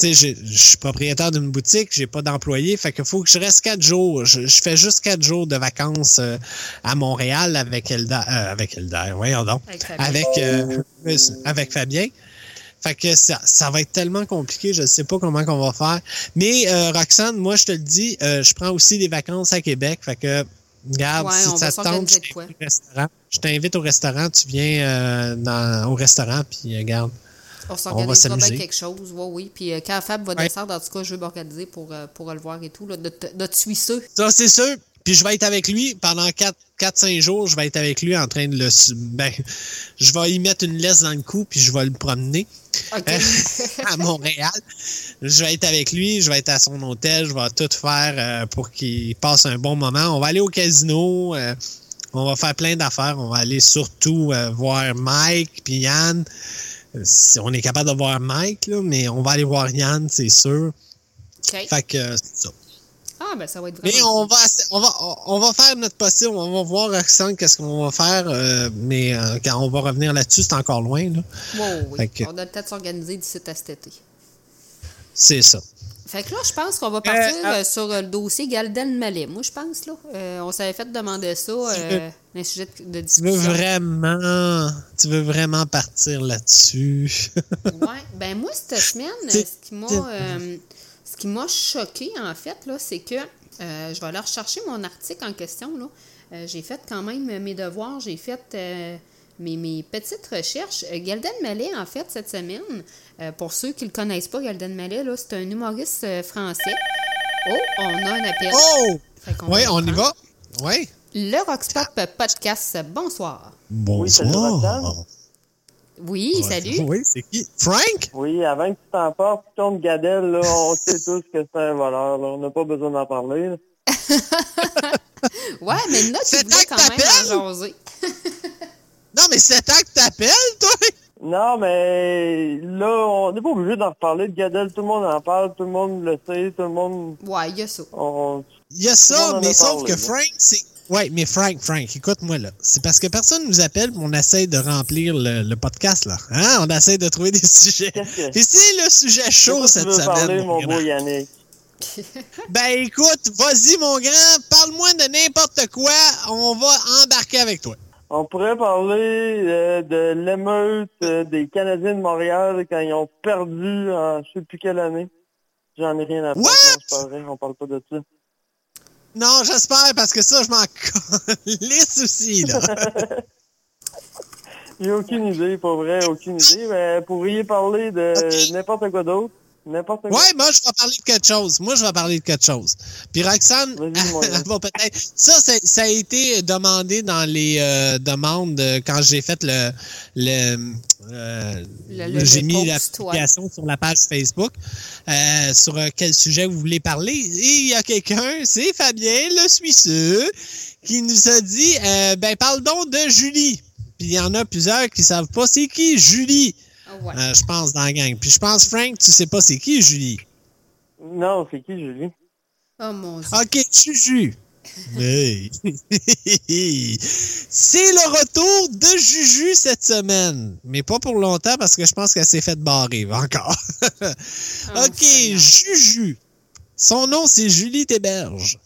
Tu sais, j'ai- je suis propriétaire d'une boutique, j'ai pas d'employé, fait qu'il faut que je reste quatre jours. Je, je fais juste quatre jours de vacances euh, à Montréal avec Elder. euh, avec Elder, voyons donc. Avec Fabien. Avec, euh, avec Fabien. Fait que ça, ça va être tellement compliqué, je sais pas comment qu'on va faire. Mais euh, Roxane, moi je te le dis, euh, je prends aussi des vacances à Québec. Fait que regarde, Ouais, si ça te tente, je t'invite au restaurant. Je t'invite au restaurant, tu viens euh, dans, au restaurant, puis regarde. On s'organisera bien s'amuser. quelque chose, oui, oui. Puis euh, quand Fab va Ouais. descendre, en tout cas, je vais m'organiser pour, euh, pour le voir et tout, là, de te suisser. Ça, c'est sûr. Puis je vais être avec lui pendant 4-5 jours. Je vais être avec lui en train de le. Ben, je vais y mettre une laisse dans le cou, puis je vais le promener OK. à Montréal. Je vais être avec lui, je vais être à son hôtel, je vais tout faire euh, pour qu'il passe un bon moment. On va aller au casino, euh, on va faire plein d'affaires. On va aller surtout euh, voir Mike puis Yann. Si on est capable de voir Mike, là, mais on va aller voir Yann, c'est sûr. OK. Fait que euh, c'est ça. Ah, ben ça va être vraiment... Mais on va, on va, on va faire notre possible. On va voir, Roxane, qu'est-ce qu'on va faire. euh, mais euh, quand on va revenir là-dessus, c'est encore loin. Là. Wow, oui. Que- On a le temps de s'organiser d'ici à cet été. C'est ça. Fait que là, je pense qu'on va partir Euh, ah. euh, sur le dossier Galden Malais. Moi, je pense, là. euh, on s'avait fait demander ça, euh, un sujet de, de Tu veux discussion. vraiment, tu veux vraiment partir là-dessus. Ouais. Ben moi, cette semaine, ce qui m'a euh, ce qui m'a choqué, en fait, là, c'est que euh, je vais aller rechercher mon article en question. Là. Euh, j'ai fait quand même mes devoirs, j'ai fait mes, mes petites recherches. Galden Mallet, en fait, cette semaine, pour ceux qui ne le connaissent pas, Galden Mallet, là, c'est un humoriste français. Oh, on a un appel. Oh! Oui, on y va. Oui. Le Rockstop Podcast, bonsoir. Bonsoir. Oui, Ouais, salut. Oui, c'est qui? Frank? Oui, avant que tu t'en passes contre Gadel, là, on sait tous que c'est un voleur. Là. On n'a pas besoin d'en parler. là. Ouais, mais là, tu C'est voulais quand que même t'appelles? en jaser. Non, mais c'est temps que t'appelles, toi? Non, mais là, on n'est pas obligé d'en reparler de Gadel. Tout le monde en parle, tout le monde le sait, tout le monde... Ouais, il y a ça. On... Il y a ça, mais a sauf parlé, que là. Frank, c'est. Ouais, mais Frank, Frank, écoute-moi là. C'est parce que personne nous appelle, puis on essaie de remplir le, le podcast là. Hein? On essaie de trouver des sujets. Que- Et c'est le sujet chaud cette tu veux semaine. parler, mon beau Yannick? Ben écoute, vas-y mon grand, parle-moi de n'importe quoi, on va embarquer avec toi. On pourrait parler euh, de l'émeute euh, des Canadiens de Montréal quand ils ont perdu en je sais plus quelle année. J'en ai rien à faire. On parle pas de ça. Non, j'espère parce que ça, je m'en lisse aussi là. J'ai aucune idée, pas vrai, aucune idée. Mais vous pourriez parler de n'importe quoi d'autre. N'importe quoi. Ouais, moi, je vais parler de quelque chose. Moi, je vais parler de quelque chose. Puis Roxane, va peut-être... Ça, ça a été demandé dans les euh, demandes euh, quand j'ai fait le... le, euh, Le- le- j'ai mis la post, publication sur la page Facebook euh, sur quel sujet vous voulez parler. Et il y a quelqu'un, c'est Fabien Le Suisseux, qui nous a dit, euh, ben, parle donc de Julie. Puis il y en a plusieurs qui savent pas c'est qui Julie. Ah ouais. Euh, je pense dans la gang. Puis je pense, Frank, tu sais pas c'est qui Julie? Non, c'est qui, Julie? Oh mon dieu. OK, Juju. Hey. C'est le retour de Juju cette semaine. Mais pas pour longtemps parce que je pense qu'elle s'est fait barrer encore. Oh, OK. Juju. Son nom, c'est Julie Théberge.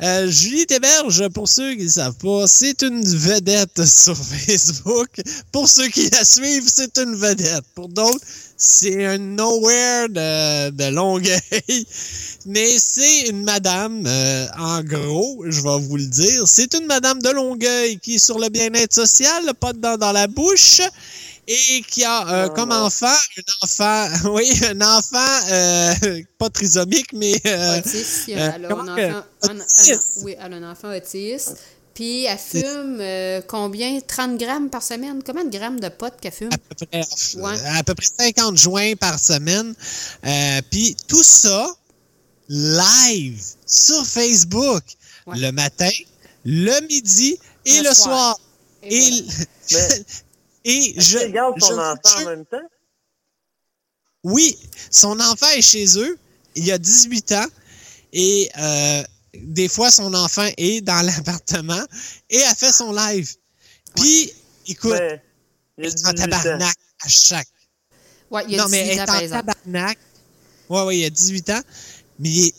Euh, Julie Théberge, pour ceux qui ne savent pas, c'est une vedette sur Facebook. Pour ceux qui la suivent, c'est une vedette. Pour d'autres, c'est un nowhere de, de Longueuil. Mais c'est une madame, euh, en gros, je vais vous le dire, c'est une madame de Longueuil qui sur le bien-être social, pas de dents dans la bouche, et qui a euh, Oh comme non. enfant, un enfant, oui, un enfant, euh, pas trisomique, mais... euh, Autiste, elle a un enfant, un- un- autiste? oui, elle a un enfant autiste. Puis elle fume euh, combien? 30 grammes par semaine? Combien de grammes de potes qu'elle fume? à peu près, Ouais. à peu près 50 joints par semaine. Euh, Puis tout ça live sur Facebook. Ouais. le matin, le midi et le, Le soir. soir. Et Et, voilà. et je, qu'il garde son je- enfant je- en même temps? Oui, son enfant est chez eux. Il a 18 ans. Et euh, des fois, son enfant est dans l'appartement et elle fait son live. Puis, écoute, Ouais. Il y elle est en 18 ans. tabarnak à chaque. Ouais, il y a non, mais 18 elle ans, est en tabarnak. Ouais, ouais, il a 18 ans. Mais il est-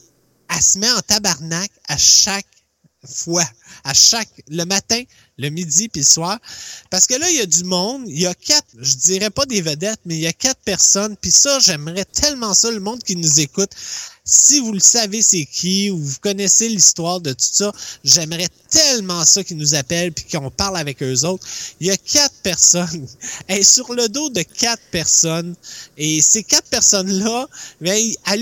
elle se met en tabarnak à chaque fois. À chaque, le matin, le midi puis le soir. Parce que là, il y a du monde. Il y a quatre, je dirais pas des vedettes, mais il y a quatre personnes. Puis ça, j'aimerais tellement ça, le monde qui nous écoute. Si vous le savez c'est qui, ou vous connaissez l'histoire de tout ça, j'aimerais tellement ça qu'ils nous appellent puis qu'on parle avec eux autres. Il y a quatre personnes. Elle sur le dos de quatre personnes. Et ces quatre personnes-là, ben, à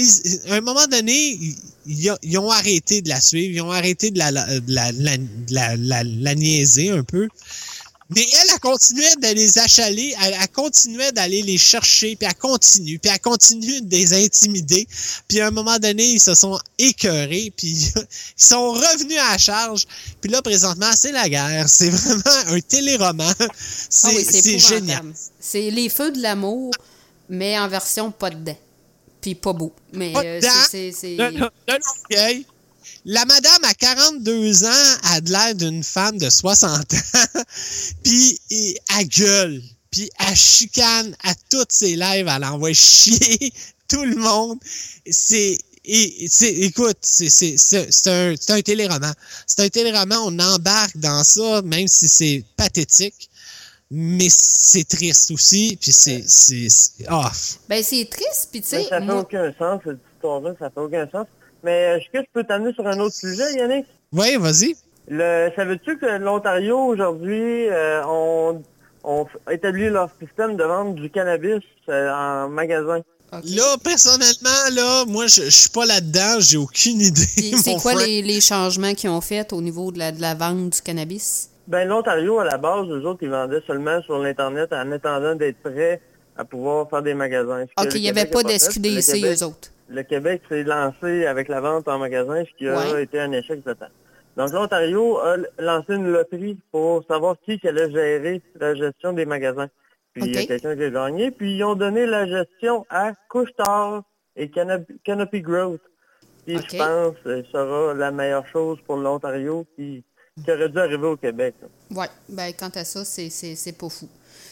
un moment donné, ils, ont- arrêté de la suivre, ils ont arrêté de la, de la, de la, la- la niaiser un peu. Mais elle, elle continuait de les achaler, elle, elle continuait d'aller les chercher, puis elle continue, puis elle continue de les intimider. Puis à un moment donné, ils se sont écœurés, puis ils sont revenus à la charge. Puis là, présentement, c'est la guerre. C'est vraiment un téléroman. C'est Ah oui, génial. C'est les feux de l'amour, mais en version pas de dents. Puis pas beau. Mais euh, c'est-. De- de-. La madame à 42 ans a de l'air d'une femme de 60 ans. Puis elle gueule. Puis elle chicane à toutes ses lives. Elle envoie chier tout le monde. C'est... et- c'est- écoute, c'est c'est- c'est- c'est un, c'est un téléroman. C'est un téléroman, on embarque dans ça, même si c'est pathétique. Mais c'est triste aussi, puis c'est... c'est- c'est- Ah, Ben, c'est triste, puis tu sais. ça fait moi- aucun sens, cette histoire-là, ça fait aucun sens. Mais est-ce que je peux t'amener sur un autre sujet, Yannick? Oui, vas-y. Le, savais-tu que l'Ontario, aujourd'hui, euh, ont, ont f- établi leur système de vente du cannabis euh, en magasin? Là, personnellement, là, moi, je, je suis pas là-dedans, j'ai aucune idée. C'est quoi les, les changements qu'ils ont fait au niveau de la, de la vente du cannabis? Ben, l'Ontario, à la base, eux autres, ils vendaient seulement sur l'Internet en attendant d'être prêts à pouvoir faire des magasins. OK, il n'y avait pas le d'SQDC, eux autres. Le Québec s'est lancé avec la vente en magasin, ce qui a Ouais. été un échec total. Donc, l'Ontario a lancé une loterie pour savoir qui allait gérer la gestion des magasins. Puis, il y a quelqu'un qui a gagné, puis ils ont donné la gestion à Couche-Tard et Canop- Canopy Growth. Qui, je pense, euh, sera la meilleure chose pour l'Ontario qui, qui aurait dû arriver au Québec. Oui, ben quant à ça, c'est pas fou.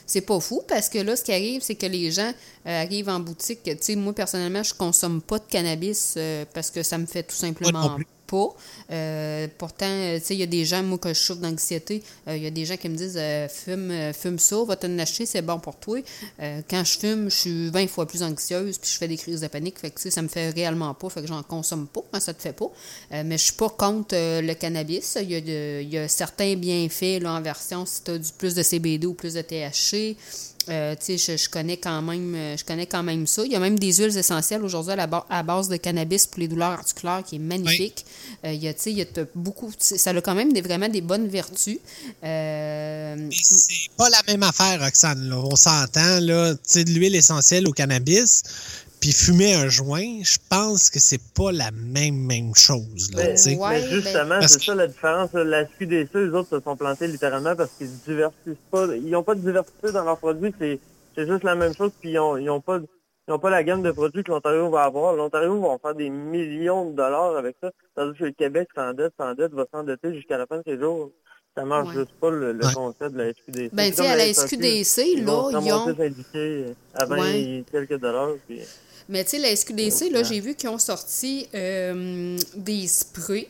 C'est pas fou parce que là, ce qui arrive, c'est que les gens euh, arrivent en boutique. Tu sais, moi, personnellement, je consomme pas de cannabis euh, parce que ça me fait tout simplement. Pas. Euh, pourtant, euh, tu sais, il y a des gens, moi, que je souffre d'anxiété, euh, il y a des gens qui me disent fume, fume ça, va t'en acheter, c'est bon pour toi. Quand je fume, je suis 20 fois plus anxieuse, puis je fais des crises de panique. Fait que, ça me fait réellement pas, fait que j'en consomme pas quand ça te fait pas. Mais je suis pas contre le cannabis. Il y, a y a certains bienfaits là, en version si tu as du plus de CBD ou plus de THC. Euh, tu sais, je, je connais quand même euh, je connais quand même ça. Il y a même des huiles essentielles aujourd'hui à, ba- à base de cannabis pour les douleurs articulaires qui est magnifique. Euh, il y a, tu sais, il y a beaucoup, ça a quand même des, vraiment des bonnes vertus. Euh, c'est pas la même affaire, Roxane. là. On s'entend, là. Tu sais, de l'huile essentielle au cannabis, puis fumer un joint, je pense que c'est pas la même, même chose, là, Mais, tu sais. Ouais, mais justement, c'est ça la différence. La SQDC, eux autres se sont plantés littéralement parce qu'ils se diversifient pas. Ils n'ont pas de diversité dans leurs produits. C'est c'est juste la même chose. Puis ils ont, ils ont pas ils ont pas la gamme de produits que l'Ontario va avoir. L'Ontario va en faire des millions de dollars avec ça. Tandis que le Québec s'endette, s'endette, va s'endetter jusqu'à la fin de ses jours. Ça marche Ouais. juste pas le, le Ouais. concept de la SQDC. Ben, tu à la SQDC, ils là, ils ont- ramasser syndiqués à 20 Ouais. et quelques dollars. Puis... Mais tu sais, la SQDC, là, j'ai vu qu'ils ont sorti euh, des sprays.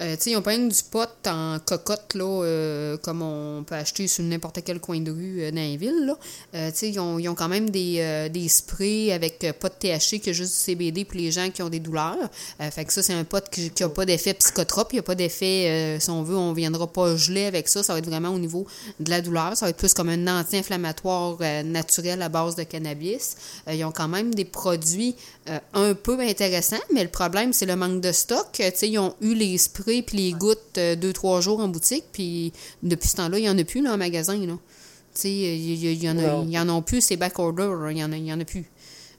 Euh, ils ont pas que du pot en cocotte, là, euh, comme on peut acheter sur n'importe quel coin de rue euh, dans les villes. Euh, ils ont, ils ont quand même des, euh, des sprays avec pas de THC, qui a juste du CBD pour les gens qui ont des douleurs. Fait que ça, c'est un pot qui, qui a pas d'effet psychotrope, il n'y a pas d'effet, si on veut, on viendra pas geler avec ça. Ça va être vraiment au niveau de la douleur. Ça va être plus comme un anti-inflammatoire naturel à base de cannabis. Ils ont quand même des produits un peu intéressants, mais le problème, c'est le manque de stock. Euh, tu sais, ils ont eu les sprays puis les gouttes euh, deux, trois jours en boutique, puis depuis ce temps-là, il n'y en a plus là, en magasin. Là. Tu sais, il y, il y en a- y en a plus, c'est back order, là. il y en a, il y en a plus.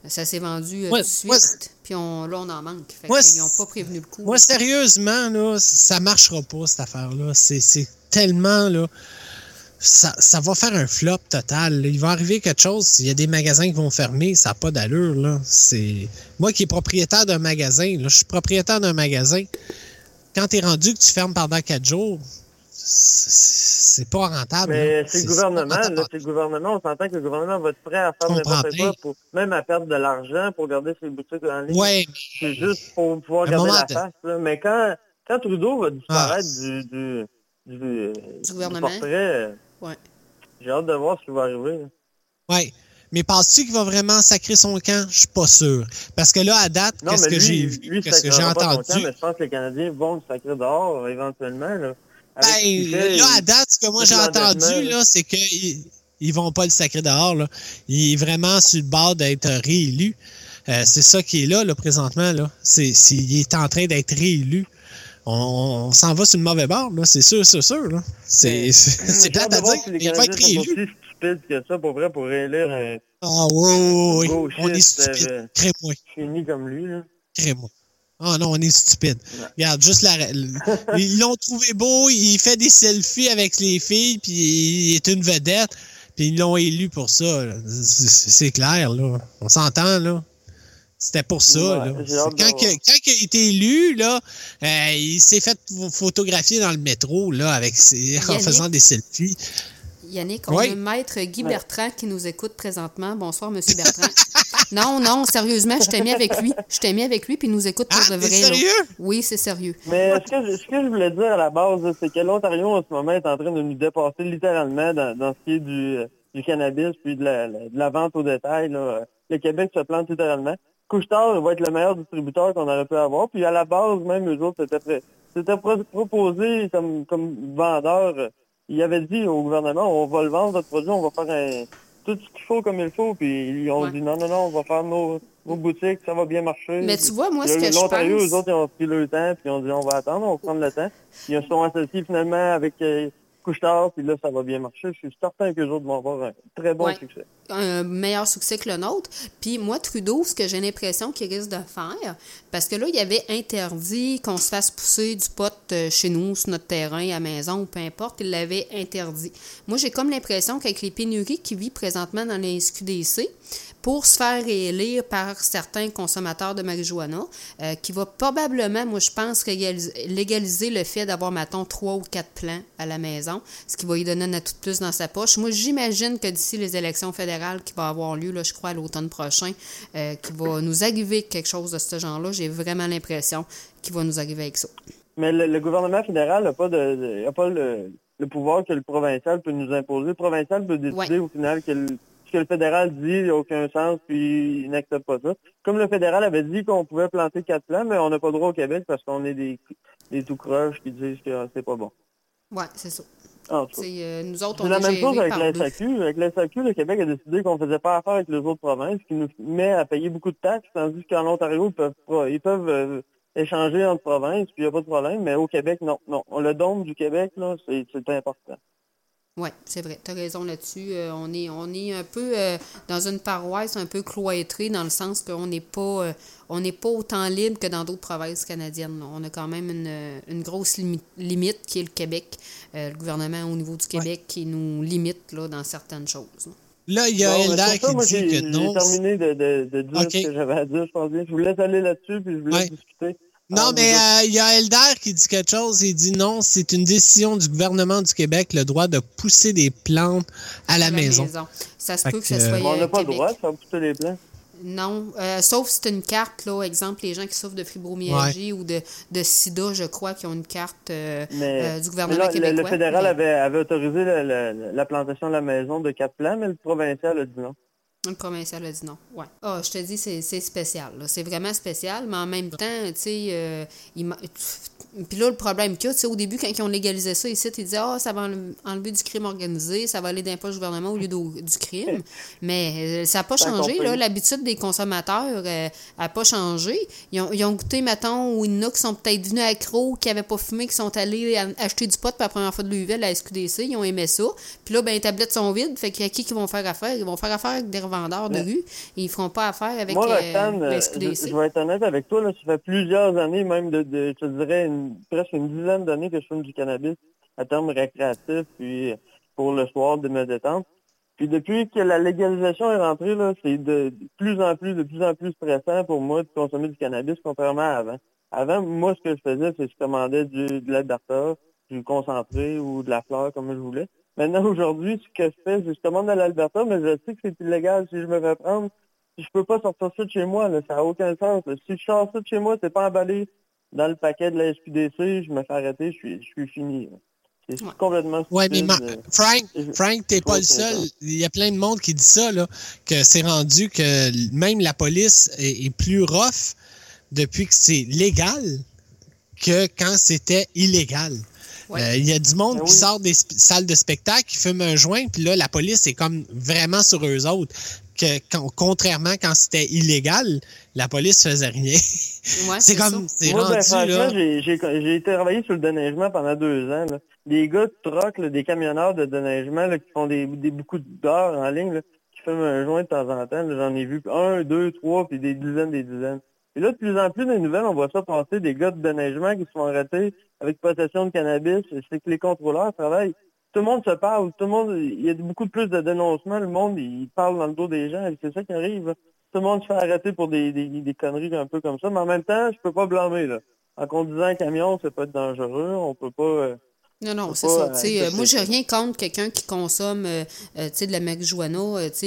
Ça s'est vendu euh, tout de suite, puis on, là, on en manque. Fait Moi, qu'ils n'ont pas prévenu le coup. Moi, sérieusement, là, ça marchera pas, cette affaire-là. C'est c'est tellement, là. Ça, ça va faire un flop total. là. Il va arriver quelque chose. Il y a des magasins qui vont fermer. Ça n'a pas d'allure, là. C'est. Moi qui est propriétaire d'un magasin, là, je suis propriétaire d'un magasin. Quand tu es rendu que tu fermes pendant quatre jours, c'est pas rentable. Mais c'est le c'est gouvernement, là, c'est le gouvernement. On s'entend que le gouvernement va être prêt à faire n'importe quoi, pour, même à perdre de l'argent pour garder ses boutiques en ligne. Ouais. C'est juste pour pouvoir garder la de- face. là. Mais quand, quand Trudeau va disparaître Ah. du, du, du, du, gouvernement. portrait, Ouais. j'ai hâte de voir ce qui va arriver. là. Mais penses-tu qu'il va vraiment sacrer son camp? Je suis pas sûr. Parce que là, à date, qu'est-ce que j'ai vu, qu'est-ce que j'ai entendu? camp, mais je pense que les Canadiens vont le sacrer dehors, éventuellement. Là, Ben, là, à date, ce que moi j'ai entendu, là, c'est qu'ils ils vont pas le sacrer dehors. Là. Il est vraiment sur le bord d'être réélu. Euh, c'est ça qui est là, là, présentement. Là. C'est, il est en train d'être réélu. On, on s'en va sur le mauvais bord, là. C'est sûr, c'est sûr. Là. C'est, c'est, plate à dire, il va être réélu. Aussi stupides que ça, pour vrai, pour élire un Ah oui, oui, oui. On est stupide. euh, Crée-moi. fini comme lui. Là. Ah non, on est stupide. Regarde, juste la. Ils l'ont trouvé beau, il fait des selfies avec les filles, puis il est une vedette, puis ils l'ont élu pour ça. C'est clair, là. On s'entend, là. C'était pour ça, Ouais, là. Quand, que- voir. quand il a été élu, là, euh, il s'est fait ph- photographier dans le métro, là, avec ses, en faisant des selfies. Yannick, on Oui. a Maître Guy Bertrand qui nous écoute présentement. Bonsoir, Monsieur Bertrand. non, non, sérieusement, je t'ai mis avec lui. Je t'ai mis avec lui, puis il nous écoute pour Ah, de vrai. là. sérieux? Oui, c'est sérieux. Mais ce que, je- ce que je voulais dire à la base, c'est que l'Ontario, en ce moment, est en train de nous dépasser littéralement dans, dans ce qui est du, euh, du cannabis puis de la, la- de la vente au détail. Là. Le Québec se plante littéralement. Couche-Tard va être le meilleur distributeur qu'on aurait pu avoir. Puis à la base, même eux autres, c'était proposé comme, comme vendeur. Ils avaient dit au gouvernement, on va le vendre, votre produit, on va faire un, tout ce qu'il faut comme il faut. Puis ils ont Ouais. dit, non, non, non, on va faire nos, nos boutiques, ça va bien marcher. Mais tu vois, moi, Puis ce là, que je L'Ontario, pense- eux autres, ils ont pris le temps, puis ils ont dit, on va attendre, on va prendre le temps. Puis ils se sont associés finalement avec euh, Couche-Tard, puis là, ça va bien marcher. Je suis certain qu'eux autres vont avoir un très bon Ouais. succès. un meilleur succès que le nôtre. Puis moi, Trudeau, ce que j'ai l'impression qu'il risque de faire, parce que là, il avait interdit qu'on se fasse pousser du pot euh, chez nous, sur notre terrain, à la maison, ou peu importe, il l'avait interdit. Moi, j'ai comme l'impression qu'avec les pénuries qui vit présentement dans les SQDC, pour se faire réélire par certains consommateurs de marijuana, euh, qui va probablement, moi je pense, légaliser, le fait d'avoir, mettons, trois ou quatre plants à la maison, ce qui va lui donner un atout de plus dans sa poche. Moi, j'imagine que d'ici les élections fédérales qui vont avoir lieu, là, je crois, à l'automne prochain, euh, qui va nous arriver quelque chose de ce genre-là, j'ai vraiment l'impression qu'il va nous arriver avec ça. Mais le, le gouvernement fédéral n'a pas, de, de- a pas le, le pouvoir que le provincial peut nous imposer. Le provincial peut décider au final que le, que le fédéral dit n'a aucun sens, puis il n'accepte pas ça. Comme le fédéral avait dit qu'on pouvait planter quatre plants, mais on n'a pas le droit au Québec parce qu'on est des, des tout croches qui disent que c'est pas bon. Ouais, c'est ça. C'est, euh, nous autres, on la même chose avec la. SAQ. Avec la SAQ, le Québec a décidé qu'on faisait pas affaire avec les autres provinces, ce qui nous met à payer beaucoup de taxes, tandis qu'en Ontario, ils peuvent, ils peuvent euh, échanger entre provinces, puis il n'y a pas de problème. Mais au Québec, non. non. Le don du Québec, là, c'est c'est important. Oui, c'est vrai. Tu as raison là-dessus. Euh, on, est, on est un peu euh, dans une paroisse un peu cloîtrée dans le sens qu'on n'est pas euh, on n'est pas autant libre que dans d'autres provinces canadiennes. On a quand même une, une grosse limi- limite qui est le Québec, euh, le gouvernement au niveau du Québec qui nous limite là, dans certaines choses. là. Là, il y a Bon, qui moi, dit j'ai- que non. J'ai terminé de, de, de dire Ok. ce que j'avais à dire, je pense bien. Je vous laisse aller là-dessus, puis je vous laisse Ouais. discuter. Non, Ah, mais euh, il y a Elder qui dit quelque chose. Il dit non, c'est une décision du gouvernement du Québec, le droit de pousser des plantes à la, À maison. Ça se Fait peut que, ça que, soit. euh, On n'a euh, pas le Québec. droit de faire pousser les plants. Non, euh, sauf si c'est une carte, là, exemple, les gens qui souffrent de fibromyalgie ou de, de sida, je crois, qui ont une carte euh, Mais, euh, du mais gouvernement là, le- québécois. le, fédéral mais- avait, avait autorisé la, la- la plantation de la maison de quatre plants, mais le provincial a dit non. Le provincial a dit non. Ouais. Ah, je te dis, c'est spécial. C'est vraiment spécial, mais en même temps, tu sais, euh, Puis là, le problème qu'il y a, tu sais, au début, quand ils ont légalisé ça ici, ils disaient, ah, ça va enle- enlever du crime organisé, ça va aller dans les poches du gouvernement au lieu d'au- du crime. Mais euh, ça n'a pas changé, là. L'habitude des consommateurs n'a pas changé. Ils ont, ils ont goûté, mettons, ou il y en a qui sont peut-être venus accros, qui n'avaient pas fumé, qui sont allés acheter du pot pour la première fois de l'UV à la SQDC, ils ont aimé ça. Puis là, ben, les tablettes sont vides, fait qu'il y a qui qui vont faire affaire? Ils vont faire affaire avec des revendeurs de rue, et ils feront pas affaire avec Moi, euh, Roxane, la euh, je, SQDC. je vais être honnête avec toi, là, ça fait plusieurs années, même de, de je te dirais presque une dizaine d'années que je fume du cannabis à terme récréatif, puis pour le soir de me détendre. Puis depuis que la légalisation est rentrée, là, c'est de, plus en plus, de plus en plus stressant pour moi de consommer du cannabis contrairement à avant. Avant, moi, ce que je faisais, c'est que je commandais du, de l'Alberta, du concentré ou de la fleur comme je voulais. Maintenant, aujourd'hui, ce que je fais, c'est que je commande de l'Alberta, mais je sais que c'est illégal si je me fais prendre. Je peux pas sortir ça de chez moi, ça n'a aucun sens. Si je sors ça de chez moi, c'est pas emballé dans le paquet de la SQDC, je me fais arrêter, je suis, je suis fini. C'est complètement Ouais, mais stupide, Ma- euh. Frank, Frank, t'es pas le seul. ça- Il y a plein de monde qui dit ça, là, que c'est rendu que même la police est, est plus rough depuis que c'est légal que quand c'était illégal. Euh, Il y a du monde Ben qui oui. sort des salles de spectacle, qui fume un joint, puis là, la police est comme vraiment sur eux autres. Que, quand- contrairement quand c'était illégal, la police faisait rien. Ouais, c'est comme, ça. c'est Moi, ben, rendu, franchement, là. j'ai, j'ai, j'ai été travailler sur le déneigement pendant deux ans. Là. Des gars de troc, là, des camionneurs de déneigement là, qui font des, des beaucoup d'heures en ligne, là, qui fument un joint de temps en temps. là. J'en ai vu un, deux, trois, puis des dizaines, des dizaines. Et là, de plus en plus, les nouvelles, on voit ça passer, des gars de déneigement qui se font arrêter avec possession de cannabis. C'est que les contrôleurs travaillent. Tout le monde se parle, tout le monde, il y a beaucoup plus de dénoncements, le monde, il parle dans le dos des gens, et c'est ça qui arrive. Tout le monde se fait arrêter pour des, des, des conneries un peu comme ça, mais en même temps, je peux pas blâmer, là. En conduisant un camion, c'est pas être dangereux, on peut pas... Non, non, c'est ça. euh, euh, moi, j'ai rien contre quelqu'un qui consomme euh, euh, de la marijuana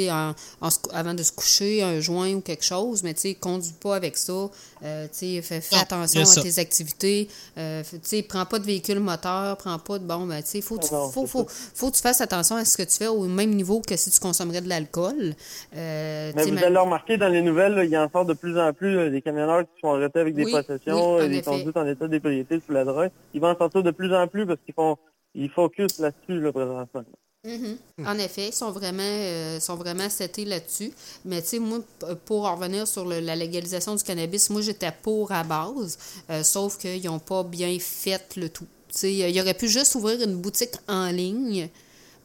en, en avant de se coucher, un joint ou quelque chose, mais tu sais, conduis pas avec ça. Euh, tu sais, fais, fais Non, attention à tes activités. Euh, f- tu sais, prends pas de véhicule moteur, prends pas de... Bon, ben, tu sais, faut, que tu- non, faut, faut, faut que tu fasses attention à ce que tu fais au même niveau que si tu consommerais de l'alcool. Euh, tu Mais vous même- allez le remarquer dans les nouvelles, là, il y en sort de plus en plus là, des camionneurs qui sont arrêtés avec des Oui, possessions, oui, euh, des conduites en état d'ébriété sous la drogue. Ils vont en sortir de plus en plus parce qu'ils font ils focus là-dessus là, présentement. Mhm. En effet, ils sont vraiment, euh, sont vraiment setés là-dessus. Mais tu sais, moi, p- pour en revenir sur le- la légalisation du cannabis, moi, j'étais pour à base, euh, sauf qu'ils n'ont pas bien fait le tout. Tu sais, il aurait pu juste ouvrir une boutique en ligne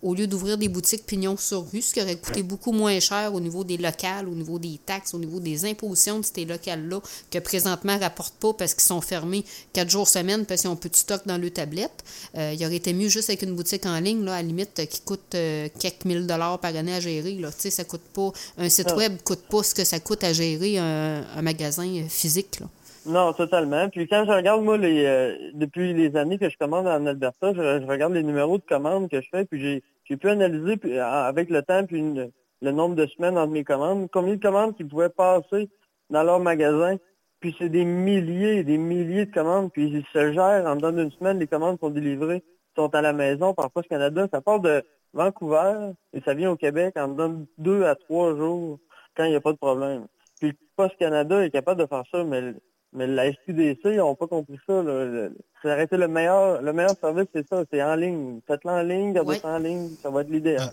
au lieu d'ouvrir des boutiques pignon sur rue, ce qui aurait coûté beaucoup moins cher au niveau des locales, au niveau des taxes, au niveau des impositions de ces locales-là, que présentement ne rapportent pas parce qu'ils sont fermés quatre jours semaine parce qu'ils ont peu de stock dans le tablette. Euh, il aurait été mieux juste avec une boutique en ligne, là, à la limite, euh, qui coûte euh, quelques mille dollars par année à gérer. Là. Tu sais, ça coûte pas. Un site Ah. web coûte pas ce que ça coûte à gérer un, un magasin physique. Là. Non, totalement. Puis quand je regarde, moi, les euh, depuis les années que je commande en Alberta, je, je regarde les numéros de commandes que je fais, puis j'ai j'ai pu analyser puis, euh, avec le temps puis une- le nombre de semaines entre mes commandes, combien de commandes qui pouvaient passer dans leur magasin. Puis c'est des milliers et des milliers de commandes, puis ils se gèrent en dedans d'une semaine, les commandes sont délivrées, sont à la maison par Poste Canada. Ça part de Vancouver et ça vient au Québec en dedans de deux à trois jours quand il n'y a pas de problème. Puis Poste Canada est capable de faire ça, mais mais la SQDC, ils n'ont pas compris ça. là. Aurait été le meilleur, le meilleur service, c'est ça, c'est en ligne. Faites-le en ligne, gardez Ouais. ça en ligne, ça va être l'idéal.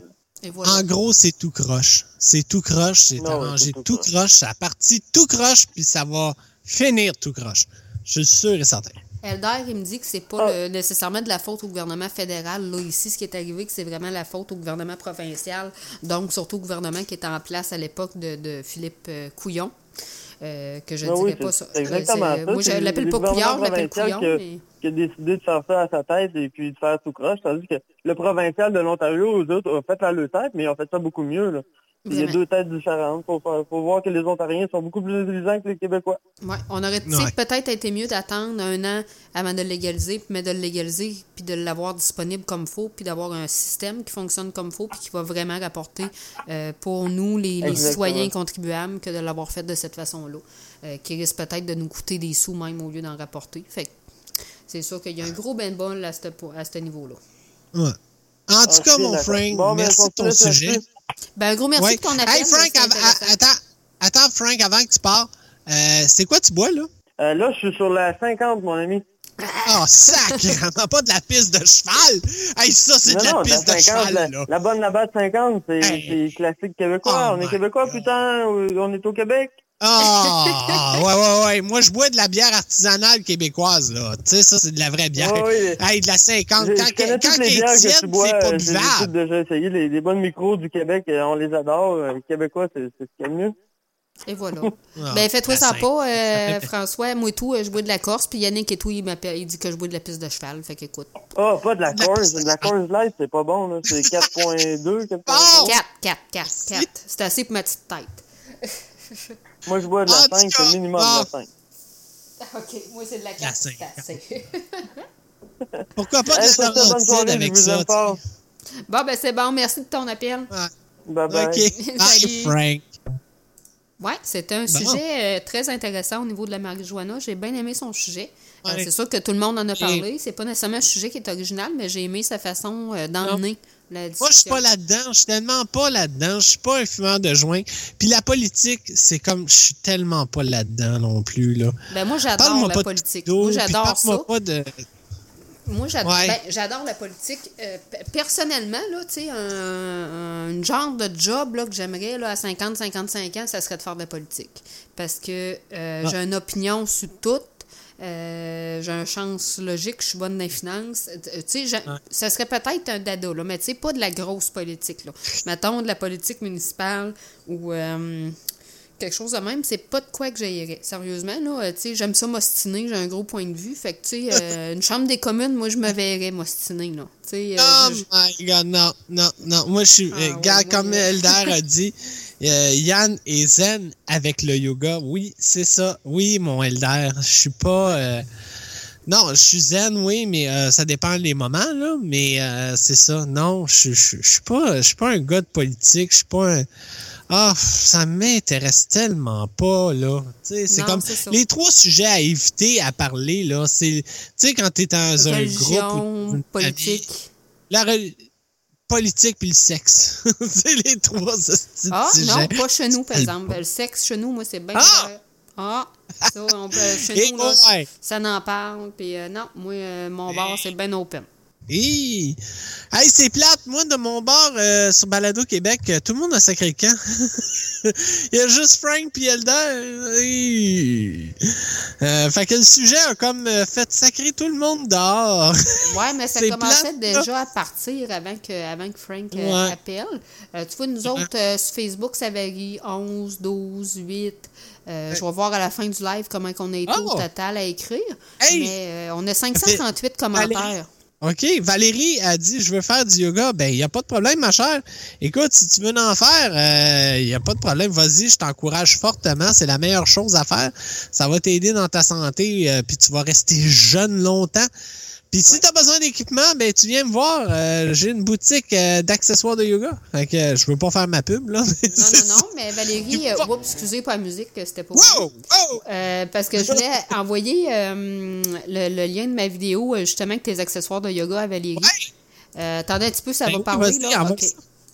Voilà. En gros, c'est tout croche. C'est tout croche, c'est arrangé c'est tout tout croche. ça a parti tout croche, puis ça va finir tout croche. Je suis sûr et certain. Elder, il me dit que c'est pas Ah. le- nécessairement de la faute au gouvernement fédéral. Là, ici, ce qui est arrivé, que c'est vraiment la faute au gouvernement provincial, donc surtout au gouvernement qui était en place à l'époque de, de Philippe euh, Couillon. Euh, que je ne Ah dirais oui, pas ça. c'est exactement Euh, ça. Moi, je l'appelle le pas Couillard, je l'appelle mais- qui a décidé de faire ça à sa tête et puis de faire tout croche, tandis que le provincial de l'Ontario, eux autres, ont fait à leur tête, mais ils ont fait ça beaucoup mieux. Là. Il y a deux têtes différentes. Faut, faire- faut voir que les Ontariens sont beaucoup plus intelligents que les Québécois. Ouais, on aurait Ouais. peut-être été mieux d'attendre un an avant de le légaliser, mais de le légaliser, puis de l'avoir disponible comme faut, puis d'avoir un système qui fonctionne comme faut, puis qui va vraiment rapporter euh, pour nous, les, citoyens contribuables, que de l'avoir fait de cette façon-là, euh, qui risque peut-être de nous coûter des sous même au lieu d'en rapporter. Fait que c'est sûr qu'il y a un gros ben bol à ce, à ce niveau-là. Ouais. En tout Ah, cas, suis mon. Frank, Bon, ben, merci de ton sujet. Ben, un gros merci Ouais. de ton appel. Hey, Frank, attends, attends, Frank, avant que tu pars, euh, c'est quoi tu bois, là? Euh, là, je suis sur la 50, mon ami. Oh, sacrément, pas de la piste de cheval! Hey, ça, c'est de la non, piste de 50, cheval, la, là. la bonne la batte 50, c'est c'est classique québécois. Oh on est québécois, putain, on est au Québec. Ah, ouais, ouais, ouais. Moi, je bois de la bière artisanale québécoise, là. Tu sais, ça, c'est de la vraie bière. Ouais, ouais. Hey, de la 50. Je, Quand, je connais quand toutes elle les est bières que tiède, tu bois, c'est pas euh, j'ai j'ai buvable. déjà essayé. Les, les bonnes micros du Québec, euh, on les adore. Euh, Les Québécois, c'est c'est ce qu'il y a de mieux. Et voilà. Ah, ben, fais-toi la ça pas, euh, François. Moi et tout, je bois de la Corse, puis Yannick et tout, il, m'appelle- il dit que je bois de la piste de cheval. Fait qu'écoute. Oh, pas de la piste- De la Coors Light, c'est pas bon, là. C'est 4.2, 4.2. Oh! 4, 4, 4, 4. C'est assez pour ma petite tête. Moi, je bois de la En tout 5, c'est minimum de la 5. OK, moi, c'est de la La 4. cinq. c'est assez. Pourquoi pas de Hey, la je avec vous ça? bon, ben, c'est bon. Merci de ton appel. Bye bye. OK. Bye. Frank. Ouais, c'est un Bon. sujet euh, très intéressant au niveau de la marijuana. J'ai bien aimé son sujet. Euh, Ouais. c'est sûr que tout le monde en a parlé. C'est pas nécessairement un sujet qui est original, mais j'ai aimé sa façon euh, d'emmener la. Moi, je suis pas là-dedans. Je suis tellement pas là-dedans. Je suis pas un fumeur de joint. Puis la politique, c'est comme, je suis tellement pas là-dedans non plus, là. Ben, moi, j'adore la politique. Moi, j'adore ça. pas de... Moi, j'adore, Ouais. ben, j'adore la politique. Euh, personnellement, là, tu sais, un, genre de job là, que j'aimerais à 50-55 ans, ça serait de faire de la politique. Parce que euh, Ah. j'ai une opinion sur tout. Euh, j'ai un chance logique, je suis bonne dans les finances. Euh, Tu sais, ça serait peut-être un dada, là, mais tu sais, pas de la grosse politique. Là. Mettons de la politique municipale ou euh, quelque chose de même, c'est pas de quoi que j'aillerais. Sérieusement, là, tu sais, j'aime ça m'ostiner, j'ai un gros point de vue. Fait que, tu sais, euh, une chambre des communes, moi, je me verrais m'ostiner, là. Tu sais, Oh my god, non, non, non. Moi, je suis. Ah, ouais, gars, ouais, comme. Elder a dit, euh, Yann est zen avec le yoga. Oui, c'est ça. Oui, mon Elder. Je suis pas. euh, Non, je suis zen, oui, mais euh, ça dépend des moments, là. Mais euh, c'est ça. Non, je je- je suis pas, je suis pas un gars de politique. Je suis pas un. Ah, ça m'intéresse tellement pas, là. Tu sais, c'est comme les trois sujets à éviter à parler, là. C'est, tu sais, quand t'es dans un groupe. ou politique. la politique puis le sexe. c'est les trois Ah, non, pas chez nous, par exemple. Ben, Le sexe, chez nous, moi, c'est bien Ah! Ah! Ça, on peut, chez nous, là, ouais. ça n'en parle. Puis euh, non, moi, euh, mon bar, c'est bien open. Hi! Hey, c'est plate. Moi, de mon bar euh, sur Balado Québec, euh, tout le monde a sacré le camp. Il y a juste Frank puis Elder. Hi! Euh, fait que le sujet a comme euh, fait sacrer tout le monde dehors. Ouais, mais ça commençait plate, déjà à partir avant que, avant que Frank euh, appelle. Euh, tu vois, nous autres, euh, sur Facebook, ça varie 11, 12, 8. Euh, je vais voir à la fin du live comment on a été au Oh! total à écrire. Hey! Mais euh, on a 538 commentaires. OK, Valérie a dit je veux faire du yoga. Ben, il n'y a pas de problème, ma chère. Écoute, si tu veux en faire, il n'y a pas de problème. Vas-y, je t'encourage fortement. C'est la meilleure chose à faire. Ça va t'aider dans ta santé, euh, puis tu vas rester jeune longtemps. Puis si tu as besoin d'équipement, ben tu viens me voir. Euh, J'ai une boutique euh, d'accessoires de yoga. Fait que euh, je veux pas faire ma pub, là. Non, non, non, mais Valérie, oups, excusez pas la musique, c'était pas Wow! Oh! Parce que je voulais envoyer le, le lien de ma vidéo, justement, avec tes accessoires de yoga à Valérie. Euh, attendez un petit peu, ça Ben va oui, parler. Là.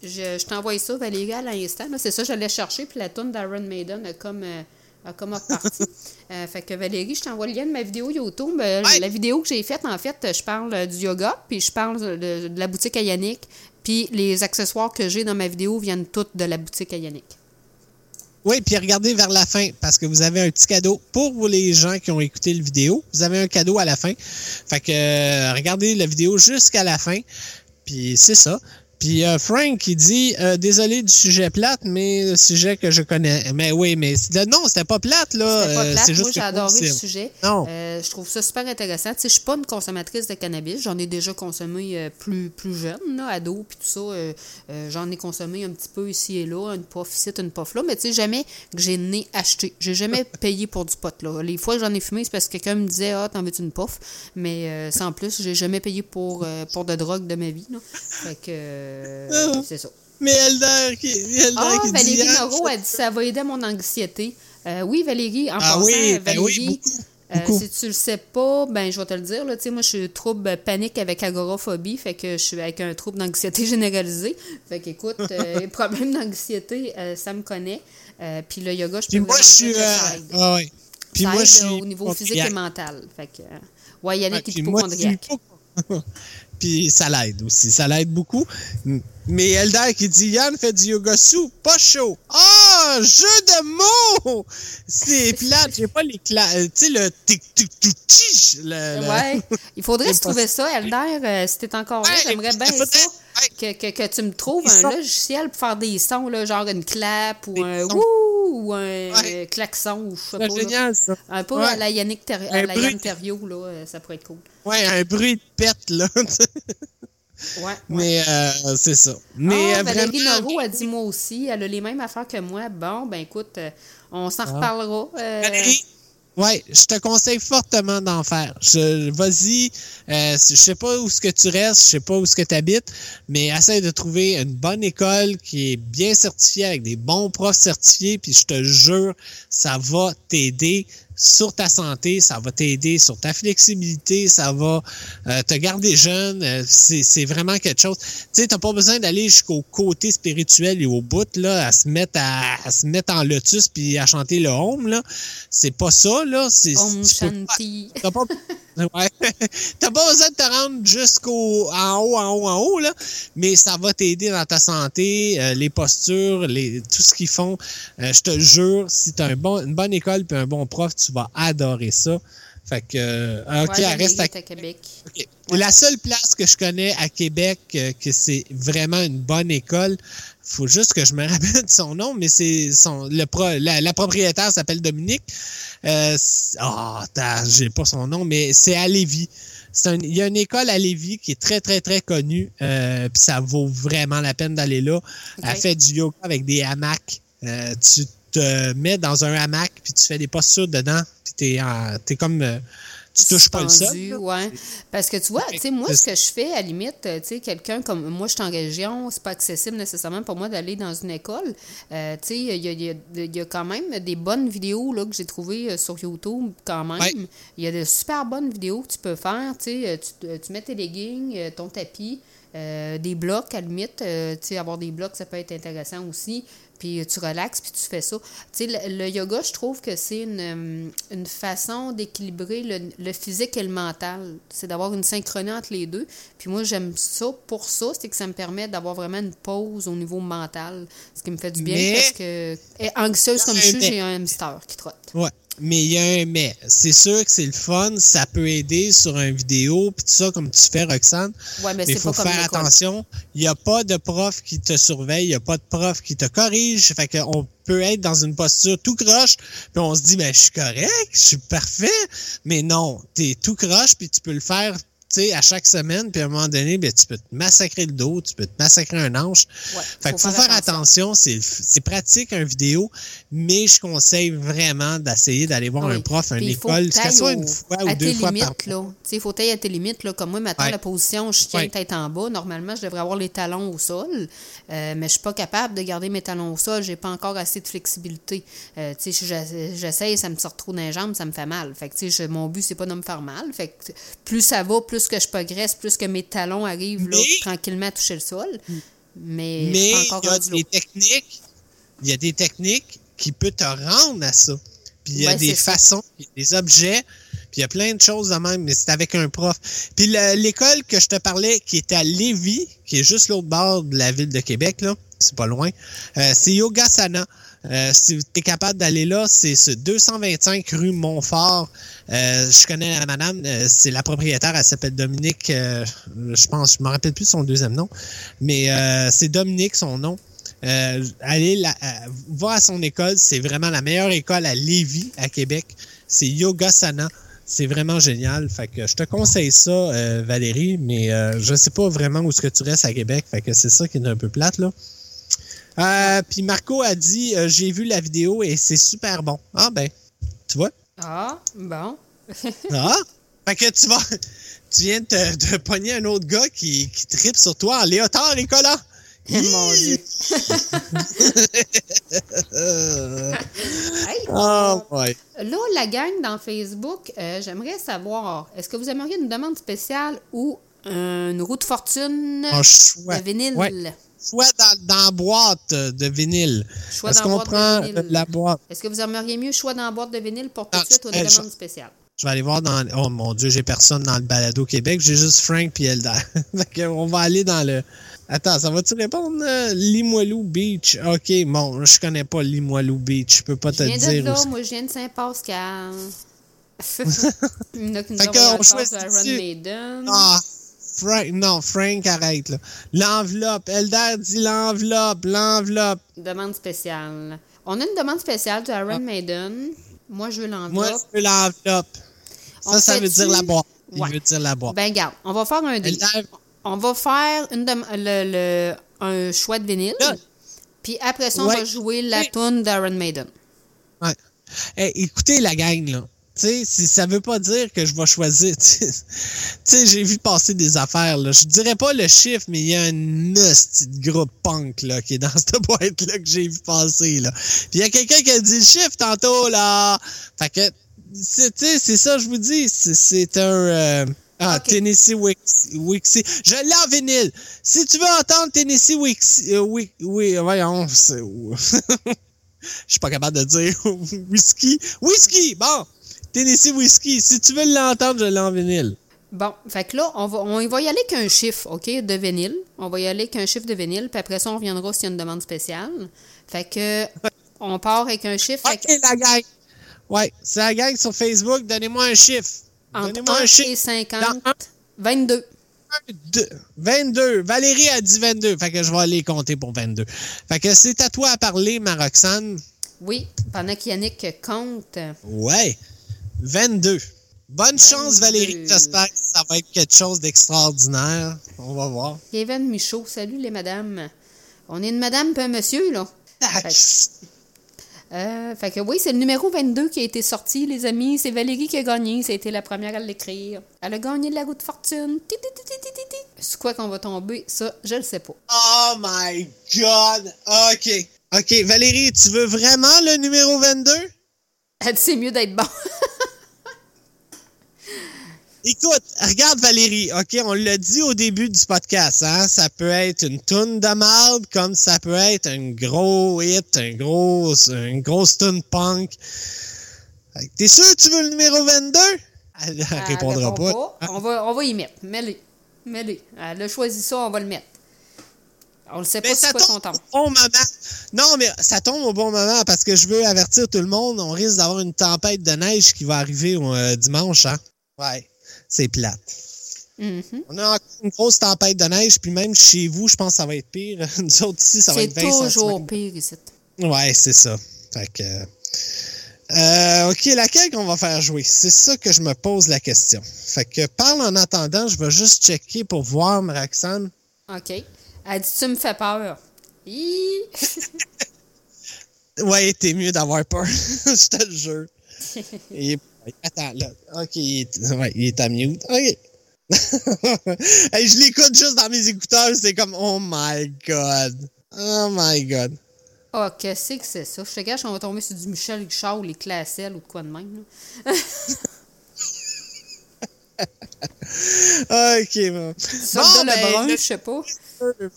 Je, je t'envoie ça, Valérie, à l'instant. C'est ça, j'allais chercher, puis la tune d'Iron Maiden a comme, euh, a comme reparti. Euh, fait que Valérie, je t'envoie le lien de ma vidéo YouTube. Euh, La vidéo que j'ai faite, en fait, je parle euh, du yoga, puis je parle de, de la boutique à Yannick, puis les accessoires que j'ai dans ma vidéo viennent toutes de la boutique à Yannick. Oui, puis regardez vers la fin parce que vous avez un petit cadeau pour les gens qui ont écouté le vidéo. Vous avez un cadeau à la fin. Fait que euh, regardez la vidéo jusqu'à la fin. Puis c'est ça. Puis euh, Frank il dit euh, désolé du sujet plate, mais le sujet que je connais. Mais oui, mais non, c'était pas plate là. C'était pas Euh, plate. c'est juste Moi, j'ai adoré le sujet. Non. Euh, je trouve ça super intéressant. Tu sais, je suis pas une consommatrice de cannabis. J'en ai déjà consommé plus, plus jeune, là, ado, puis tout ça. J'en ai consommé un petit peu ici et là, une puff ici, une puff là. Mais tu sais, jamais que j'ai né acheté. J'ai jamais payé pour du pot, là. Les fois que j'en ai fumé, c'est parce que quelqu'un me disait, ah, t'en veux-tu une puff? Mais sans plus, j'ai jamais payé pour, pour de drogue de ma vie, là. Fait que, euh, Ah. c'est ça. Mais Elder qui, Elder Ah, qui dit Valérie Yann, Moreau a dit ça va aider à mon anxiété. Euh, oui, Valérie, en Ah passant, oui, ben oui, Valérie, beaucoup, euh, beaucoup. si tu le sais pas, ben je vais te le dire. Là, moi, je suis trouble panique avec agoraphobie, fait que je suis avec un trouble d'anxiété généralisé. Fait qu'écoute, euh, les problèmes d'anxiété, euh, ça me connaît. Euh, Puis le yoga, je Puis peux moi, vraiment je suis. euh, ah ouais. Puis moi, je suis. euh, au niveau physique et mental. Fait que, euh, Ouais, Yannick Ouais, est puis moi, hypochondriaque. Puis ça l'aide aussi, ça l'aide beaucoup. Mais Elder qui dit Yann fait du yoga sous, pas chaud. Ah, jeu de mots! C'est plate, j'ai pas les euh, Tu sais, le tic tic tic Ouais. Il faudrait se trouver ça, Elder. euh, si t'es encore là, j'aimerais bien ça. Que, que, que tu me trouves un logiciel pour faire des sons, là, genre une clap ou Des un sons. wouh ou un euh, klaxon ou je sais C'est pas. génial, ça. Un peu Ouais. à la Yannick Ter- à Un la bruit. Yann Terriot, là, euh, ça pourrait être cool. Ouais, un bruit de pète, là. tu sais. Ouais. Mais euh, c'est ça. Mais euh, Valérie vraiment. Noro a dit moi aussi, elle a les mêmes affaires que moi. Bon, ben écoute, euh, on s'en Ah. reparlera. euh, Valérie, ouais, je te conseille fortement d'en faire. Je, vas-y, euh, je sais pas où ce que tu restes, je sais pas où ce que tu habites, mais essaie de trouver une bonne école qui est bien certifiée avec des bons profs certifiés, puis je te jure, ça va t'aider sur ta santé, ça va t'aider sur ta flexibilité, ça va euh, te garder jeune. euh, c'est c'est vraiment quelque chose. Tu sais, t'as pas besoin d'aller jusqu'au côté spirituel et au bout là, à se mettre à, à se mettre en lotus puis à chanter le home là. C'est pas ça là. C'est Om Shanti. T'as pas, ouais. Pas besoin de te rendre jusqu'au en haut, en haut, en haut, là, mais ça va t'aider dans ta santé, euh, les postures, les, tout ce qu'ils font. Euh, je te jure, si t'as un bon, une bonne école puis un bon prof, tu vas adorer ça. Fait que, euh, ok, Ouais, elle reste à Québec. La seule place que je connais à Québec euh, que c'est vraiment une bonne école, faut juste que je me rappelle de son nom, mais c'est son le pro- la, la propriétaire s'appelle Dominique. Euh, attends, j'ai pas son nom, mais c'est à Lévis. Un- il y a une école à Lévis qui est très, très, très connue. Euh, puis ça vaut vraiment la peine d'aller là. Elle fait du yoga avec des hamacs. Euh, tu te mets dans un hamac, puis tu fais des postures dedans, puis t'es, en- t'es comme... euh, tu touches pas le sol. Ouais. Parce que tu vois, tu sais, moi, ce que je fais, à la limite, euh, tu sais, quelqu'un comme moi, je suis en région, c'est pas accessible nécessairement pour moi d'aller dans une école. Euh, tu sais, il y a, y a- y a quand même des bonnes vidéos là, que j'ai trouvées sur YouTube, quand même. Ouais. Il y a de super bonnes vidéos que tu peux faire. Tu sais, tu, tu mets tes leggings, ton tapis, euh, des blocs, à la limite. euh, tu sais, avoir des blocs, ça peut être intéressant aussi. Puis euh, tu relaxes, puis tu fais ça. Tu sais, le, le yoga, je trouve que c'est une, euh, une façon d'équilibrer le, le physique et le mental. C'est d'avoir une synchronie entre les deux. Puis moi, j'aime ça pour ça, c'est que ça me permet d'avoir vraiment une pause au niveau mental. Ce qui me fait du bien Mais- parce que, et anxieuse comme je suis, j'ai un hamster qui trotte. Ouais. Mais il y a un mais. C'est sûr que c'est le fun, ça peut aider sur une vidéo, puis tout ça, comme tu fais, Roxane. Ouais, mais il c'est faut pas faire attention. Il n'y a pas de prof qui te surveille, il n'y a pas de prof qui te corrige. Fait qu'on peut être dans une posture tout croche, puis on se dit, ben, je suis correct, je suis parfait. Mais non, t'es tout croche, puis tu peux le faire tu sais, à chaque semaine, puis à un moment donné, ben, tu peux te massacrer le dos, tu peux te massacrer un hanche. Ouais, fait qu'il faut faire attention, c'est c'est pratique un vidéo, mais je conseille vraiment d'essayer d'aller voir oui. un prof, une école, que soit une fois ou deux fois par limites. Tu sais, il faut tailler à tes limites. Là. Comme moi, maintenant, Ouais. la position, je tiens Ouais. tête en bas. Normalement, je devrais avoir les talons au sol. Euh, mais je suis pas capable de garder mes talons au sol. J'ai pas encore assez de flexibilité. Euh, tu sais, j'essa- j'essaye, ça me sort trop dans les jambes, ça me fait mal. Fait que, tu sais, je- mon but, c'est pas de me faire mal. Fait que plus ça va, plus que je progresse, plus que mes talons arrivent là, Mais- tranquillement à toucher le sol. Mais, je Mais suis pas il encore y a des techniques, il y a des techniques qui peuvent te rendre à ça. Puis il y a Ouais, des façons, des objets, puis il y a plein de choses de même, mais c'est avec un prof. Puis le- l'école que je te parlais, qui est à Lévis, qui est juste l'autre bord de la ville de Québec, là, c'est pas loin, euh, c'est Yogasana. Euh, si tu es capable d'aller là, c'est ce 225 rue Montfort. Euh, je connais la madame, euh, c'est la propriétaire, elle s'appelle Dominique, je pense, je me rappelle plus son deuxième nom, mais c'est Dominique son nom. Allez la, va à son école, c'est vraiment la meilleure école à Lévis, à Québec. C'est Yogasana. C'est vraiment génial. Fait que je te conseille ça, Valérie, mais je sais pas vraiment où est-ce que tu restes à Québec. Fait que c'est ça qui est un peu plate, là. Euh, Puis Marco a dit euh, j'ai vu la vidéo et c'est super bon. Ah ben, tu vois? Ah, bon. Ah! Fait que tu vas. Tu viens de, te- de pogner un autre gars qui, qui tripe sur toi en léotard, Nicolas! Mon Dieu. Hey, Oh, ouais. Là, la gang dans Facebook, euh, j'aimerais savoir, est-ce que vous aimeriez une demande spéciale ou une roue de fortune de vinyle? Ouais. Soit dans, dans la boîte de vinyle. Choix Est-ce dans qu'on boîte de prend vinyle. euh, la boîte? Est-ce que vous aimeriez mieux choix dans la boîte de vinyle pour tout de Ah, suite ou une demande je- spéciale? Je vais aller voir dans. Oh mon Dieu, j'ai personne dans le balado Québec. J'ai juste Frank puis que on va aller dans le. Attends, ça va-tu répondre? euh, Limoilou Beach? OK, bon, je connais pas Limoilou Beach. Je peux pas te viens de dire. là, où moi je viens de Saint-Pascal. Il y en a qui nous Fait ont on choisit de Iron. Maiden. Ah, Frank, non, Frank, arrête, là. L'enveloppe. Elder dit l'enveloppe, l'enveloppe. Demande spéciale. On a une demande spéciale de Iron Maiden. Moi, je veux Moi, l'enveloppe. je veux l'enveloppe. On Ça, ça veut dire la boîte. Il Ouais. veut dire la boîte. Ben, garde, on va faire un deal. Elder, On va faire une dem- le, le- un choix de vinyle. Là. Puis après ça, on Ouais. va jouer la tune d'Iron Maiden. Ouais. Hey, écoutez la gang, là. Tu sais, si ça veut pas dire que je vais choisir. Tu sais, j'ai vu passer des affaires, là. Je dirais pas le chiffre, mais il y a un de groupe punk, là, qui est dans cette boîte-là que j'ai vu passer, là. Puis il y a quelqu'un qui a dit le chiffre tantôt, là. Fait que, c'est- tu sais, c'est ça, je vous dis. C'est- un. euh, ah. Tennessee Wix- Wixie. Je l'ai en vinyle. Si tu veux entendre Tennessee Wixie. euh, oui, oui, voyons. c'est- Je suis pas capable de dire whisky. Whisky! Bon! Tennessee Whisky. Si tu veux l'entendre, je l'ai en vinyle. Bon, fait que là, on va, on va y aller qu'un chiffre, OK, de vinyle. On va y aller qu'un chiffre de vinyle, puis après ça, on reviendra s'il y a une demande spéciale. Fait que, on part avec un chiffre. que OK, la gang. Ouais, c'est la gang sur Facebook. Donnez-moi un chiffre. entre Donnez-moi 1 un et chiffre. 50, Dans un, 22. deux, 22. Valérie a dit 22. Fait que je vais aller compter pour 22. Fait que c'est à toi à parler, ma Roxane. Oui, pendant qu'Yannick compte. Ouais. 22. Bonne chance, 22. Valérie. J'espère que ça va être quelque chose d'extraordinaire. On va voir. Kevin Michaud, salut les madames. On est une madame puis un monsieur, là. Fait, euh, fait que oui, c'est le numéro 22 qui a été sorti, les amis. C'est Valérie qui a gagné. Ça a été la première à l'écrire. Elle a gagné de la roue de fortune. C'est quoi qu'on va tomber? Ça, je le sais pas. Oh my God! OK. OK, Valérie, tu veux vraiment le numéro 22? Elle dit c'est mieux d'être bon. Écoute, regarde Valérie, OK, on l'a dit au début du podcast, hein, ça peut être une toune de marde comme ça peut être un gros hit, un gros, une grosse toune punk. T'es sûr que tu veux le numéro 22? Elle, répondra répond pas. On va, on va y mettre. Mets-le. Mets-le. Elle a choisi ça, on va le mettre. On le sait pas Mais ça son tombe au bon moment. Non, mais ça tombe au bon moment parce que je veux avertir tout le monde. On risque d'avoir une tempête de neige qui va arriver euh, dimanche. Hein? Ouais, c'est plate. Mhm. On a une grosse tempête de neige, puis même chez vous, je pense que ça va être pire. Nous autres ici, ça va C'est être 20 toujours centimètres. pire ici. Ouais, c'est ça. Fait que. euh, ok, laquelle qu'on va faire jouer? C'est ça que je me pose la question. Fait que parle en attendant, je vais juste checker pour voir, Roxane. OK. Elle dit Tu me fais peur. Ouais, t'es mieux d'avoir peur. je te le jure. Et- attends, là. OK, il est, ouais, il est à mute. OK. Hey, je l'écoute juste dans mes écouteurs, c'est comme Oh my God. Oh my God. Ah, qu'est-ce que c'est ça? Je te gâche, on va tomber sur du Michel Richard ou les Classel ou de quoi de même. OK, bon. Soldat Bon, ben, le- je sais pas.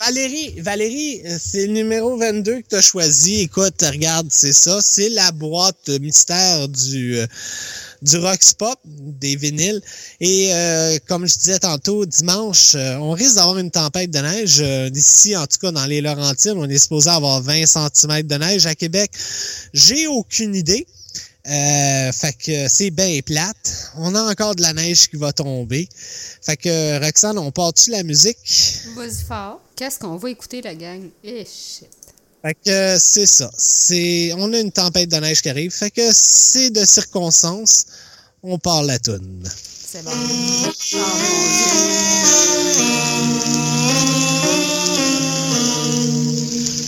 Valérie, Valérie, c'est le numéro 22 que tu as choisi. Écoute, regarde, c'est ça. C'est la boîte mystère du, euh, du Rox Pop, des vinyles. Et euh, comme je disais tantôt, dimanche, euh, on risque d'avoir une tempête de neige. Euh, D'ici, en tout cas, dans les Laurentides, on est supposé avoir 20 cm de neige. À Québec, j'ai aucune idée. Fait que c'est bien plate. On a encore de la neige qui va tomber. Fait que, Roxane, on part-tu la musique? Vas-y fort. Qu'est-ce qu'on va écouter, la gang? Eh. Fait que c'est ça. C'est on a une tempête de neige qui arrive. Fait que c'est de circonstances. On part la toune. C'est bon. Oh,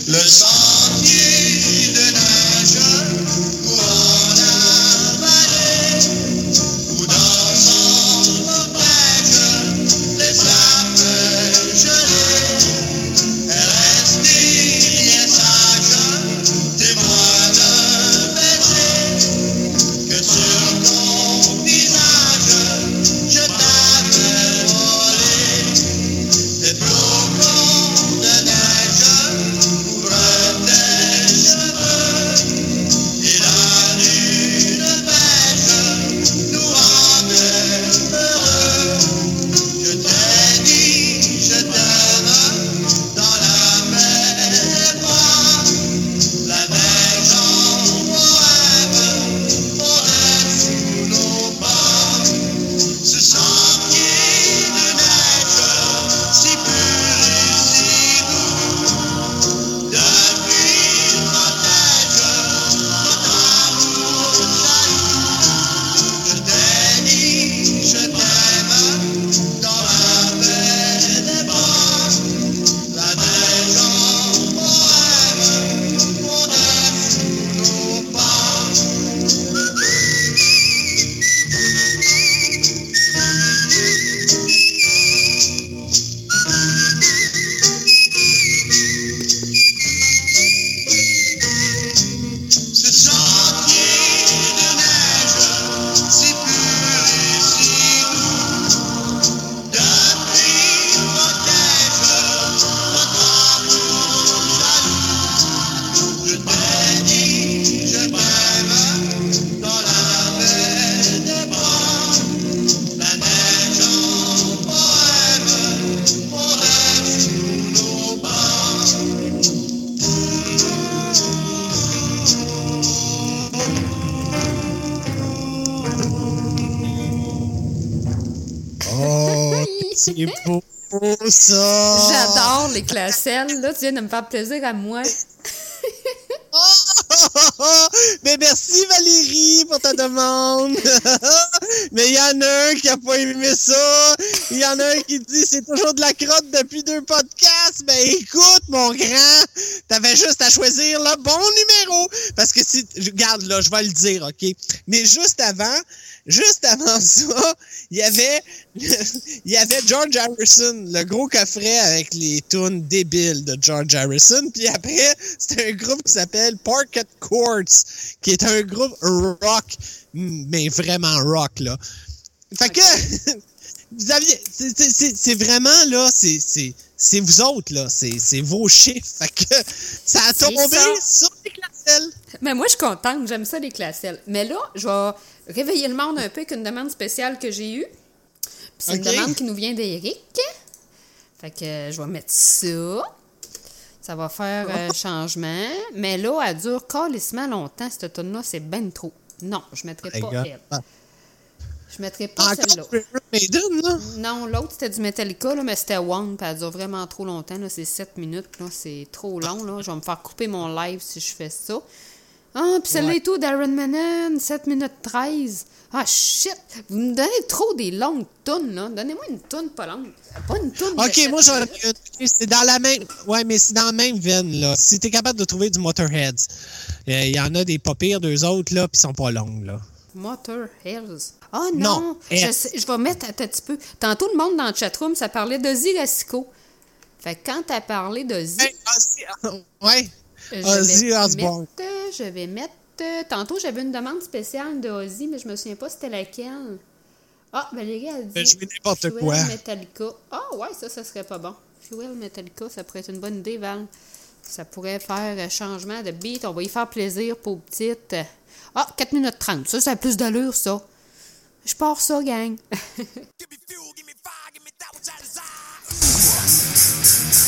Le sentier de Là, tu viens de me faire plaisir à moi. Mais merci Valérie pour ta demande. Mais il y en a un qui a pas aimé ça. Il y en a un qui dit c'est toujours de la crotte depuis deux podcasts. Ben écoute, mon grand, t'avais juste à choisir le bon numéro. Parce que si, regarde là, je vais le dire, ok? Mais juste avant, juste avant ça, il y avait, il y avait George Harrison, le gros coffret avec les tunes débiles de George Harrison. Puis après, c'était un groupe qui s'appelle Parquet Courts, qui est un groupe rock, mais vraiment rock, là. Fait que, vous aviez, c'est- vraiment, là, c'est, c'est, c'est vous autres, là, c'est, c'est vos chiffres. Fait que, ça a tombé ça. sur les classelles. Mais moi, je suis contente. J'aime ça, les classelles. Mais là, je vais réveiller le monde un peu avec une demande spéciale que j'ai eue. Puis c'est une demande qui nous vient d'Éric. Fait que euh, je vais mettre ça. Ça va faire euh, changement. Mais là, elle dure calissement longtemps, cette tonne là C'est ben trop. Non, je mettrai Les pas elle. Je mettrai pas celle-là. Maiden, là? Non, l'autre, c'était du Metallica, là, mais c'était One, puis elle dure vraiment trop longtemps. là, C'est 7 minutes, là, c'est trop long. Là. Je vais me faire couper mon live si je fais ça. Ah, puis celle-là Ouais. et tout d'Aaron Manon, 7 minutes 13. Ah, shit! Vous me donnez trop des longues tunes, là. Donnez-moi une tune pas longue. Pas une tune. de Ok, moi j'en ai. C'est dans la même. Ouais, mais c'est dans la même veine, là. Si t'es capable de trouver du Motorheads, euh, il y en a des pas pires, deux autres, là, pis ils sont pas longues, là. Motor Hills. Ah non! Non, je, sais- je vais mettre attends un petit peu. Tantôt, le monde dans le chatroom, ça parlait d'Ozzy Lassico. Fait que quand t'as parlé d'Ozzy. Ouais. Je Ozzy vais Osbourne. mettre, je vais mettre. Tantôt, j'avais une demande spéciale de Ozzy, mais je me souviens pas c'était laquelle. Ah, Valérie a dit. Ben, je mets n'importe quoi. Metallica. Ah, ouais, ça, ça serait pas bon. Fuel Metallica, ça pourrait être une bonne idée, Val. Ça pourrait faire euh, changement de beat. On va y faire plaisir pour petites. Ah, 4 minutes 30. Ça, ça a plus d'allure, ça. Je pars ça, gang.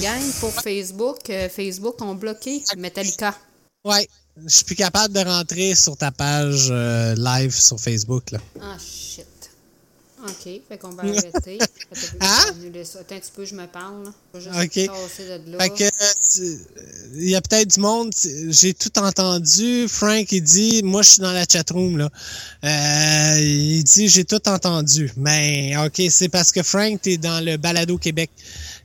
gang pour Facebook. Euh, Facebook ont bloqué Metallica. Ouais, je suis plus capable de rentrer sur ta page euh, live sur Facebook. Là. Ah, shit. OK, fait qu'on va arrêter. Ça. Attends un petit peu, je me parle. là. Je vais juste OK. tasser de là. Fait que, euh, il y a peut-être du monde, j'ai tout entendu. Frank, il dit, moi, je suis dans la chatroom, là. Euh, il dit, j'ai tout entendu. Mais, OK, c'est parce que Frank, t'es dans le Balado Québec.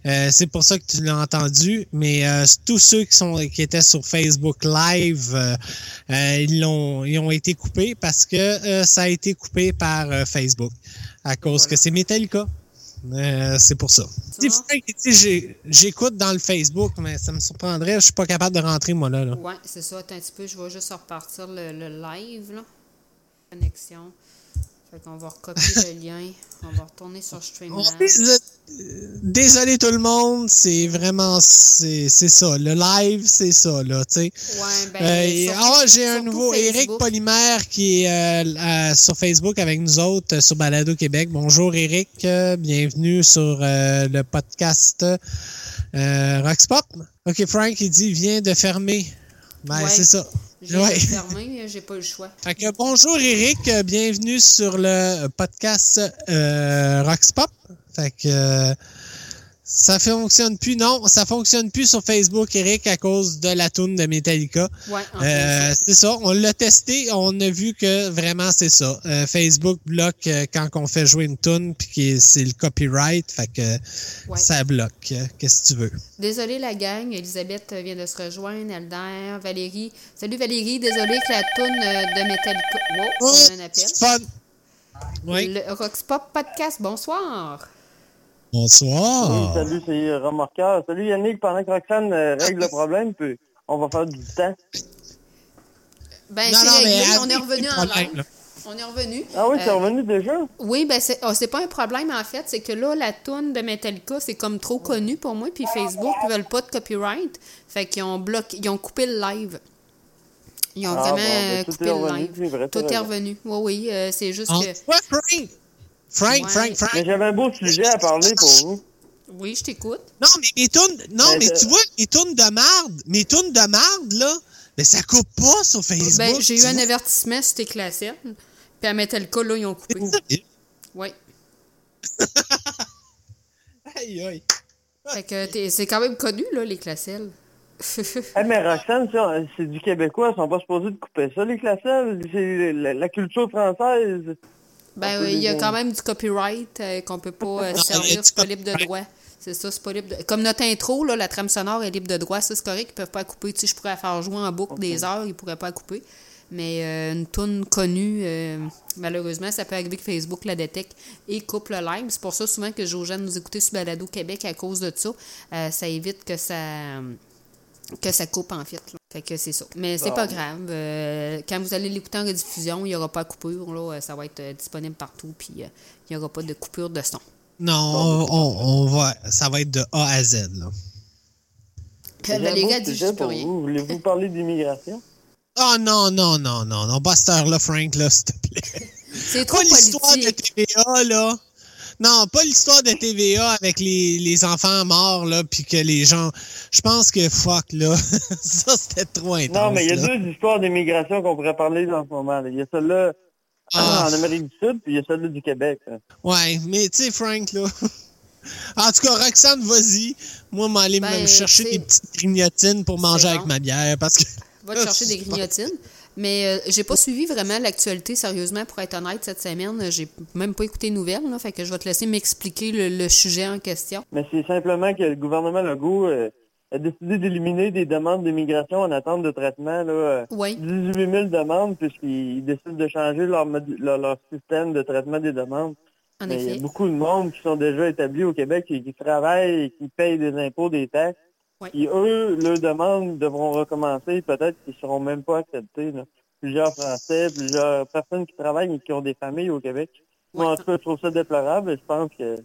Euh, c'est pour ça que tu l'as entendu. Mais euh, tous ceux qui sont qui étaient sur Facebook Live, euh, ils l'ont ils ont été coupés parce que ça a été coupé par Facebook à cause que c'est Metallica. C'est pour ça. J'écoute dans le Facebook, mais ça me surprendrait. Je suis pas capable de rentrer, moi, là. là. Ouais, c'est ça. Attends un petit peu, je vais juste repartir le, le live, là. Connexion. Fait qu'on va recopier le lien. On va retourner sur Streamlabs. Désolé, désolé tout le monde, c'est vraiment c'est ça. Le live, c'est ça là, tu sais. Ouais, ben, Euh, ah, j'ai un nouveau Eric. Polymère qui est euh, euh, sur Facebook avec nous autres euh, sur Balado Québec. Bonjour Eric, euh, bienvenue sur euh, le podcast euh, Roxpop. Ok, Frank il dit vient de fermer. Ben Ouais. c'est ça. J'ai Ouais. fermé, j'ai pas eu le choix. Fait que bonjour Eric, euh, bienvenue sur le podcast euh, Roxpop. Fait que euh, ça fonctionne plus, non, ça fonctionne plus sur Facebook, Eric, à cause de la toune de Metallica. Ouais, Euh, c'est ça, on l'a testé, on a vu que vraiment c'est ça. Euh, Facebook bloque euh, quand on fait jouer une tune puis que c'est le copyright, fait que Ouais. ça bloque. Qu'est-ce que tu veux? Désolée la gang, Elisabeth vient de se rejoindre, Alder, Valérie. Salut Valérie, désolée que la toune de Metallica. Wow, on a un appel. Fun. Oui. Le Roxpop Podcast, bonsoir. Bonsoir. Oui, salut, c'est Remorqueur. Salut Yannick, pendant que Roxane euh, règle le problème, puis on va faire du temps. Ben, Non, non, réglé, on est revenu en live. On est revenu. Ah oui, c'est Euh, revenu déjà? Oui, ben c'est oh, c'est pas un problème en fait, c'est que là la toune de Metallica, c'est comme trop connu pour moi puis Facebook ils veulent pas de copyright, fait qu'ils ont bloqué, ils ont coupé le live. Ils ont Ah, vraiment bon, ben, euh, tout coupé est le revenu, live. vrai, tout est revenu. Oui oui, euh, c'est juste En- que Frank! Frank, Ouais. Frank, Frank. Mais j'avais un beau sujet à parler pour vous. Oui, je t'écoute. Non, mais mes tunes, non, Mais mais tu vois, mes tunes de marde, mes tunes de marde, là, mais ça coupe pas sur Facebook. Ben, j'ai eu un vois. avertissement sur tes classettes. Puis à Metallica, là, ils ont coupé. Oui. Aïe, aïe. Fait que t'es- c'est quand même connu, là, les classelles. Eh, mais Roxane, c'est du québécois, ils sont pas supposés de couper ça, les classelles. C'est la, la culture française. Ben, il y a quand même du copyright euh, qu'on peut pas euh, servir, c'est pas libre de droit. C'est ça, c'est pas libre de... Comme notre intro, là, la trame sonore est libre de droit, ça c'est correct, ils peuvent pas la couper. Tu sais, je pourrais la faire jouer en boucle des heures, ils pourraient pas la couper. Mais euh, une tune connue, euh, malheureusement, ça peut arriver que Facebook la détecte et coupe le live. C'est pour ça souvent que je dis aux gens de nous écouter sur Balado Québec à cause de ça. Euh, ça évite que ça que ça coupe en fait. là. Fait que c'est ça. Mais c'est Bon. pas grave. Euh, quand vous allez l'écouter en rediffusion, il n'y aura pas de coupure. Là, Euh, ça va être euh, disponible partout. Puis euh, il n'y aura pas de coupure de son. Non, on, on- on va, ça va être de A à Z, là. Dit sujet juste pour rien. vous. Voulez-vous parler d'immigration? Oh non, non, non, non, non, pas cette heure-là, Frank, là, s'il te plaît. C'est trop Pas l'histoire de. TVA, là. Non, pas l'histoire de TVA avec les, les enfants morts, là, puis que les gens... Je pense que, fuck, là, ça, c'était trop intense, Non, mais il y a là. deux histoires d'immigration qu'on pourrait parler en ce moment. Il y a celle-là Ah. en Amérique du Sud, puis il y a celle-là du Québec. là. Ouais, mais tu sais, Frank, là... En tout cas, Roxane, vas-y. Moi, m'aller Ben, me chercher des petites grignotines pour manger avec ma bière, parce que... Va te chercher des grignotines. Mais euh, j'ai pas suivi vraiment l'actualité sérieusement pour être honnête cette semaine. J'ai même pas écouté les nouvelles. Là, fait que je vais te laisser m'expliquer le, le sujet en question. Mais c'est simplement que le gouvernement Legault euh, a décidé d'éliminer des demandes d'immigration en attente de traitement. Là, euh, Oui. 18 000 demandes, puisqu'ils décident de changer leur, leur, leur système de traitement des demandes. Il y a beaucoup de monde qui sont déjà établis au Québec et qui travaillent et qui payent des impôts, des taxes. Oui. Puis eux, leurs demandes devront recommencer. Peut-être qu'ils ne seront même pas acceptés. là. Plusieurs Français, plusieurs personnes qui travaillent et qui ont des familles au Québec. Moi, en tout cas, je trouve ça déplorable et je pense que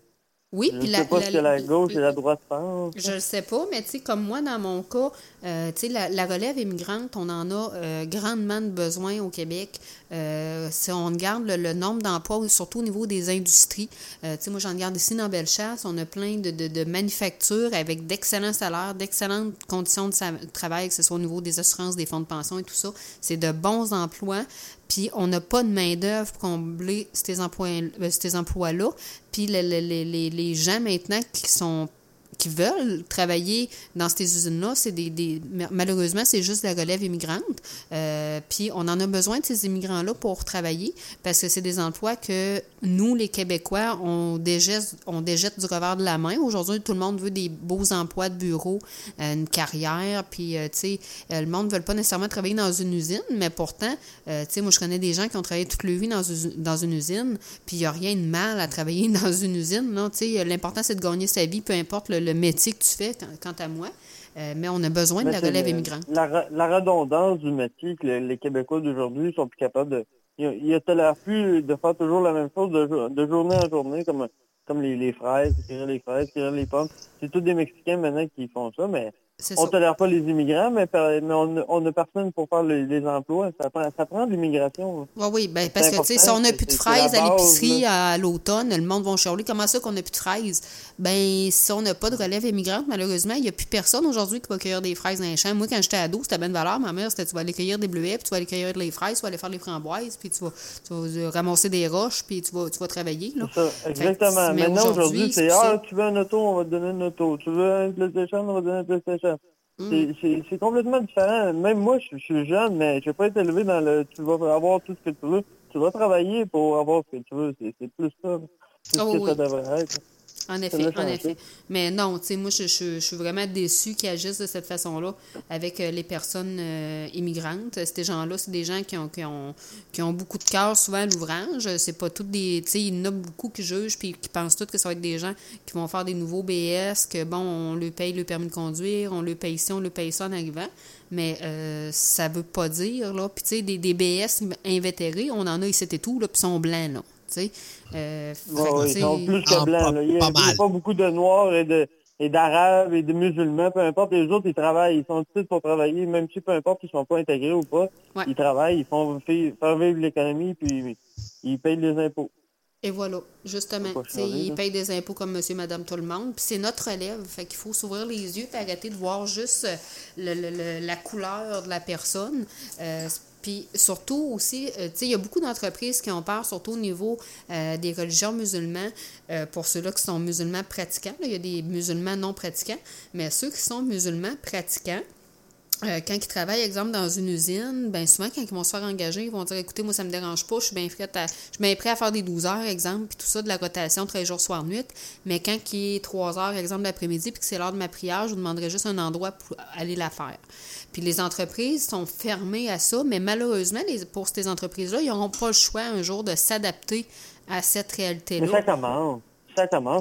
Oui, Je puis sais la, pas la- ce que la gauche et la droite pensent. Je le sais pas, mais tu sais, comme moi, dans mon cas, euh, tu sais, la, la relève immigrante, on en a euh, grandement de besoin au Québec. Euh, si on regarde le, le nombre d'emplois, surtout au niveau des industries, tu sais, moi, j'en regarde ici dans Bellechasse, on a plein de, de, de manufactures avec d'excellents salaires, d'excellentes conditions de travail, que ce soit au niveau des assurances, des fonds de pension et tout ça. C'est de bons emplois. Puis on n'a pas de main-d'œuvre pour combler ces emplois, euh, emplois-là. Puis le- le- le- les, les gens maintenant qui sont qui veulent travailler dans ces usines-là, c'est des, des malheureusement c'est juste la relève immigrante. Euh, puis on en a besoin de ces immigrants-là pour travailler parce que c'est des emplois que nous les Québécois on déjette on déjette du revers de la main. Aujourd'hui tout le monde veut des beaux emplois de bureau, euh, une carrière, puis euh, tu sais le monde ne veut pas nécessairement travailler dans une usine, mais pourtant tu sais moi je connais des gens qui ont travaillé toute leur vie dans, une- dans une usine, puis il n'y a rien de mal à travailler dans une usine. là. Tu sais, L'important, c'est de gagner sa vie, peu importe le, le métier que tu fais, quant, à moi. Euh, mais on a besoin de la relève le- immigrante. La, la redondance du métier que le- les Québécois d'aujourd'hui sont plus capables de... Ils ont l'air plus de faire toujours la même chose de, de journée en journée, comme, comme les, les fraises, cueillir les fraises, cueillir les pommes. C'est tous des Mexicains maintenant qui font ça, mais on ça. tolère pas les immigrants, mais, on on n'a personne pour faire les, les emplois. Ça prend, ça prend de l'immigration. Oui, oui, ben, parce que, tu sais, si on n'a plus de fraises à l'épicerie à l'automne, le monde va chialer. Comment ça qu'on n'a plus de fraises? Ben, si on n'a pas de relève immigrante, malheureusement, il n'y a plus personne aujourd'hui qui va cueillir des fraises dans les champs. Moi, quand j'étais ado, c'était bien de valeur. Ma mère, c'était tu vas aller cueillir des bleuets, puis tu vas aller cueillir des fraises, tu vas aller faire les framboises, puis tu vas, tu vas euh, ramasser des roches, puis tu vas, tu vas travailler. Là. Ça, Fait exactement. mais Maintenant, aujourd'hui, c'est. Ah, tu veux un auto, on va te donner une auto. Tu veux un PlayStation, on va te donner un PlayStation. Mm. C'est- complètement différent. Même moi, je, je suis jeune, mais je vais pas être élevé dans le tu vas avoir tout ce que tu veux. Tu vas travailler pour avoir ce que tu veux. C'est plus ça. C'est ce Oh que oui. ça devrait être. En effet, en effet. Mais non, tu sais, moi, je, je- je suis vraiment déçue qu'ils agissent de cette façon-là avec euh, les personnes euh, immigrantes. Ces gens-là, c'est des gens qui ont, qui ont, qui ont beaucoup de cœur souvent à l'ouvrage. C'est pas toutes des... Tu sais, il y en a beaucoup qui jugent puis qui pensent tous que ça va être des gens qui vont faire des nouveaux BS, que bon, on leur paye le permis de conduire, on leur paye ci, on leur paye ça en arrivant. Mais euh, ça veut pas dire, là. Puis, tu sais, des, des BS invétérés, on en a ici et tout, là, puis ils sont blancs, là. Tu sais. Euh, ils sont plus que Ah, blancs. pas- là. Il y a, pas beaucoup de noirs et de et d'arabes et de musulmans, peu importe, les autres, ils travaillent, ils sont ici pour travailler, même si peu importe ils sont pas intégrés ou pas, Ouais. ils travaillent, ils font faire vivre l'économie, puis ils payent les impôts. Et voilà, justement. Ils là. payent des impôts comme monsieur, madame, tout le monde. Puis c'est notre relève. Fait qu'il faut s'ouvrir les yeux et arrêter de voir juste le- le- le- la couleur de la personne. Euh, puis surtout aussi, euh, il y a beaucoup d'entreprises qui ont peur, surtout au niveau euh, des religions musulmans, euh, pour ceux-là qui sont musulmans pratiquants. il y a des musulmans non pratiquants, mais ceux qui sont musulmans pratiquants, euh, quand ils travaillent, exemple, dans une usine, ben souvent, quand ils vont se faire engager, ils vont dire Écoutez, moi, ça me dérange pas, je suis bien prête à, je suis bien prêt à faire des 12 heures, exemple, puis tout ça, de la rotation, 13 jours, soir, nuit. Mais quand il est 3 heures, exemple, l'après-midi, puis que c'est l'heure de ma prière, je vous demanderai juste un endroit pour aller la faire. Puis les entreprises sont fermées à ça, mais malheureusement, les, pour ces entreprises-là, ils n'auront pas le choix un jour de s'adapter à cette réalité-là.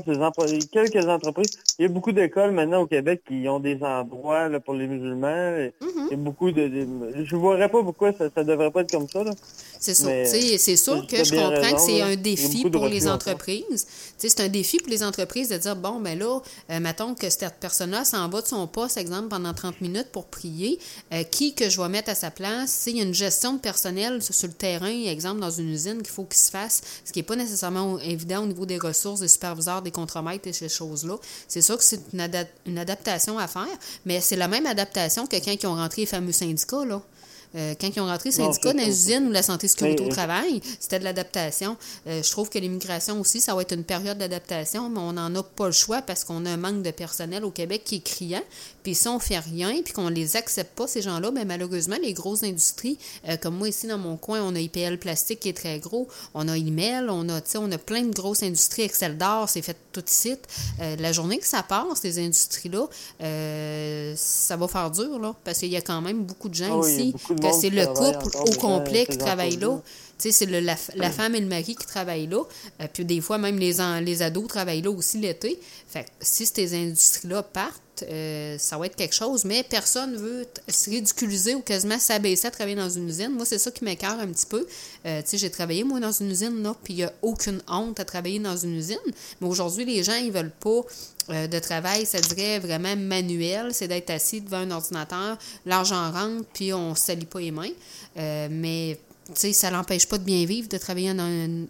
Les empre- Quelques entreprises. Il y a beaucoup d'écoles maintenant au Québec qui ont des endroits là, pour les musulmans. Et- Mhm. Il y a beaucoup de. de- Je ne vois pas pourquoi ça ne devrait pas être comme ça. C'est sûr. Mais, C'est sûr que je comprends raison, que c'est un Il défi pour les entreprises. C'est un défi pour les entreprises de dire bon, ben là, euh, mettons que cette personne-là s'en va de son poste, exemple, pendant 30 minutes pour prier. euh, qui que je vais mettre à sa place? S'il y a une gestion de personnel sur sur le terrain, exemple, dans une usine, qu'il faut qu'il se fasse, ce qui n'est pas nécessairement évident au niveau des ressources, des superviseurs, des contremaîtres et ces choses-là. C'est sûr que c'est une, ada- une adaptation à faire, mais c'est la même adaptation que quand ils ont rentré les fameux syndicats, là. Euh, quand ils ont rentré les syndicats dans les usines ou la santé sécurité Mais- au travail, c'était de l'adaptation. Euh, je trouve que l'immigration aussi, ça va être une période d'adaptation, mais on n'en a pas le choix parce qu'on a un manque de personnel au Québec qui est criant. Puis si on fait rien, puis qu'on les accepte pas, ces gens-là, ben malheureusement, les grosses industries, euh, comme moi ici dans mon coin, on a IPL Plastique qui est très gros, on a Email, on a, on a plein de grosses industries, Excel d'or, c'est fait tout de suite. Euh, la journée que ça passe, ces industries-là, euh, ça va faire dur, là, parce qu'il y a quand même beaucoup de gens Ah ici, de que c'est le couple au complet qui travaille là. entreprises. Tu sais, c'est la, la femme et le mari qui travaillent là. Euh, puis des fois, même les, en- les ados travaillent là aussi l'été. Fait que si ces industries-là partent, euh, ça va être quelque chose, mais personne veut t- se ridiculiser ou quasiment s'abaisser à travailler dans une usine. Moi, c'est ça qui m'écœure un petit peu. Euh, tu sais, j'ai travaillé, moi, dans une usine, là, puis il n'y a aucune honte à travailler dans une usine. Mais aujourd'hui, les gens, ils veulent pas euh, de travail, ça dirait vraiment manuel, c'est d'être assis devant un ordinateur, l'argent rentre, puis on se salit pas les mains. Mais sais, ça l'empêche pas de bien vivre, de travailler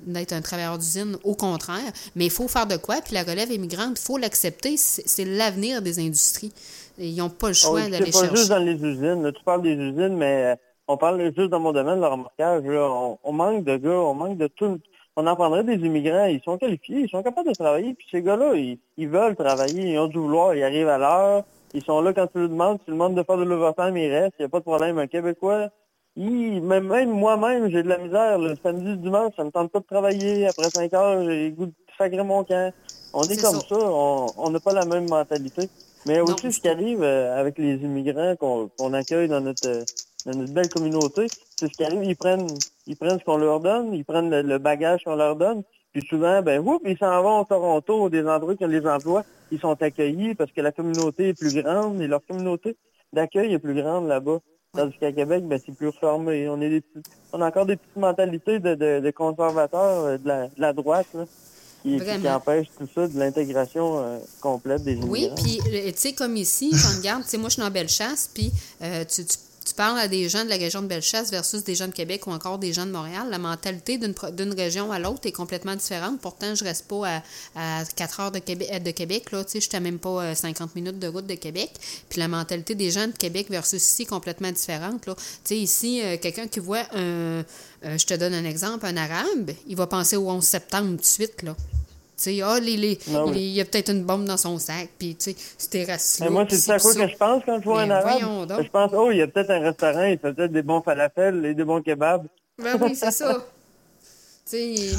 d'être un travailleur d'usine, au contraire. Mais il faut faire de quoi, puis la relève immigrante, il faut l'accepter, c'est l'avenir des industries. Ils n'ont pas le Oh, choix c'est d'aller pas chercher. juste dans les usines. là. Tu parles des usines, mais euh, on parle juste dans mon domaine, le remorquage. là. On, on manque de gars, on manque de tout. On en prendrait des immigrants, ils sont qualifiés, ils sont capables de travailler. Puis ces gars-là, ils, ils veulent travailler, ils ont du vouloir, ils arrivent à l'heure. Ils sont là quand tu leur demandes, tu leur demandes de faire de l'overtime, ils restent, il n'y a pas de problème. Un Québécois, il, même, même moi-même, j'ai de la misère. Le samedi, le dimanche, ça me tente pas de travailler. Après 5 heures, j'ai le goût de sacrer mon camp. On est, comme ça. ça, on n'a pas la même mentalité. Mais aussi, ce qui arrive euh, avec les immigrants qu'on accueille dans notre, euh, dans notre belle communauté, c'est ce qui arrive, ils prennent, ils prennent ce qu'on leur donne, ils prennent le, le bagage qu'on leur donne, puis souvent, ben, ils s'en vont au Toronto, des endroits qui ont les emplois, ils sont accueillis parce que la communauté est plus grande et leur communauté d'accueil est plus grande là-bas. Tandis qu'à Québec, ben, c'est plus fermé. On est des petits- on a encore des petites mentalités de, de, de conservateurs euh, de la, de la droite, là, qui, qui empêchent tout ça de l'intégration euh, complète des immigrants. Oui, puis euh, tu sais, comme ici, quand on regarde, tu sais, moi je suis dans Bellechasse, puis euh, tu, tu, tu parles à des gens de la région de Bellechasse versus des gens de Québec ou encore des gens de Montréal, la mentalité d'une région à l'autre est complètement différente. Pourtant, je reste pas à, à 4 heures de Québec, de Québec là, tu sais, je à même pas euh, 50 minutes de route de Québec. Puis la mentalité des gens de Québec versus ici est complètement différente. Là. Ici, euh, quelqu'un qui voit un, euh, je te donne un exemple, un arabe, il va penser au 11 septembre tout de suite, là. Tu sais, ah, les, les- Ah oui. les- il y a peut-être une bombe dans son sac, puis tu sais, c'était raciste. Mais moi, c'est ça à quoi que je pense quand je vois un arabe. Je pense, oh, il y a peut-être un restaurant, il fait peut-être des bons falafels et des bons kebabs. Ben oui, c'est ça.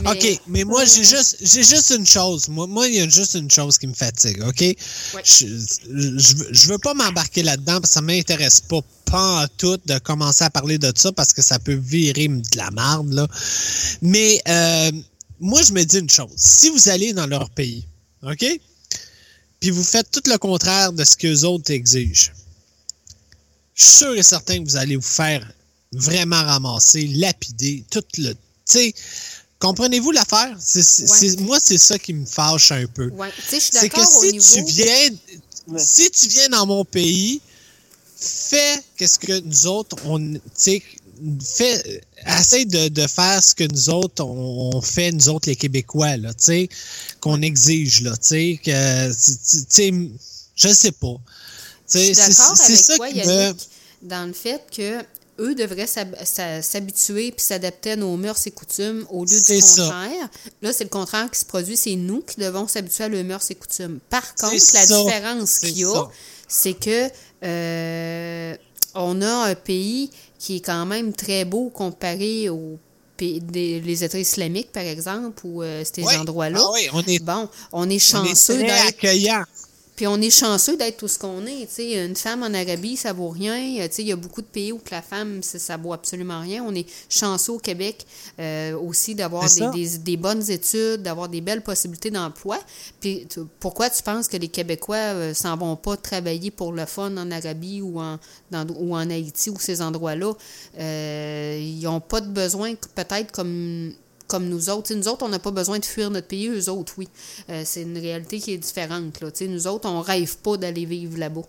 Mais- OK, mais moi, j'ai juste, j'ai juste une chose. Moi, moi, il y a juste une chose qui me fatigue, OK? Je, je, veux- je veux pas m'embarquer là-dedans parce que ça m'intéresse pas, pas en tout de commencer à parler de ça parce que ça peut virer de la merde, là. Mais euh, moi, je me dis une chose. Si vous allez dans leur pays, OK? Puis vous faites tout le contraire de ce que les autres exigent, je suis sûr et certain que vous allez vous faire vraiment ramasser, lapider, tout le. Tu sais, comprenez-vous l'affaire? Moi, c'est ça qui me fâche un peu. Ouais, tu sais, je suis C'est que si niveau. tu viens, si tu viens dans mon pays, fais qu'est-ce que nous autres, on, fais, essaye de, de faire ce que nous autres, on, on fait, nous autres, les Québécois, là, tu sais, qu'on exige, là, tu sais, que, tu sais, je sais pas. C'est d'accord c'est avec ça toi, qui me... Yannick, dans le fait que eux devraient s'habituer puis s'adapter à nos mœurs et coutumes au lieu du ça. contraire. Là, c'est le contraire qui se produit. C'est nous qui devons s'habituer à leurs mœurs et coutumes. Par contre, la ça. différence qu'il y a, c'est que euh, on a un pays qui est quand même très beau comparé aux pays- des- les États islamiques, par exemple, ou euh, ces Oui. endroits-là. Ah oui, on est, Bon, on est chanceux d'être. Puis on est chanceux d'être tout ce qu'on est. tu sais. Une femme en Arabie, ça vaut rien. Euh, Il y a beaucoup de pays où la femme, ça, ça vaut absolument rien. On est chanceux au Québec euh, aussi d'avoir des, ça. des- des bonnes études, d'avoir des belles possibilités d'emploi. Puis tu- pourquoi tu penses que les Québécois euh, s'en vont pas travailler pour le fun en Arabie ou en, dans- ou en Haïti ou ces endroits-là? Euh, ils n'ont pas de besoin, peut-être comme comme nous autres. Nous autres, on n'a pas besoin de fuir notre pays, eux autres, oui. Euh, c'est une réalité qui est différente. Là. Nous autres, on rêve pas d'aller vivre là-bas.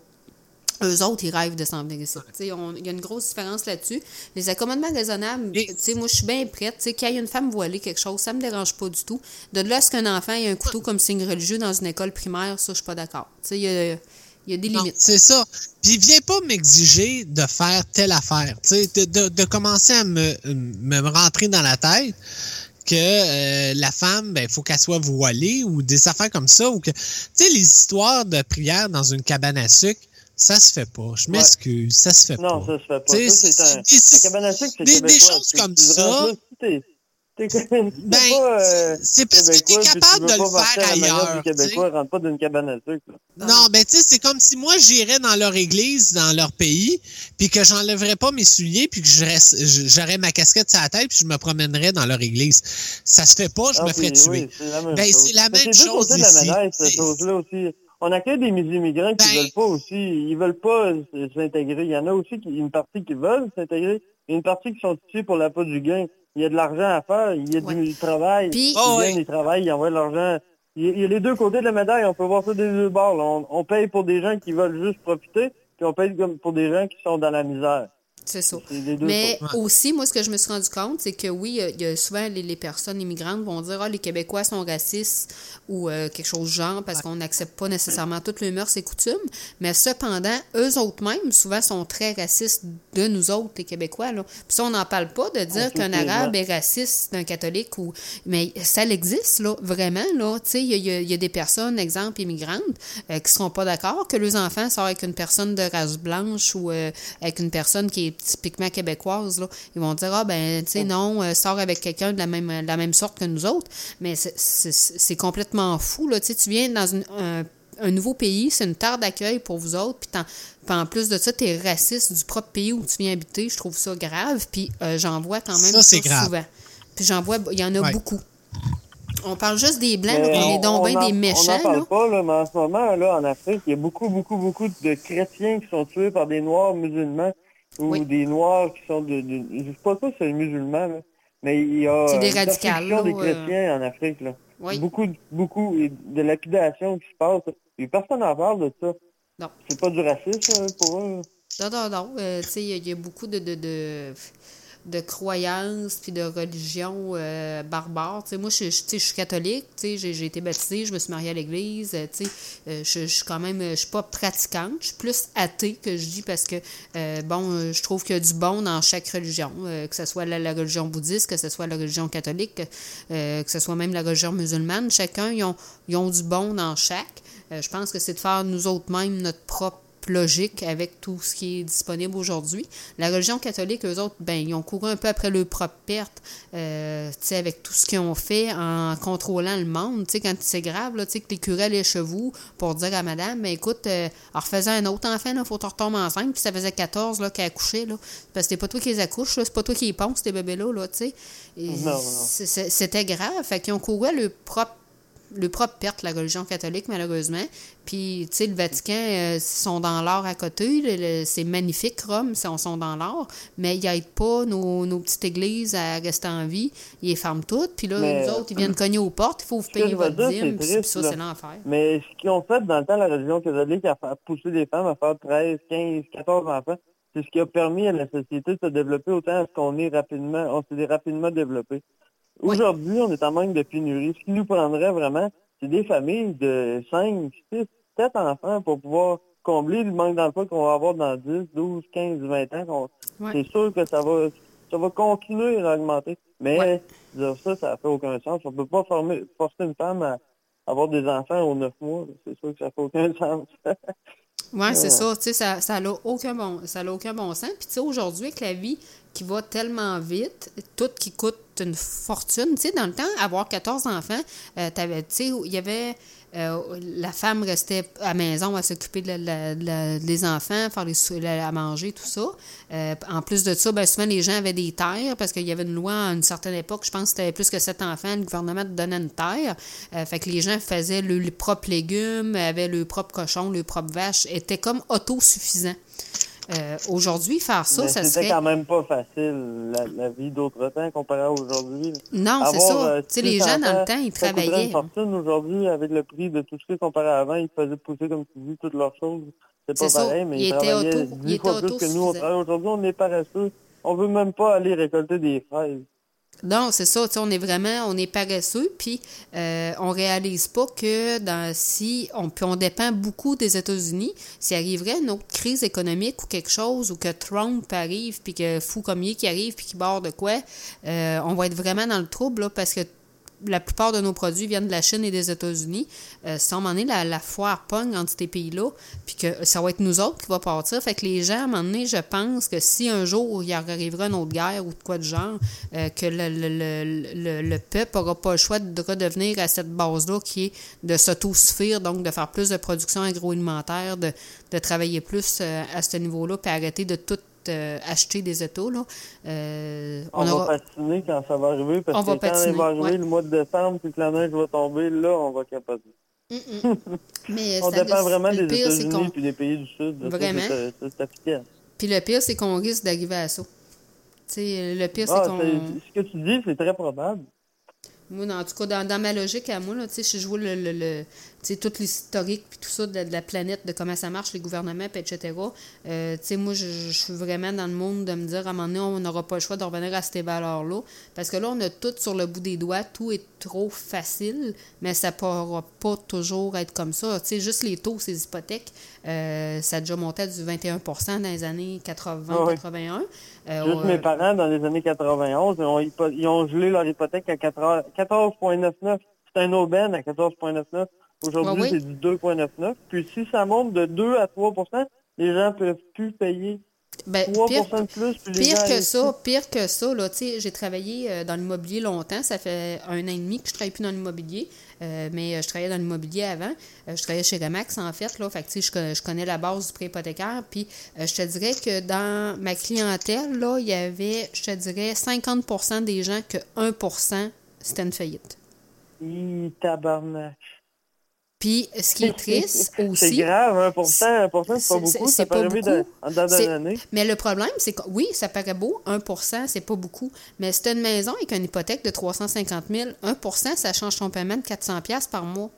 Eux autres, ils rêvent de s'en venir ici. Il y a une grosse différence là-dessus. Les accommodements raisonnables, sais, moi, je suis bien prête. Sais, Qu'il y ait une femme voilée, quelque chose, ça me dérange pas du tout. De là à ce qu'un enfant ait un couteau comme signe religieux dans une école primaire, ça, je suis pas d'accord. Il y a, il y a des limites. c'est ça. Puis viens pas m'exiger de faire telle affaire. De, de, de commencer à me, me rentrer dans la tête que euh, la femme, ben, faut qu'elle soit voilée ou des affaires comme ça. Ou que, tu sais, les histoires de prière dans une cabane à sucre, ça se fait pas. Je m'excuse, ça se fait Non, pas. ça se fait pas. Ça, un... c'est- La cabane à sucre, c'est des- choses comme ça. Ben, euh, c'est parce que capable tu veux de le faire la ailleurs, du Québécois, rentre pas d'une cabane à sucre. là. Non, ben tu sais, c'est comme si moi j'irais dans leur église, dans leur pays, puis que j'enlèverais pas mes souliers, puis que j'aurais ma casquette sur la tête, puis je me promènerais dans leur église. Ça se fait pas, je Ah, me ferais tuer. oui, c'est la même Ben, chose. c'est la Mais même de la ici. médaille, cette chose-là aussi. On accueille des immigrants qui Ben- veulent pas aussi, ils veulent pas s'intégrer. Il y en a aussi qui, une partie qui veulent s'intégrer, une partie qui sont ici pour la peau du gain. Il y a de l'argent à faire, il y a du travail. Puis- ils Oh, viennent, ouais. ils travaillent, ils envoient de l'argent. Il y a- il y a les deux côtés de la médaille, on peut voir ça des deux bords. là. On, on paye pour des gens qui veulent juste profiter, puis on paye comme pour des gens qui sont dans la misère. C'est ça. Mais aussi, moi, ce que je me suis rendu compte, c'est que oui, il y a- il y a souvent les, les personnes immigrantes vont dire Ah, les Québécois sont racistes ou euh, quelque chose du genre parce qu'on n'accepte pas nécessairement toutes les mœurs et coutumes. Mais cependant, eux autres mêmes, souvent, sont très racistes de nous autres, les Québécois. Là. Puis ça, on n'en parle pas de dire qu'un. Arabe est raciste d'un catholique ou. Mais ça existe, là, vraiment. Là. Tu sais, il y, a- y y des personnes, exemple, immigrantes, euh, qui seront pas d'accord que leurs enfants sortent avec une personne de race blanche ou euh, avec une personne qui est typiquement québécoise. Là. Ils vont dire, ah ben, tu sais, non, euh, sors avec quelqu'un de la même, de la même sorte que nous autres. Mais c'est- complètement fou. Là. Tu sais, tu viens dans une, un, un nouveau pays, c'est une terre d'accueil pour vous autres, puis t'en- puis en plus de ça, tu es raciste du propre pays où tu viens habiter. Je trouve ça grave, puis euh, j'en vois quand même Ça, c'est grave. souvent. Puis j'en vois, il y en a Ouais. beaucoup. On parle juste des blancs, Mais on est donc bien en- des On méchants. n'en parle là. pas, là, mais en ce moment, là, en Afrique, il y a beaucoup, beaucoup, beaucoup de chrétiens qui sont tués par des noirs musulmans ou Oui. des noirs qui sont de... de je sais pas ça, c'est musulmans, là, mais il y a des radicales, des euh. chrétiens en Afrique, là. Oui. Beaucoup, beaucoup de lapidation qui se passe. Et personne n'en parle de ça. Non. C'est pas du racisme hein, pour eux. Non, non, non. Euh, tu sais, il y a- il y, a beaucoup de, de, de, de croyances puis de religions euh, barbares. Moi, je, suis catholique. J'ai été baptisée, je me suis mariée à l'église. euh, euh, je, je suis quand même, je suis pas pratiquante. Je suis plus athée que je dis parce que, euh, bon, je trouve qu'il y a du bon dans chaque religion. que ce soit la, religion bouddhiste, que ce soit la religion catholique, que ce soit même la religion musulmane. Chacun, ils ont, du bon dans chaque. Je pense que c'est de faire nous autres mêmes notre propre logique avec tout ce qui est disponible aujourd'hui. La religion catholique, eux autres, ben, ils ont couru un peu après leur propre perte, euh, tu sais, avec tout ce qu'ils ont fait en contrôlant le monde. Tu sais, quand c'est grave, là, tu sais, que les curés allaient chez vous pour dire à madame, ben, écoute, euh, en refaisant un autre enfant, il faut que tu retombes enceinte, puis ça faisait 14 là, qu'elle accouchait, là, parce que c'est pas toi qui les accouches, là, c'est pas toi qui les ponces, ces bébés-là, là, tu sais. Et Non, non. c'est- c'est- C'était grave. Fait qu'ils ont couru à leur propre le propre perte, la religion catholique, malheureusement. Puis, tu sais, le Vatican, euh, sont dans l'or à côté. C'est magnifique, Rome, ils sont, sont dans l'or. Mais ils n'aident pas nos, nos petites églises à rester en vie. Ils les ferment toutes. Puis là, nous autres, ils viennent cogner aux portes. Il faut vous payer votre dire, dîme. Puis ça, c'est l'enfer. Mais ce qu'ils ont fait dans le temps, la religion catholique, à faire pousser des femmes à faire 13, 15, 14 enfants, c'est ce qui a permis à la société de se développer autant à ce qu'on est rapidement, on s'est rapidement développé. Aujourd'hui, on est en manque de pénurie. Ce qui nous prendrait vraiment, c'est des familles de 5, 6, 7 enfants pour pouvoir combler le manque d'emploi qu'on va avoir dans 10, 12, 15, 20 ans. Ouais. C'est sûr que ça va, ça va continuer à augmenter. Mais dire ça, ça fait aucun sens. On peut pas former, forcer une femme à avoir des enfants aux 9 mois. C'est sûr que ça fait aucun sens. Oui, c'est Ouais. ça. Tu sais, ça ça n'a aucun, bon, ça aucun bon sens. Puis, tu sais, aujourd'hui, avec la vie qui va tellement vite, tout qui coûte une fortune. Tu sais, dans le temps, avoir 14 enfants, euh, tu sais, il y avait... euh, la femme restait à maison à s'occuper de des enfants, faire les, à manger, tout ça. Euh, en plus de ça, ben, souvent les gens avaient des terres parce qu'il y avait une loi à une certaine époque, je pense que c'était plus que sept enfants, le gouvernement te donnait une terre. Euh, fait que les gens faisaient le- les propres légumes, avaient leurs propres cochons, leurs propres vaches, étaient comme autosuffisants. Euh, Aujourd'hui, faire ça, Mais ça c'était serait... quand même pas facile, la, la vie d'autre temps comparé à aujourd'hui. Non, c'est ça. euh, Tu sais, les gens, dans le temps, ils travaillaient. une fortune aujourd'hui avec le prix de tout ce comparé à avant. Ils faisaient pousser, comme tu dis, toutes leurs choses. C'est pas ça. pareil, mais Il ils travaillaient auto- dix il était fois plus que nous. Aujourd'hui, on est paresseux. On veut même pas aller récolter des fraises. Non, c'est ça. tu sais, On est vraiment, on est paresseux, puis euh, on réalise pas que dans si on, on dépend beaucoup des États-Unis. S'il arriverait une autre crise économique ou quelque chose, ou que Trump arrive, puis que fou comme il est qui arrive, puis qui barre de quoi, euh, on va être vraiment dans le trouble parce que la plupart de nos produits viennent de la Chine et des États-Unis. Euh, si à un moment donné, la, foire pogne entre ces pays-là, puis que ça va être nous autres qui va partir. Fait que les gens, à un moment donné, je pense que si un jour il arrivera une autre guerre ou de quoi de genre, euh, que le peuple n'aura pas le choix de redevenir à cette base-là qui est de s'autosuffire, donc de faire plus de production agroalimentaire, de, de travailler plus euh, à ce niveau-là, puis arrêter de tout euh, acheter des autos. Là. Euh, On, aura- va patiner quand ça va arriver, parce On que va quand patiner, il va arriver ouais. le mois de décembre, puis que la neige va tomber, là, on va capoter. Mais on ça- dépend vraiment le des États-Unis qu'on- puis des pays du Sud. Ça, Vraiment? efficace. Puis le pire, c'est qu'on risque d'arriver à ça. Tu sais, le pire, Ah, c'est qu'on... c'est- ce que tu dis, c'est très probable. Moi, en tout cas, dans, dans ma logique à moi, là, tu sais, si je vois le, le, le- sais, tout l'historique puis tout ça de, de la planète, de comment ça marche, les gouvernements, puis etc., euh, tu sais, moi, je, je suis vraiment dans le monde de me dire, à un moment donné, on n'aura pas le choix de revenir à ces valeurs-là. Parce que là, on a tout sur le bout des doigts, tout est trop facile, mais ça ne pourra pas toujours être comme ça. Tu sais, juste les taux, ces hypothèques, euh, ça a déjà monté à du 21% dans les années 80-81. Euh, Juste on- mes parents, dans les années 91, ils ont, ils ont gelé leur hypothèque à 4 14,99. C'est un aubaine à 14,99. Aujourd'hui, oui? c'est du 2,99. Puis si ça monte de 2 à 3% les gens peuvent plus payer Ben, 3 pire- de plus. Pire que ça, pire que ça, là, tu sais, j'ai travaillé euh, dans l'immobilier longtemps, ça fait un an et demi que je travaille plus dans l'immobilier, euh, mais euh, je travaillais dans l'immobilier avant, je travaillais chez Remax en fait, là, fait que, tu sais, je, connais- je connais la base du prêt hypothécaire, puis je te dirais que dans ma clientèle, là, il y avait, je te dirais, 50% des gens que 1% c'était une faillite. Hi, tabarnak. Puis, ce qui est triste aussi... C'est grave, 1%, 1%, c'est pas beaucoup. Ça arriver beaucoup. dans, une année. Mais le problème, c'est que oui, ça paraît beau, 1% c'est pas beaucoup. Mais si tu une maison avec une hypothèque de 350 000, 1% ça change ton paiement de 400 pièces par mois.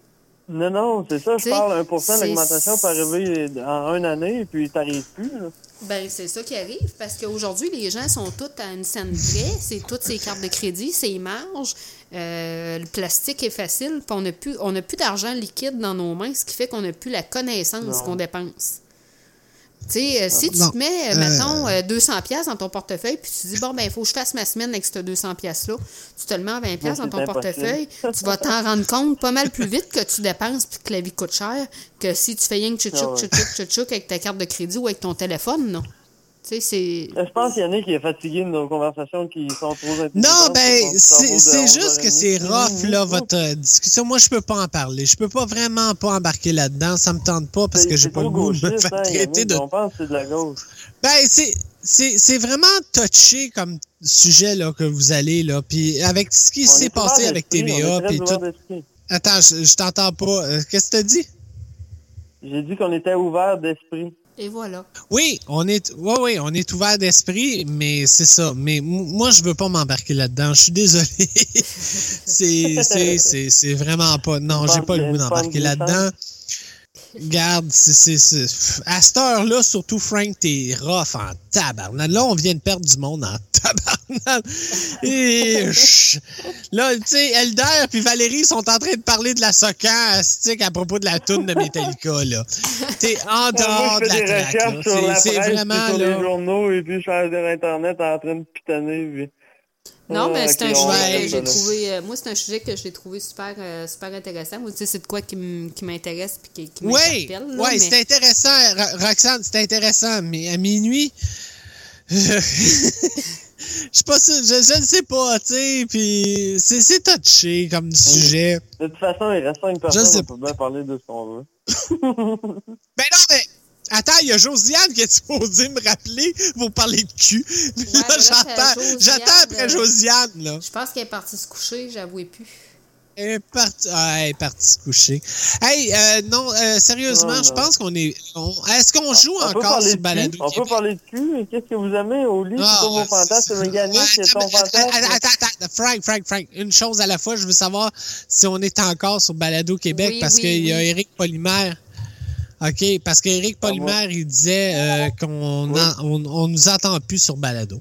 Non, non, c'est ça, je parle 1% c'est- l'augmentation peut arriver en une année, puis t'arrives plus. là. Ben, c'est ça qui arrive parce qu'aujourd'hui, les gens sont tous à une scène près. C'est toutes ces cartes de crédit, ces marges. euh, le plastique est facile. Puis on n'a plus, on a plus d'argent liquide dans nos mains, ce qui fait qu'on n'a plus la connaissance qu'on dépense. Tu sais, euh, si tu Non. te mets, euh, Euh. mettons, euh, 200 pièces dans ton portefeuille, puis tu dis, bon, ben, il faut que je fasse ma semaine avec ces 200 pièces-là, tu te le mets à 20 pièces dans ton impossible. portefeuille, tu vas t'en rendre compte pas mal plus vite que tu dépenses puis que la vie coûte cher que si tu fais rien que tchouchouk, Ah tchouchouk avec ta carte de crédit ou avec ton téléphone, non? Tu sais, c'est... Je pense qu'il y en a qui est fatigué de nos conversations qui sont trop intéressantes. Non, ben, c'est juste que 11h30. c'est rough, là, votre euh, discussion. Moi, je peux pas en parler. Je peux pas vraiment pas embarquer là-dedans. Ça me tente pas parce que j'ai c'est pas le goût de me faire hein, traiter de... On pense que c'est de la gauche. Ben, c'est... C'est c'est vraiment touché comme sujet là, que vous allez, là. Puis avec ce qui s'est passé avec TVA, puis tout. Attends, je, je t'entends pas. Euh, Qu'est-ce que tu dit? J'ai dit qu'on était ouvert d'esprit. Et voilà. Oui, on est, ouais, ouais, on est ouvert d'esprit, mais c'est ça. Mais m- moi, je veux pas m'embarquer là-dedans. Je suis désolé. c'est, c'est, c'est, c'est vraiment pas. Non, j'ai pas le goût d'embarquer là-dedans. Garde, c'est, c'est, c'est- pff, à cette heure-là, surtout Frank, t'es rough en tabarnak. Là, on vient de perdre du monde en tabarnak. Et là, tu sais, Elder puis Valérie sont en train de parler de la socan astique à propos de la toune de Metallica, là. T'es en dehors de la traque, C'est, vraiment, puis sur là. les journaux, et puis je suis sur Internet en train de pitonner. Puis... Non, mais Ah, c'est ok, un sujet que j'ai trouvé. euh, moi, c'est un sujet que j'ai trouvé super, euh, super intéressant. Moi, tu sais, c'est de quoi qui m- qui m'intéresse puis qui, qui Oui, m'interpelle. là, ouais, mais- c'est intéressant, Ro- Roxane, c'est intéressant, mais à minuit, je sais pas sûr, je, je ne sais pas, tu sais, puis c'est c'est touché comme sujet. De toute façon, il reste personnes, sais on peut bien parler de ce qu'on veut. Ben non, mais attends, il y a Josiane qui est supposée me rappeler pour parler de cul. Ouais, là, j'attends, Josiane, j'attends après Josiane, là. Je pense qu'elle est partie se coucher, j'avouais plus. Elle est partie, ah, elle est partie se coucher. Hey, euh, non, euh, sérieusement, Non, je non. pense qu'on est. on- Est-ce qu'on joue On peut encore parler sur de Balado. On peut parler de cul. Qu'est-ce que vous aimez au lit? Ah, c'est quoi vos fantasmes? c'est- Yannick, Ouais, c'est ton attends, fantasme? Attends, attends, attends, Frank, Frank, Frank, une chose à la fois, je veux savoir si on est encore sur Balado Québec Oui, parce oui, qu'il y a. Éric Polymère. OK, parce qu'Éric Ah, Polymère, il disait euh, qu'on Oui. en- on, on nous entend plus sur Balado.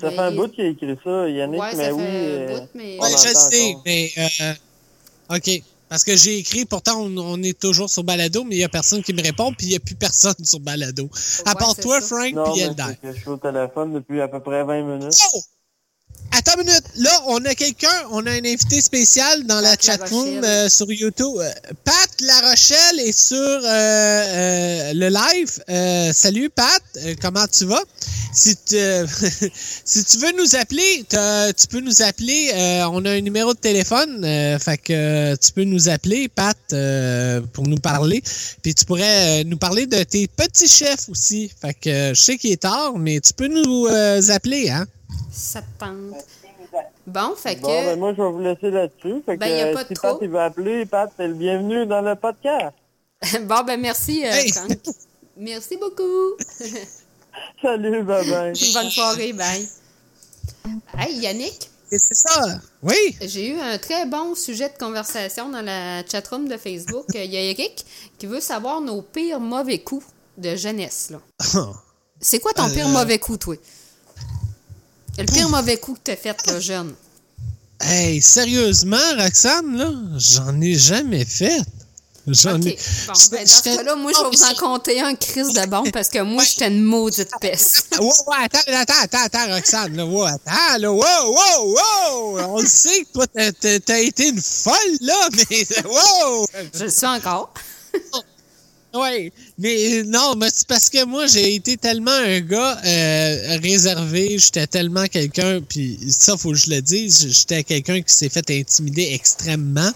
Ça fait un bout qu'il a écrit ça, Yannick, Ouais, ça mais fait oui. un euh, bout, mais- je sais, encore. mais euh, OK. Parce que j'ai écrit, pourtant, on, on est toujours sur Balado, mais il n'y a personne qui me répond, puis il n'y a plus personne sur Balado. À Ouais, part toi, ça. Frank, puis Elder. je suis au téléphone depuis à peu près 20 minutes. Oh! Attends une minute. Là, on a quelqu'un, on a un invité spécial dans la Pat La chatroom euh, sur YouTube. Euh, Pat La Rochelle est sur euh, euh, le live. Euh, salut Pat, Euh, comment tu vas? Si tu, si tu veux nous appeler, tu peux nous appeler. euh, on a un numéro de téléphone, euh, fait que tu peux nous appeler, Pat, euh, pour nous parler. Puis tu pourrais nous parler de tes petits chefs aussi. Fait que je sais qu'il est tard, mais tu peux nous appeler, hein? Ça te tente. Bon, fait que. Bon, ben moi, je vais vous laisser là-dessus. Fait que, Ben, y a euh, pas de si trop. Pat, il veut appeler, Pat, c'est le bienvenu dans le podcast. bon, ben merci, euh, Hey. Merci beaucoup. Salut, bye-bye. Bonne soirée, bye. Hey, Yannick, Et c'est ça. Oui. j'ai eu un très bon sujet de conversation dans la chatroom de Facebook. Il y a Eric qui veut savoir nos pires mauvais coups de jeunesse. là. C'est quoi ton pire Euh, mauvais coup, toi? Le pire mauvais coup que t'as fait, jeune? Hey, sérieusement, Roxane, là, j'en ai jamais fait. J'en ai. Bon, ben, dans ce cas-là, moi, je vais vous en compter un crise de bon parce que moi, j'étais une maudite peste. Ouais, ouais, attends, attends, attends, attends, Roxane, là, ouais, attends, là, wow, wow, wow! On le sait que toi, t'as- t'as t'as été une folle, là, mais, wow! Je le suis encore. Ouais, mais non, mais c'est parce que moi, j'ai été tellement un gars euh, réservé, j'étais tellement quelqu'un, puis ça, faut que je le dise, j'étais quelqu'un qui s'est fait intimider extrêmement.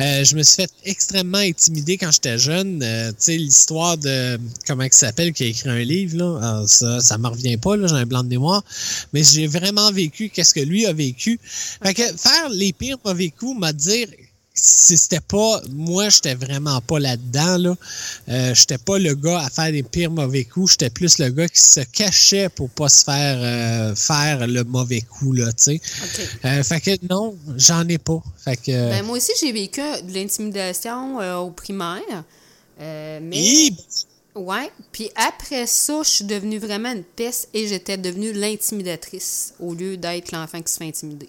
Euh, je me suis fait extrêmement intimider quand j'étais jeune. Euh, tu sais, l'histoire de, comment il s'appelle, qui a écrit un livre, là, Alors, ça, ça me revient pas, là, j'ai un blanc de mémoire, mais j'ai vraiment vécu qu'est-ce que lui a vécu. Fait que faire les pires mauvais coups, m'a dire c'était pas moi j'étais vraiment pas là-dedans là euh, j'étais pas le gars à faire les pires mauvais coups j'étais plus le gars qui se cachait pour pas se faire euh, faire le mauvais coup là tu sais. Euh, fait que non j'en ai pas fait que Ben, moi aussi, j'ai vécu de l'intimidation euh, au primaire. Mais. Hi! Ouais. Puis après ça, je suis devenue vraiment une peste et j'étais devenue l'intimidatrice au lieu d'être l'enfant qui se fait intimider.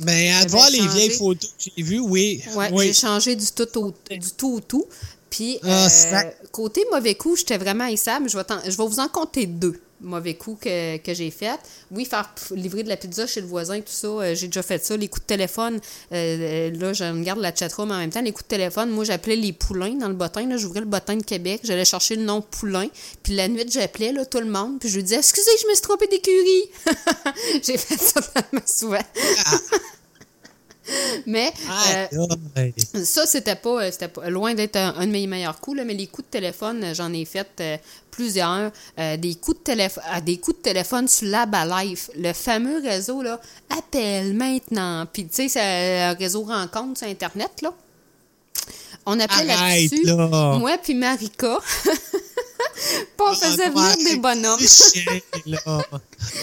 Ben à voir les changé. vieilles photos que j'ai vues oui Ouais, oui j'ai changé du tout au du tout au tout. Puis Ah, euh, côté mauvais coup, j'étais vraiment haïssable. Je vais, je vais vous en compter deux mauvais coups que, j'ai fait. Oui, faire livrer de la pizza chez le voisin, tout ça, euh, j'ai déjà fait ça. Les coups de téléphone, euh, euh, là, je regarde la chatroom en même temps. Les coups de téléphone, moi, j'appelais les poulains dans le bottin. Là, j'ouvrais le bottin de Québec, j'allais chercher le nom poulain. Puis la nuit, j'appelais tout le monde. Puis je lui disais, excusez, je me suis trompée d'écurie. j'ai fait ça souvent. Mais euh, ça, c'était pas, euh, c'était pas loin d'être un, un de mes meilleurs coups, là, mais les coups de téléphone, euh, j'en ai fait euh, plusieurs. Euh, des coups de téléphone, des coups de téléphone sur Life, le fameux réseau là, appelle maintenant. Puis tu sais, c'est un réseau rencontre sur internet là. On appelait Arrête, là-dessus. là. Moi puis Marika. Puis on faisait venir des bonhommes. c'est chien, là.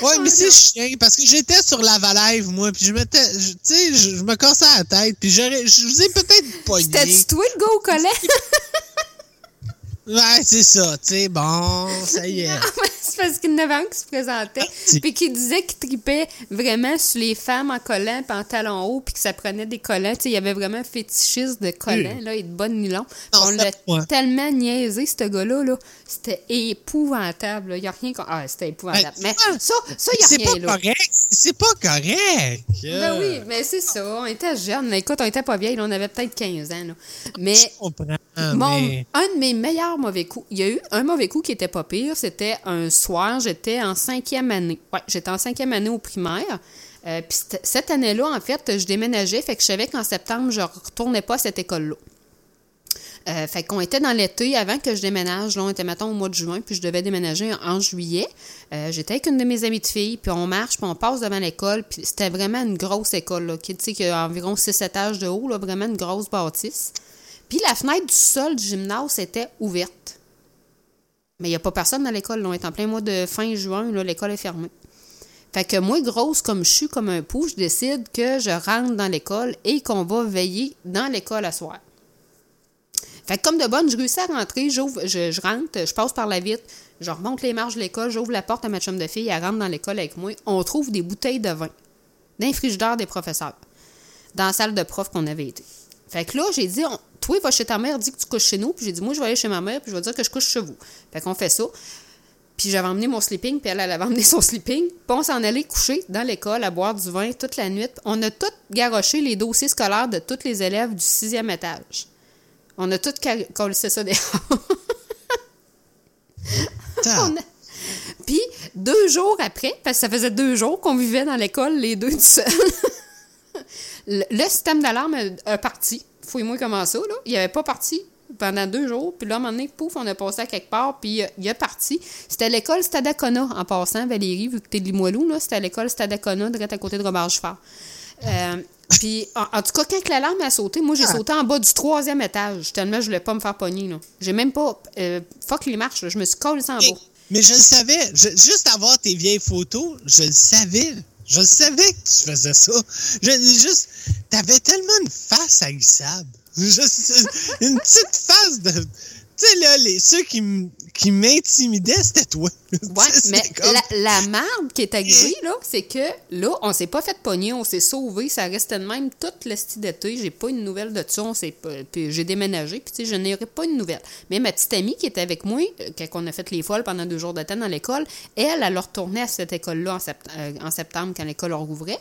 Ouais, mais c'est chien, parce que j'étais sur la Valève, moi, puis je je- tu sais, je, je me cassais la tête, puis j'aurais, je vous ai peut-être pogné. C'était-tu toi le gars au collet? Ouais, c'est ça, tu sais, bon, ça y est. c'est parce qu'il y en avait un qui se présentait, c'est- puis qui disait qu'il tripait vraiment sur les femmes en collant, pantalon haut, puis que ça prenait des collants. Tu sais, il y avait vraiment un fétichiste de collants, Oui. là, et de bonnes nylons. On l'a tellement niaisé, ce gars-là, là. C'était épouvantable. Il n'y a rien qu'on... Ah, c'était épouvantable. Ben, mais ça, ça, il n'y a pas rien, là. correct, c'est pas correct. Ben oui, mais c'est ça. On était jeunes. Écoute, on était pas vieilles. là, On avait peut-être 15 ans. Là. Mais Je comprends, mon- mais... un de mes meilleurs mauvais il y a eu un mauvais coup qui était pas pire. C'était un soir, j'étais en cinquième année. Ouais, j'étais en cinquième année au primaire. Euh, Puis cette année-là, en fait, je déménageais. Fait que je savais qu'en septembre, je retournais pas à cette école-là. Euh, fait qu'on était dans l'été avant que je déménage. Là, on était, mettons, au mois de juin, puis je devais déménager en, juillet. Euh, J'étais avec une de mes amies de filles, puis on marche, puis on passe devant l'école, puis c'était vraiment une grosse école, là, qui, tu sais, qui a environ 6 étages de haut, vraiment une grosse bâtisse. Puis la fenêtre du sol du gymnase était ouverte. Mais il n'y a pas personne dans l'école. On est en plein mois de fin juin, l'école est fermée. Fait que moi, grosse comme je suis, comme un pou, je décide que je rentre dans l'école et qu'on va veiller dans l'école à soir. Fait que comme de bonne, je réussis à rentrer, j'ouvre, je, rentre, je passe par la vitre, je remonte les marches de l'école, j'ouvre la porte à ma chum de fille, elle rentre dans l'école avec moi. On trouve des bouteilles de vin d'un frigidaire des professeurs dans la salle de prof qu'on avait été. Fait que là, j'ai dit, on- toi, va chez ta mère, dis que tu couches chez nous. Puis j'ai dit, moi, je vais aller chez ma mère, puis je vais dire que je couche chez vous. Fait qu'on fait ça. Puis j'avais emmené mon sleeping, puis elle, elle avait emmené son sleeping. Puis on s'en allait coucher dans l'école à boire du vin toute la nuit. On a tout garoché les dossiers scolaires de tous les élèves du sixième étage. On a tout collé ça dehors. On a- Puis deux jours après, parce que ça faisait deux jours qu'on vivait dans l'école, les deux tout seuls, le, système d'alarme a, a parti. Fouille-moi comment ça, là. Il avait pas parti pendant deux jours. Puis là, à un moment donné, pouf, on a passé à quelque part, puis euh, il a parti. C'était l'école Stadacona, en passant, Valérie, vu que t'es de Limoilou, là. C'était l'école Stadacona, direct à côté de Robert Giffard. Euh, puis, en, en tout cas, quand l'alarme a sauté, moi, j'ai Ah. sauté en bas du troisième étage, tellement je voulais pas me faire pogner, là. J'ai même pas... euh, fuck les marches, là. Je me suis collé en bas. mais je le savais. Je- juste avoir tes vieilles photos, je le savais. Je savais que tu faisais ça. Je, juste, t'avais tellement une face. Juste, une petite face de. Tu sais, là, les, ceux qui, qui m'intimidaient, c'était toi. Ouais, mais comme- la, la merde qui est arrivée, là, c'est que là, on s'est pas fait pogner, on s'est sauvé, ça restait de même toute le style d'été. J'ai pas une nouvelle de ça, on s'est pas- puis j'ai déménagé, puis tu sais, je n'aurais pas une nouvelle. Mais ma petite amie qui était avec moi, euh, quand on a fait les folles pendant deux jours de temps dans l'école, elle, elle a retourné à cette école-là en, sept- euh, en septembre quand l'école rouvrait.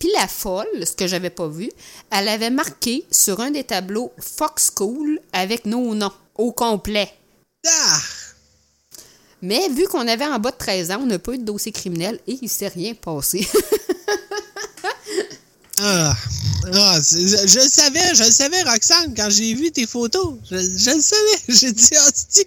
Puis la folle, ce que j'avais pas vu, elle avait marqué sur un des tableaux Fox School avec nos noms au complet. Ah! Mais vu qu'on avait en bas de 13 ans, on n'a pas eu de dossier criminel et il s'est rien passé. Ah, ah, je, je le savais, je le savais, Roxane, quand j'ai vu tes photos. Je, je le savais. J'ai dit, hostie.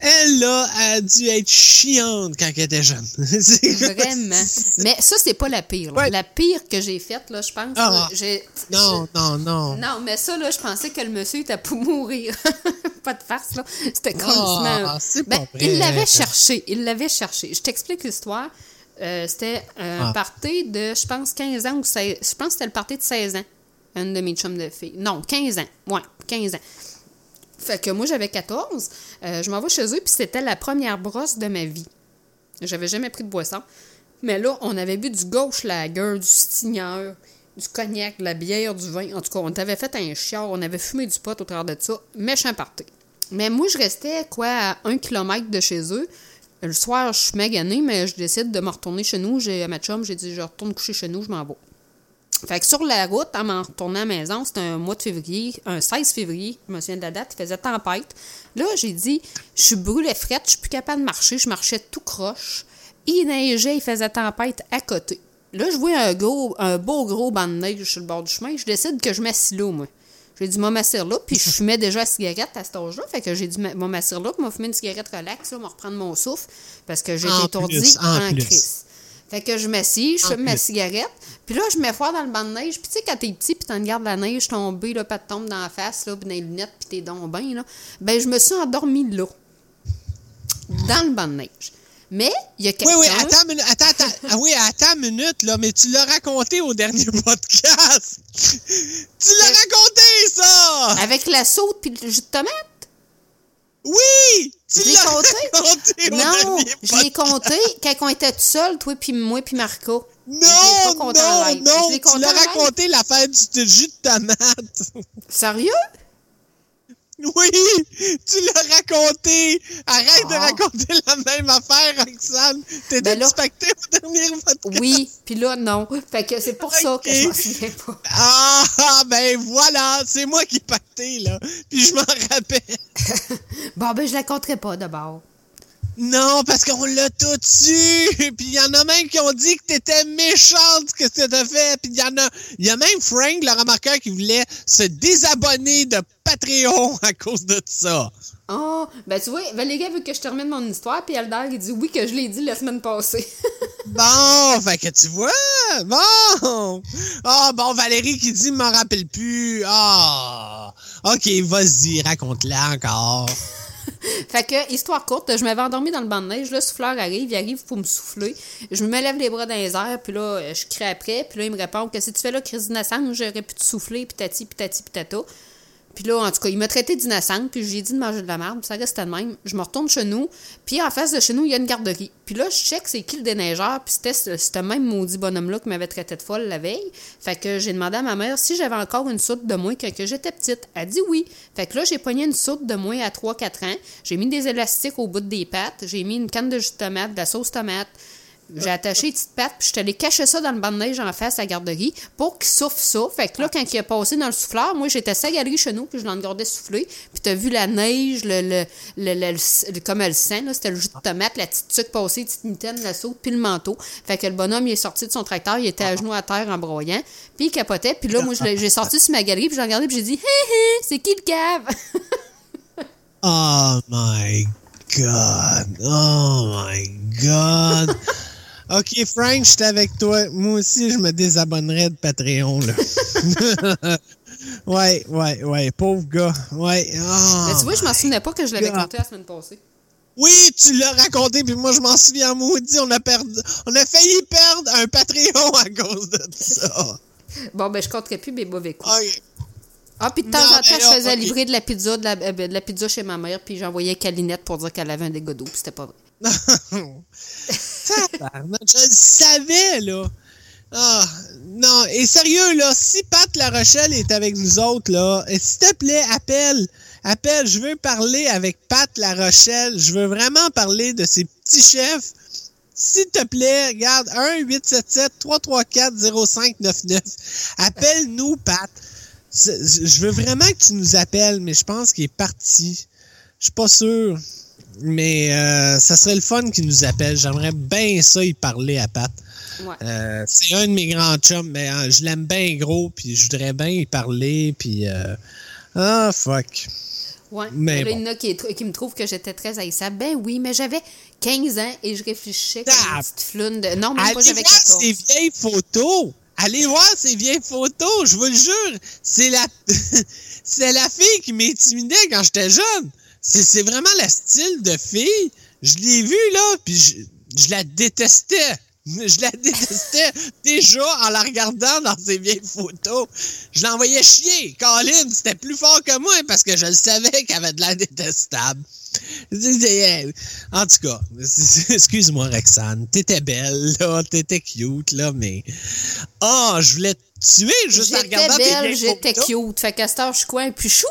Elle, là, a dû être chiante quand elle était jeune. Vraiment. Mais ça, c'est pas la pire. La pire que j'ai faite, là, je pense. Ah. là, Non, non, non. Non, mais ça, là, je pensais que le monsieur était pour mourir. pas de farce, là. C'était comme Ah, pas vrai. Il l'avait cherché. Il l'avait cherché. Je t'explique l'histoire. Euh, c'était un Ah. party de, je pense, 15 ans ou 16. Je pense que c'était le party de 16 ans. Une de mes chums de filles. Non, 15 ans. Ouais, 15 ans. Fait que moi, j'avais 14. Euh, je m'en vais chez eux, puis c'était la première brosse de ma vie. J'avais jamais pris de boisson. Mais là, on avait bu du gauche lager, du stigneur, du cognac, de la bière, du vin. En tout cas, on avait fait un chiard, on avait fumé du pot au travers de ça. Méchant party. Mais moi, je restais, quoi, à un kilomètre de chez eux. Le soir, je suis maganée, mais je décide de me retourner chez nous. J'ai à ma chum, j'ai dit, je retourne coucher chez nous, je m'en vais. Fait que sur la route, en m'en retournant à la maison, c'était un mois de février, un 16 février, je me souviens de la date, il faisait tempête. Là, j'ai dit, je suis brûlée frette, je suis plus capable de marcher, je marchais tout croche. Il neigeait, il faisait tempête à côté. Là, je vois un, gros, un beau gros banc de neige sur le bord du chemin, je décide que je m'assis là, moi. J'ai dit, moi, m'assire là, puis je fumais déjà la cigarette à cet âge-là. Fait que j'ai dit, moi, m'assire là, puis moi, fumer une cigarette relax, là, me reprendre mon souffle, parce que été étourdie en crise. Fait que je m'assis, je fume ma cigarette, puis là, je me foire dans le banc de neige. Puis tu sais, quand t'es petit, puis t'en regardes la neige tomber, là, pas te tombe dans la face, là, puis dans les lunettes, puis t'es donc bien, là. Ben, je me suis endormie là, dans le banc de neige. Mais, il y a Oui, quelqu'un... oui, attends, une minute, attends, attends. Ah oui, attends une minute, là, mais tu l'as raconté au dernier podcast. tu l'as raconté, ça! Avec la saude puis le jus de tomate? Oui! Tu Je l'ai l'as compté? Non, je l'ai compté quand on était tout seul, toi puis moi puis Marco. Non, non, non, tu l'as raconté l'affaire du du jus de tomate. Sérieux? Oui, tu l'as raconté. Arrête de Ah. raconter la même affaire, Roxane. T'étais Ben dispacté au dernier podcast. Oui, puis là, non. Fait que c'est pour ça que je m'en souviens pas. Ah, ben voilà, c'est moi qui ai pacté, là. Puis je m'en rappelle. Bon, ben, je la compterai pas d'abord. Non, parce qu'on l'a tout su. Puis il y en a même qui ont dit que t'étais méchante, que ce que t'as fait. Puis il y en a, il y a même Frank, le remarqueur, qui voulait se désabonner de Patreon à cause de ça. Oh, ben tu vois, Valérie veut que je termine mon histoire, puis Alder, il dit oui que je l'ai dit la semaine passée. Bon, fait que tu vois, bon. Ah, bon, Valérie qui dit, m'en rappelle plus. Ah, ok, vas-y, raconte-la encore. Fait que, histoire courte, je m'avais endormie dans le banc de neige, le souffleur arrive, il arrive pour me souffler. Je me lève les bras dans les airs, puis là, je crie après, puis là, il me répond que si tu fais là, crise d'innocence, j'aurais pu te souffler, puis tati, puis tati, puis tata. Puis là, en tout cas, il m'a traité d'innocente, puis j'ai dit de manger de la merde, puis ça restait de même. Je me retourne chez nous, puis en face de chez nous, il y a une garderie. Puis là, je check c'est qui le déneigeur, puis c'était ce même maudit bonhomme-là qui m'avait traité de folle la veille. Fait que j'ai demandé à ma mère si j'avais encore une soude de moins quand j'étais petite. Elle dit oui. Fait que là, j'ai pogné une soude de moins à 3-4 ans. J'ai mis des élastiques au bout des pattes. J'ai mis une canne de jus de tomate, de la sauce tomate. J'ai attaché les petites pattes, puis je suis allée cacher ça dans le banc de neige en face à la garderie pour qu'il souffle ça. Fait que là, quand il est passé dans le souffleur, moi, j'étais la galerie chez nous, puis je l'en regardais souffler. Puis t'as vu la neige, le, le, le, comme elle sent, là, c'était le jus de tomate, la petite tuque passée, petite mitaine, la sauce, puis le manteau. Fait que le bonhomme, il est sorti de son tracteur, il était à genoux à terre en broyant, puis il capotait. Puis là, moi, je l'ai- j'ai sorti sur ma galerie, puis j'ai regardé, puis j'ai dit, hé hé, c'est qui le cave? Oh my God. Oh my God. OK, Frank, je suis avec toi. Moi aussi, je me désabonnerais de Patreon, là. ouais, ouais, ouais. Pauvre gars. Ouais. Oh Mais tu vois, je m'en souvenais pas que je l'avais compté la semaine passée. Oui, tu l'as raconté, puis moi, je m'en souviens maudit. On a perdu. On a failli perdre un Patreon à cause de ça. Bon, ben, je compterai plus mes mauvais coups. Ah, puis de temps Non, en temps, je faisais livrer de la pizza, de la, euh, de la pizza chez ma mère, puis j'envoyais Calinette pour dire qu'elle avait un dégât d'eau, puis c'était pas vrai. Je le savais, là. Ah, non, et sérieux, là, si Pat La Rochelle est avec nous autres, là, s'il te plaît, appelle. Appelle, je veux parler avec Pat La Rochelle. Je veux vraiment parler de ces petits chefs. S'il te plaît, regarde, 1-877-334-0599. Appelle-nous, Pat. Je veux vraiment que tu nous appelles, mais je pense qu'il est parti. Je suis pas sûr. Mais euh, ça serait le fun qu'il nous appelle. J'aimerais bien ça y parler à Pat. Ouais. Euh, c'est un de mes grands chums, mais euh, je l'aime bien gros, puis je voudrais bien y parler, puis... euh, ah, fuck. Ouais. Mais là, bon. il y en a qui, qui me trouvent que j'étais très haïssable. Ben oui, mais j'avais 15 ans et je réfléchissais comme Ah! une petite floune de... Non, pas, Allez j'avais voir 14. ces vieilles photos! Allez voir ces vieilles photos, je vous le jure! C'est la... c'est la fille qui m'intimidait quand j'étais jeune! C'est c'est vraiment le style de fille. Je l'ai vue, là, puis je, je la détestais. Je la détestais déjà en la regardant dans ces vieilles photos. Je l'envoyais chier. Colin, c'était plus fort que moi parce que je le savais qu'elle avait de l'air détestable. En tout cas, excuse-moi, Roxane. T'étais belle, là. T'étais cute, là, mais. Ah, je voulais te tuer juste en J'étais regardant tes belle, vieilles j'étais photos. cute. Fait heure, je suis quoi, un plus chou?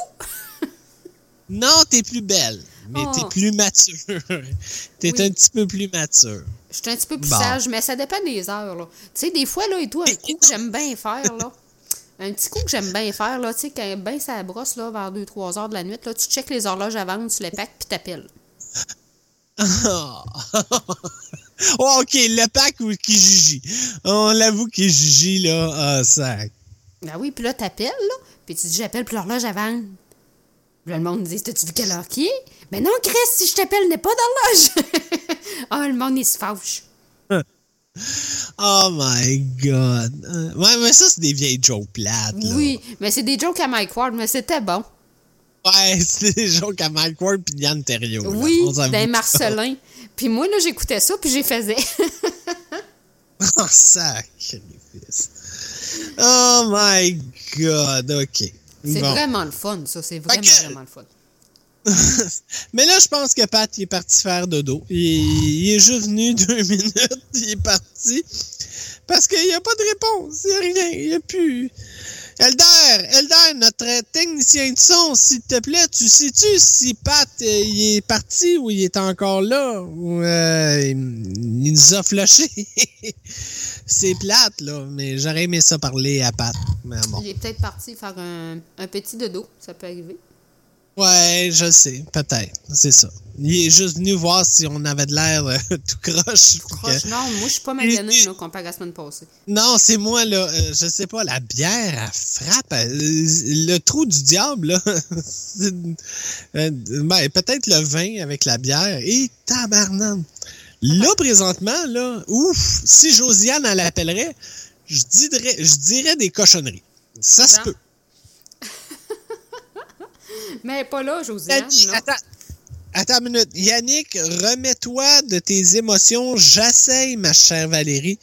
Non, t'es plus belle, mais Oh. t'es plus mature. t'es Oui. un petit peu plus mature. Je suis un petit peu plus Bon. sage, mais ça dépend des heures, là. Tu sais, des fois, là, et tout, un coup que j'aime bien faire, là. Un petit coup que j'aime bien faire, là, tu sais, quand ben ça brosse, là, vers 2-3 heures de la nuit, là, tu checkes les horloges avant, tu les packs, puis t'appelles. Ah. oh, OK, le pack ou Kijiji. On l'avoue, Kijiji, là, ah, ça. Ben oui, puis là, t'appelles, là, puis tu dis, j'appelle pour l'horloge avant. Là, le monde dit, t'as-tu vu quelle heure qui est? Ben non, Chris, si je t'appelle, n'est pas d'horloge. Ah, le monde, il se fâche. Oh my God. Euh, Ouais, mais ça, c'est des vieilles jokes plates, là. Oui, mais c'est des jokes à Mike Ward, mais c'était bon. Ouais, c'est des jokes à Mike Ward puis Yann Terriot. là. Oui, d'un ça. Marcelin. Puis moi, là, j'écoutais ça, puis j'ai faisais. Oh, sacrifice. Oh my God, OK. C'est Bon. vraiment le fun, ça. C'est vraiment, que- vraiment le fun. Mais là, je pense que Pat, il est parti faire dodo. Il, il est juste venu deux minutes, il est parti. Parce qu'il n'y a pas de réponse, il n'y a rien, il n'y a plus. Elder, Elder, notre technicien de son, s'il te plaît, tu sais-tu si Pat, euh, il est parti ou il est encore là? Ou euh, il, il nous a flushé? C'est plate, là, mais j'aurais aimé ça parler à Pat. Mais bon. Il est peut-être parti faire un, un petit dodo. Ça peut arriver. Ouais, je sais, peut-être. C'est ça. Il est juste venu voir si on avait de l'air euh, tout croche. Proche, Que- non, moi, je suis pas maganée, là, comparé à la semaine passée. Non, c'est moi, là. euh, je sais pas, la bière, elle frappe. elle- le trou du diable, là. euh, ben, peut-être le vin avec la bière. Et tabarnane. Là, présentement, là, ouf, si Josiane, elle l'appellerait, je dirais, je dirais des cochonneries. Ça se peut. Mais pas là, Josiane. attends, attends une minute. Yannick, remets-toi de tes émotions. J'essaye, ma chère Valérie.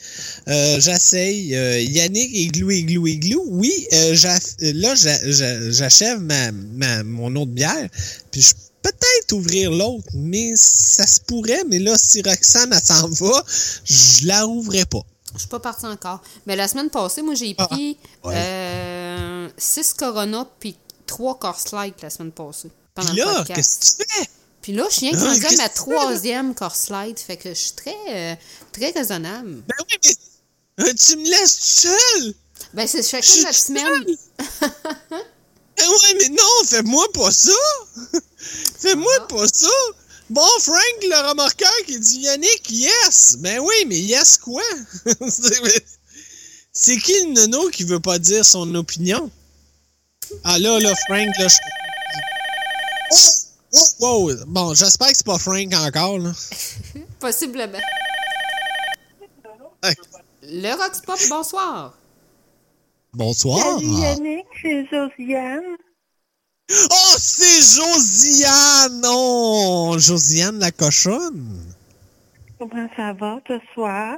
Euh, J'essaye. Euh, Yannick, igloo, igloo, igloo. Oui, euh, euh, là, j'a- j'a- j'achève ma, ma, mon autre bière. Puis je peux peut-être ouvrir l'autre, mais ça se pourrait. Mais là, si Roxane, elle s'en va, je la rouvrai pas. Je suis pas partie encore. Mais la semaine passée, moi, j'ai pris 6 Corona puis 3 Coors Light la semaine passée. Pendant Puis là, qu'est-ce que tu fais? Puis là, je viens de Ah, rendu à ma troisième Coors Light. Fait que je suis très, euh, très raisonnable. Ben oui, mais euh, tu me laisses tout seul. Ben, c'est chacun suis notre semaine. Ben ouais, mais non, fais-moi pas ça! fais-moi Ah. pas ça! Bon, Frank, le remarqueur, qui dit Yannick, yes! Ben oui, mais yes quoi? C'est- C'est qui le nono qui veut pas dire son opinion? Ah là, là, Frank, là, je... Oh! Wow! Bon, j'espère que c'est pas Frank encore, là. Possiblement. Hey. Le Roxpop, bonsoir. Bonsoir! Salut Yannick, c'est Josiane. Oh, c'est Josiane! Oh! Josiane la cochonne! Comment ça va ce soir?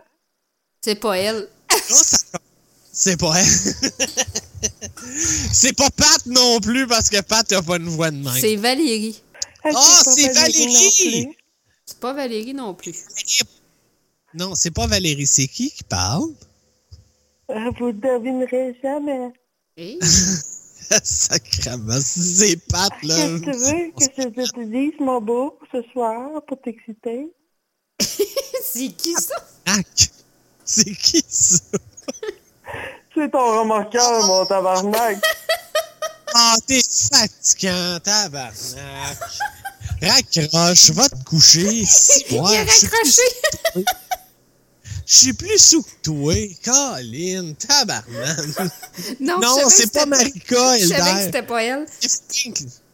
C'est pas elle. Ça- C'est pas elle. c'est pas Pat non plus parce que Pat a pas une voix de même. C'est Valérie. Ah, Oh, c'est non Valérie! C'est pas Valérie non plus. Non, c'est pas Valérie. C'est qui qui parle? Ah, Vous devinerez jamais. Hey. Sacrement, c'est Pat, là. Qu'est-ce que tu veux que je te dise, mon beau, ce soir, pour t'exciter? c'est qui ça? C'est qui ça? C'est ton remarquable, mon tabarnak. Ah, t'es fatigant, tabarnak. Raccroche, va te coucher. Si, Il a ouais, je suis plus- raccroché. Je suis plus sous que toi. Caroline, tabarnak. Non, Non, c'est pas Marika, Je savais que c'était pas elle.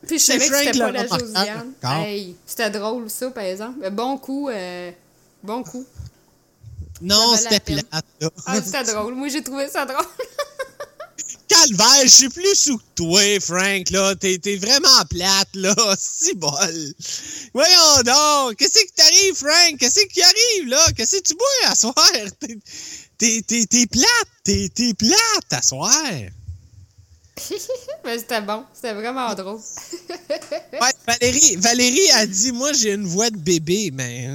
Puis je savais que c'était pas la Josiane. Hey, c'était drôle ça, par exemple. Bon coup, euh, bon coup. Non, c'était plate. Ah, c'était drôle. Moi, j'ai trouvé ça drôle. Calvaire, je suis plus sous que toi, Frank, là. T'es, vraiment plate, là. Si bol. Voyons donc. Qu'est-ce qui t'arrive, Frank? Qu'est-ce qui arrive, là? Qu'est-ce que tu bois à soir? T'es, t'es, t'es, t'es plate. T'es, t'es plate à soir. Mais c'était bon. C'était vraiment drôle. Ouais, Valérie, Valérie a dit, moi, j'ai une voix de bébé, mais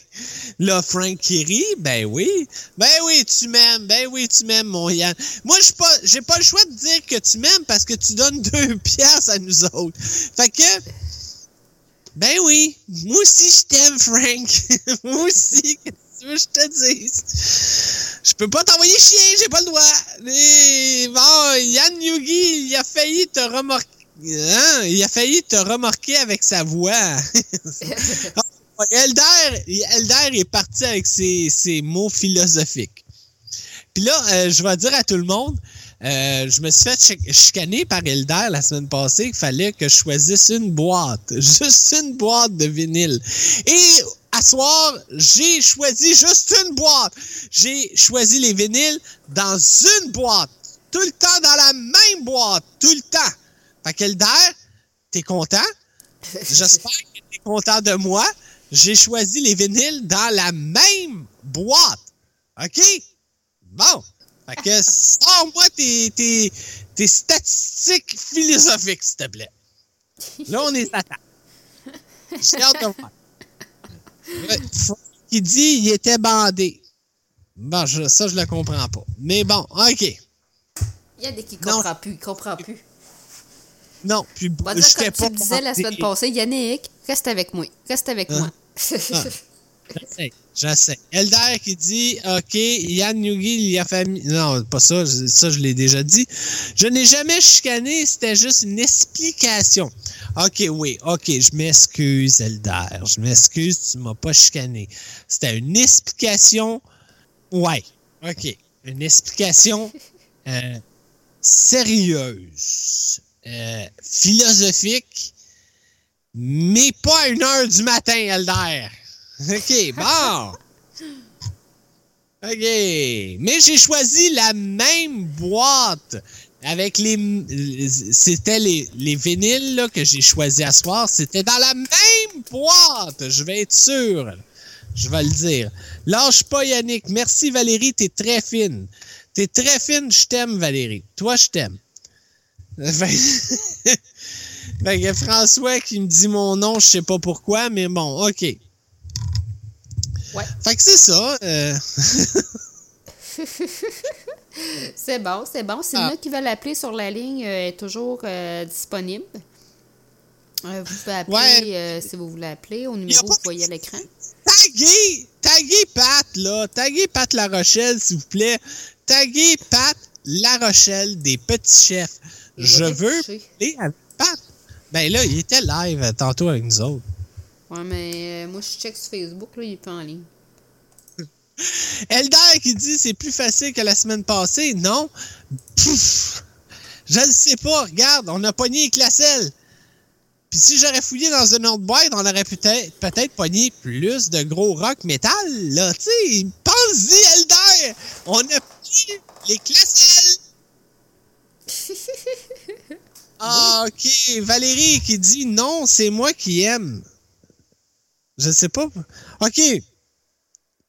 là, Frank qui rit, ben oui. Ben oui, tu m'aimes, ben oui, tu m'aimes, mon Yann. Moi, je pas, j'ai pas le choix de dire que tu m'aimes parce que tu donnes deux piastres à nous autres. Fait que, ben oui, moi aussi, je t'aime, Frank. moi aussi, tu veux que je te dise? Je peux pas t'envoyer chier, j'ai pas le droit. Et bon, Yann Yugi, il a failli te remorquer. Hein? Il a failli te remorquer avec sa voix. Elder, Elder est parti avec ses, ses mots philosophiques. Puis là, euh, je vais dire à tout le monde, euh, je me suis fait chi- chicaner par Elder la semaine passée qu'il fallait que je choisisse une boîte. Juste une boîte de vinyle. Et à soir, j'ai choisi juste une boîte. J'ai choisi les vinyles dans une boîte. Tout le temps dans la même boîte. Tout le temps. Fait qu'Elder, t'es content? J'espère que t'es content de moi. J'ai choisi les vinyles dans la même boîte. OK? Bon. Fait que sors-moi tes, tes, tes statistiques philosophiques, s'il te plaît. Là, on est à. J'ai hâte de voir. Qui dit il était bandé. Bon, je- ça, je le comprends pas. Mais bon, OK. Il y a des qui Non. comprend plus. Il comprend plus. Non, puis On va dire j'étais comme tu pas me disais la semaine passée, Yannick, reste avec moi. Reste avec Hein? moi. Ah. J'essaie. Elder qui dit OK, Yann Yugi, il a famille. Non, pas ça, ça je l'ai déjà dit. Je n'ai jamais chicané, c'était juste une explication. OK, oui, OK, je m'excuse, Elder. Je m'excuse, tu m'as pas chicané. C'était une explication. Ouais, OK. Une explication euh, sérieuse, euh, philosophique, mais pas à une heure du matin, Elder. OK, bon. OK. Mais j'ai choisi la même boîte. avec les. C'était les, les vinyles là, que j'ai choisi à soir. C'était dans la même boîte. Je vais être sûr. Je vais le dire. Lâche pas, Yannick. Merci, Valérie. T'es très fine. T'es très fine. Je t'aime, Valérie. Toi, je t'aime. Fait- fait que François qui me dit mon nom, je sais pas pourquoi, mais bon, OK. Ouais. Fait que c'est ça. euh, c'est bon, c'est bon. Si Ah. y en a qui veulent appeler sur la ligne, euh, est toujours euh, disponible. Vous pouvez appeler Ouais. si vous voulez appeler au numéro que vous voyez à l'écran. taguez, taguez Pat, là. Taguez Pat La Rochelle, s'il vous plaît. Taguez Pat La Rochelle des petits chefs. Il Je veux parler avec Pat. Ben là, il était live tantôt avec nous autres. Ouais, mais euh, moi, je check sur Facebook, là, il est pas en ligne. Elder qui dit c'est plus facile que la semaine passée. Non. Pouf. Je ne sais pas. Regarde, on a pogné les classelles. Puis si j'aurais fouillé dans une autre boîte, on aurait peut-être peut-être pogné plus de gros rock métal, là. Tu sais, pense-y, Elder! On a pris les classelles! Ah, ok. Valérie qui dit non, c'est moi qui aime. Je sais pas. Ok.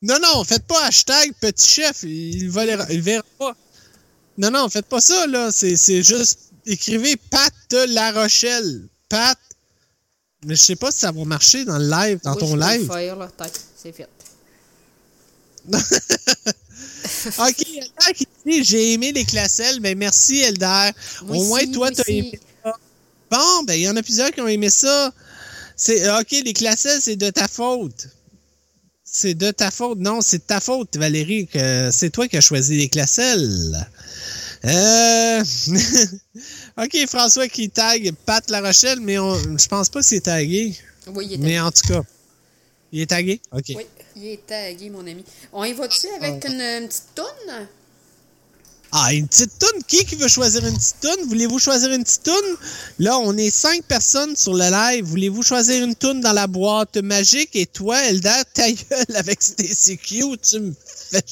Non, non, faites pas hashtag petit chef. Il va les- il verra pas. Non, non, faites pas ça, là. C'est c'est juste écrivez Pat La Rochelle. Pat. Mais je sais pas si ça va marcher dans le live, dans Oui, ton je peux le live. faire, là. C'est fait. ok, Elder qui dit j'ai aimé les classelles. Ben merci, Elder. Moi Au moins, toi, t'as aimé ça. Bon, ben il y en a plusieurs qui ont aimé ça. C'est ok, les classelles, c'est de ta faute. C'est de ta faute. Non, c'est de ta faute, Valérie, que c'est toi qui as choisi les classelles. Euh... ok, François qui tag Pat La Rochelle, mais on... je pense pas que c'est tagué. Oui, il est Mais tagué. en tout cas, il est tagué? Ok. Oui, il est tagué, mon ami. On y va-tu avec une, une petite toune? Ah, une petite toune? Qui qui veut choisir une petite toune? Voulez-vous choisir une petite toune? Là, on est cinq personnes sur le live. Voulez-vous choisir une toune dans la boîte magique? Et toi, Elder, ta gueule avec Stacy Q, tu me fais...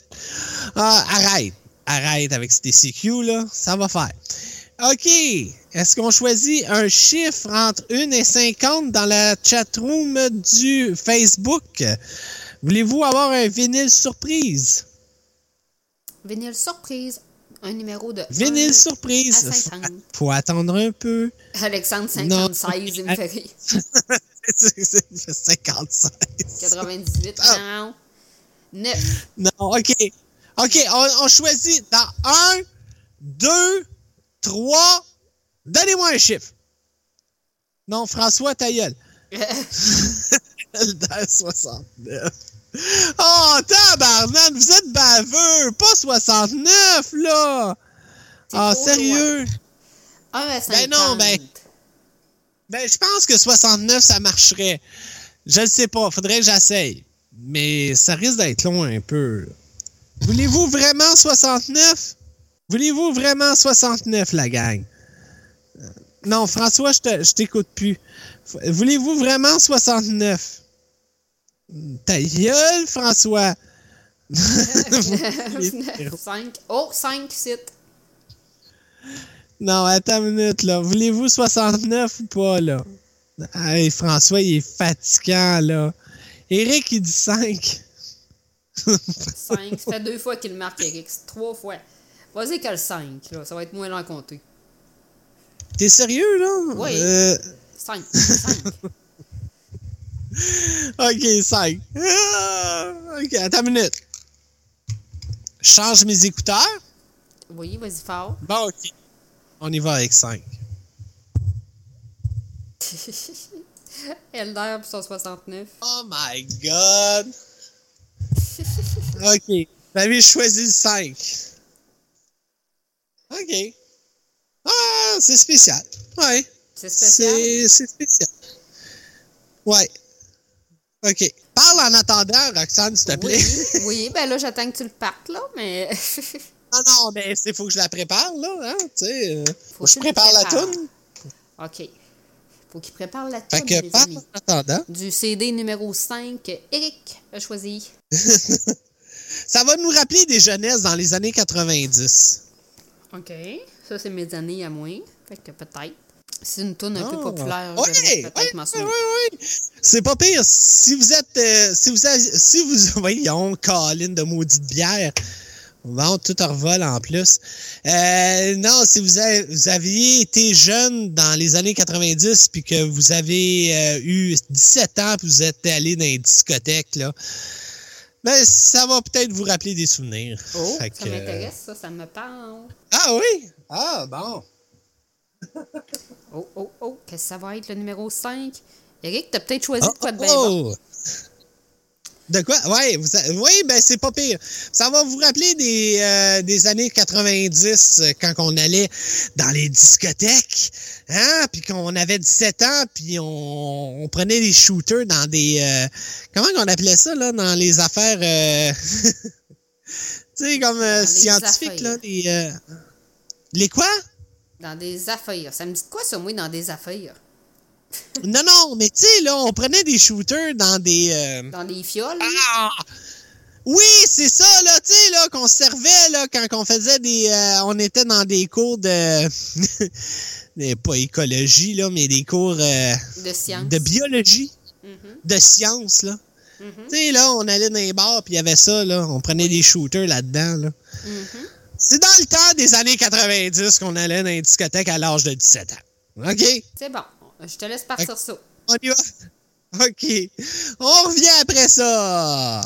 Ah, arrête. Arrête avec Stacy Q, là. Ça va faire. OK. Est-ce qu'on choisit un chiffre entre 1 et 50 dans la chatroom du Facebook? Voulez-vous avoir un vinyle surprise? Vinyle surprise. Un numéro de. Vinyle 1 surprise. À 50. Faut attendre un peu. Alexandre Non. 56, il me fait rire. C'est- c'est 56. 98, Ah. non. 9. Non, OK. OK, on, on choisit dans 1, 2, 3. Donnez-moi un chiffre. Non, François, ta gueule. Elder 69. Oh, tabarnak, vous êtes baveux. Pas 69, là. Ah, trop sérieux? 1 à 50. Ben non, ben. Ben, je pense que 69, ça marcherait. Je ne sais pas, faudrait que j'essaye. Mais ça risque d'être long un peu. Voulez-vous vraiment 69? Voulez-vous vraiment 69, la gang? Euh, Non, François, je te- je t'écoute plus. Voulez-vous vraiment 69? Ta gueule, François! 5. Oh, 5 sites. Non, attends une minute, là. Voulez-vous 69 ou pas, là? Hey, François, il est fatigant, là. Eric, il dit 5. 5. Ça fait deux fois qu'il marque, Eric. C'est Trois fois. Vas-y que le 5, là. Ça va être moins long à compter. T'es sérieux, là? Oui. Euh, 5. 5. ok, 5. ok, attends une minute. Je change mes écouteurs. Oui, vas-y fort. Bon, ok. On y va avec 5. Elder pour 169. Oh my god! ok. Avez choisi le 5. Ok. Ah, c'est spécial. Ouais. C'est spécial. C'est spécial. Ouais. OK. Parle en attendant, Roxane, s'il te plaît. Oui, oui, ben là, j'attends que tu le partes, là, mais. Non, non, mais il faut que je la prépare, là. Hein, tu sais, euh, faut que je prépare la toune. OK. Faut qu'il prépare la Fait toune, que les parle amis. en attendant. Du CD numéro 5, Eric a choisi. Ça va nous rappeler des jeunesses dans les années 90. OK. Ça, c'est mes années à moi. Fait que peut-être. C'est une tourne un peu populaire. Souvenir. ouais, ouais. C'est pas pire. Si vous êtes. euh, si vous avez- si vous. Voyons, Colin de maudite bière. Bon, tout en revol en plus. Euh, non, si vous, avez- vous aviez été jeune dans les années 90 puis que vous avez euh, eu 17 ans puis vous êtes allé dans les discothèques, là, ben, ça va peut-être vous rappeler des souvenirs. Oh, Fait ça que, m'intéresse, ça, ça me parle. Ah oui? Ah, bon. Oh, oh, oh, qu'est-ce que ça va être le numéro 5? Eric, t'as peut-être choisi de quoi de bien Oh! bon. De quoi? Oui, vous oui, ben c'est pas pire. Ça va vous rappeler des, euh, des années 90 euh, quand on allait dans les discothèques, hein, puis qu'on avait 17 ans, puis on, on prenait des shooters dans des euh, comment on appelait ça là, dans les affaires euh, tu sais comme euh, scientifiques là, les euh, les quoi? Dans des affaires. Ça me dit quoi, ça, moi, dans des affaires? Non non, mais tu sais là, on prenait des shooters dans des euh, Dans des fioles? Ah! Oui, c'est ça, là, tu sais, là, qu'on servait, là, quand on faisait des... euh, on était dans des cours de... pas écologie, là, mais des cours euh, De science. de biologie, Mhm, de sciences, là. mhm, Tu sais, là, on allait dans les bars, puis il y avait ça, là, on prenait des shooters là-dedans, là. mhm. C'est dans le temps des années 90 qu'on allait dans les discothèques à l'âge de 17 ans. OK? C'est bon. Je te laisse partir ça. On y va? OK. On revient après ça.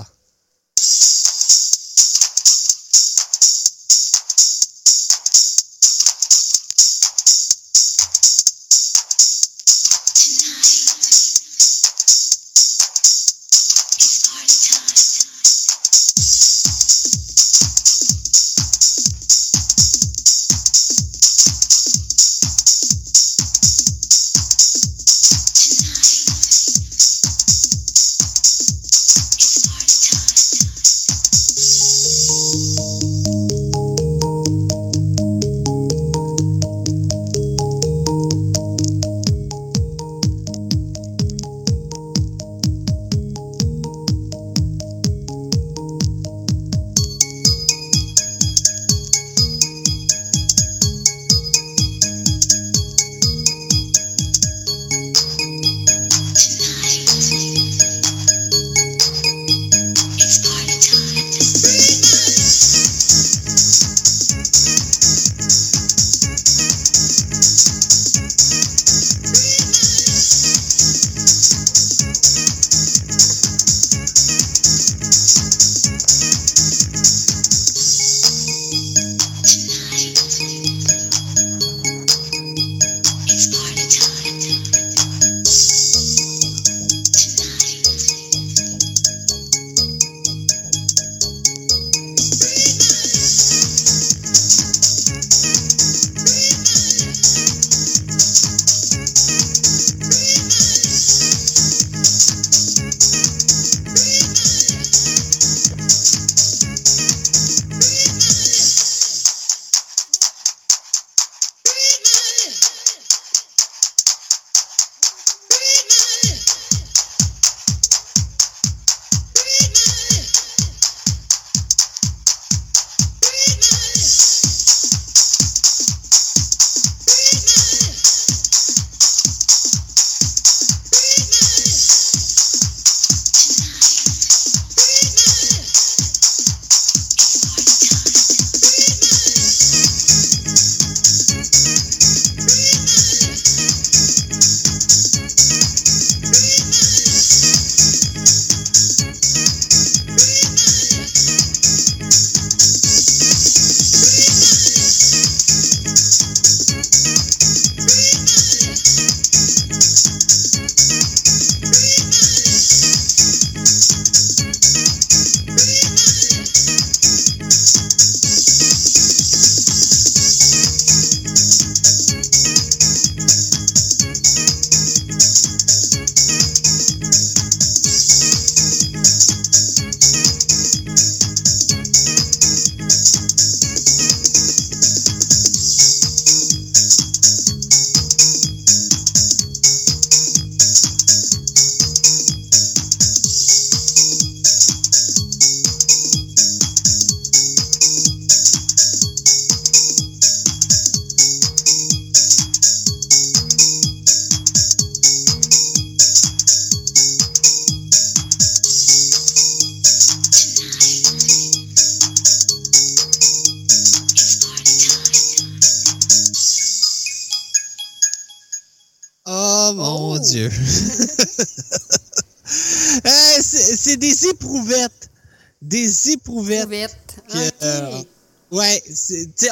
Des éprouvettes. Éprouvette. que, Ok. euh, ouais,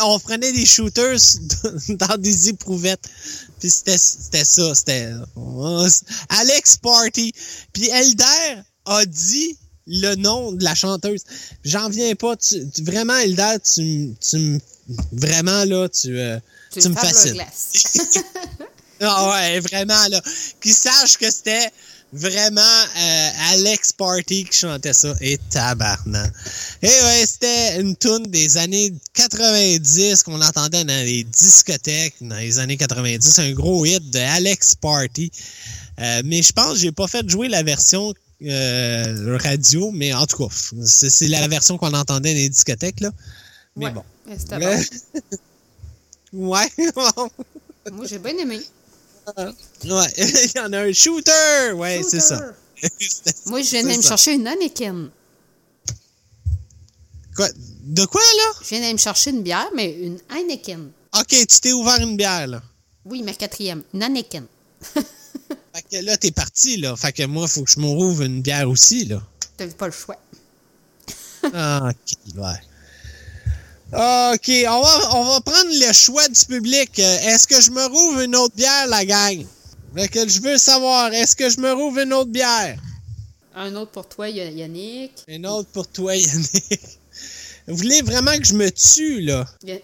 on prenait des shooters dans des éprouvettes. Puis c'était ça, c'était euh, Alex Party. Puis Elder a dit le nom de la chanteuse. J'en viens pas. Tu, tu- vraiment, Elder, tu, tu m- vraiment là, tu, euh, tu, me fascines. Ah ouais, vraiment, là. Qu'ils sachent que c'était vraiment euh, Alex Party qui chantait ça. Et tabarnak. Et ouais, c'était une tune des années 90 qu'on entendait dans les discothèques dans les années 90. Un gros hit de Alex Party. Euh, mais je pense que j'ai pas fait jouer la version euh, radio, mais en tout cas, c'est la version qu'on entendait dans les discothèques, là. Mais Ouais, bon. Mais- bon. Ouais. Moi, j'ai bien aimé. Ouais, il y en a un shooter! Ouais, c'est ça. Moi, je viens d'aller me chercher une Anakin. Quoi? De quoi, là? Je viens d'aller me chercher une bière, mais une Heineken. Ok, tu t'es ouvert une bière, là. Oui, ma quatrième. Une Anakin. Fait que là, t'es parti, là. Fait que moi, faut que je m'ouvre une bière aussi, là. T'avais pas le choix. Ah, ok, ouais. Ok, on va, on va prendre le choix du public. Euh, Est-ce que je me rouvre une autre bière, la gang? Que je veux savoir, est-ce que je me rouvre une autre bière? Un autre pour toi, Yannick. Une autre pour toi, Yannick. Vous voulez vraiment que je me tue, là? Il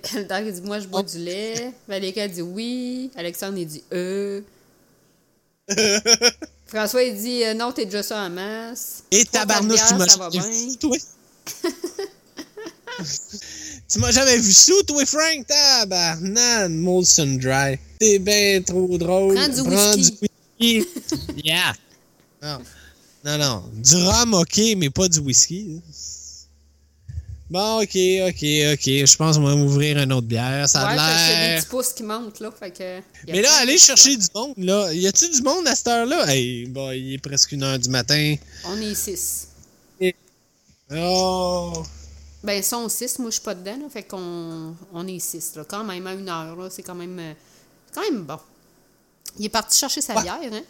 dit Moi, je bois du lait. Valérie elle dit oui. Alexandre, il dit euh. François, il dit euh, Non, t'es déjà ça en masse. Et tabarnouche, tu m'as toi? Tu m'as jamais vu sous, toi, Frank? Tabarnak, Molson Dry. T'es bien trop drôle. Prends du whisky. du whisky. yeah. Non. non, non. Du rhum, OK, mais pas du whisky. Bon, OK, OK, OK. Je pense qu'on va m'ouvrir une autre bière. Ça ouais, a y a des l'air... petits pouces qui montent, là. Fait que. Mais là, allez chercher du monde, là. Y a-tu du monde à cette heure-là? Hey, bon, il est presque une heure du matin. On est six. Oh! Ben, ils sont six. Moi, je suis pas dedans, là. Fait qu'on on est six, là. Quand même, à une heure, là. C'est quand même. euh, quand même bon. Il est parti chercher sa bière, hein?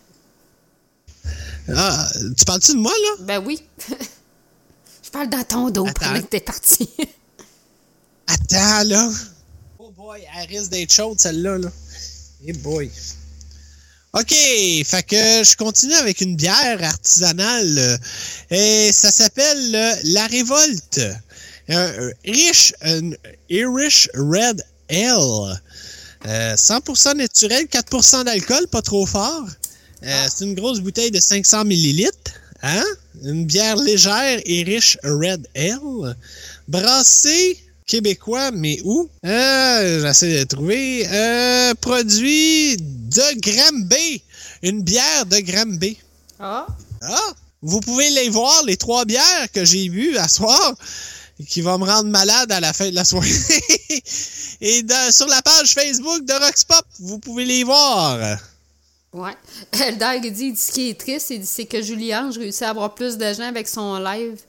Ah, tu parles-tu de moi, là? Ben oui. je parle dans ton dos Attends. pendant que t'es parti. Attends, là. Oh boy, elle risque d'être chaude, celle-là, là. Eh boy. OK, fait que je continue avec une bière artisanale. euh, Et ça s'appelle euh, La Révolte. Un Irish, un Irish Red Ale. Euh, 100% naturel, 4% d'alcool, pas trop fort. Euh, C'est une grosse bouteille de 500 millilitres. Hein? Une bière légère Irish Red Ale. Brassée québécois, mais où? Euh, J'essaie de trouver. Euh, produit de Granby. Une bière de Granby. Ah. Ah! Vous pouvez les voir, les trois bières que j'ai bu à soir, qui vont me rendre malade à la fin de la soirée. Et sur la page Facebook de Roxpop, vous pouvez les voir. Ouais. Elder, dit, ce qui est triste, c'est que Julie Ange réussit à avoir plus de gens avec son live,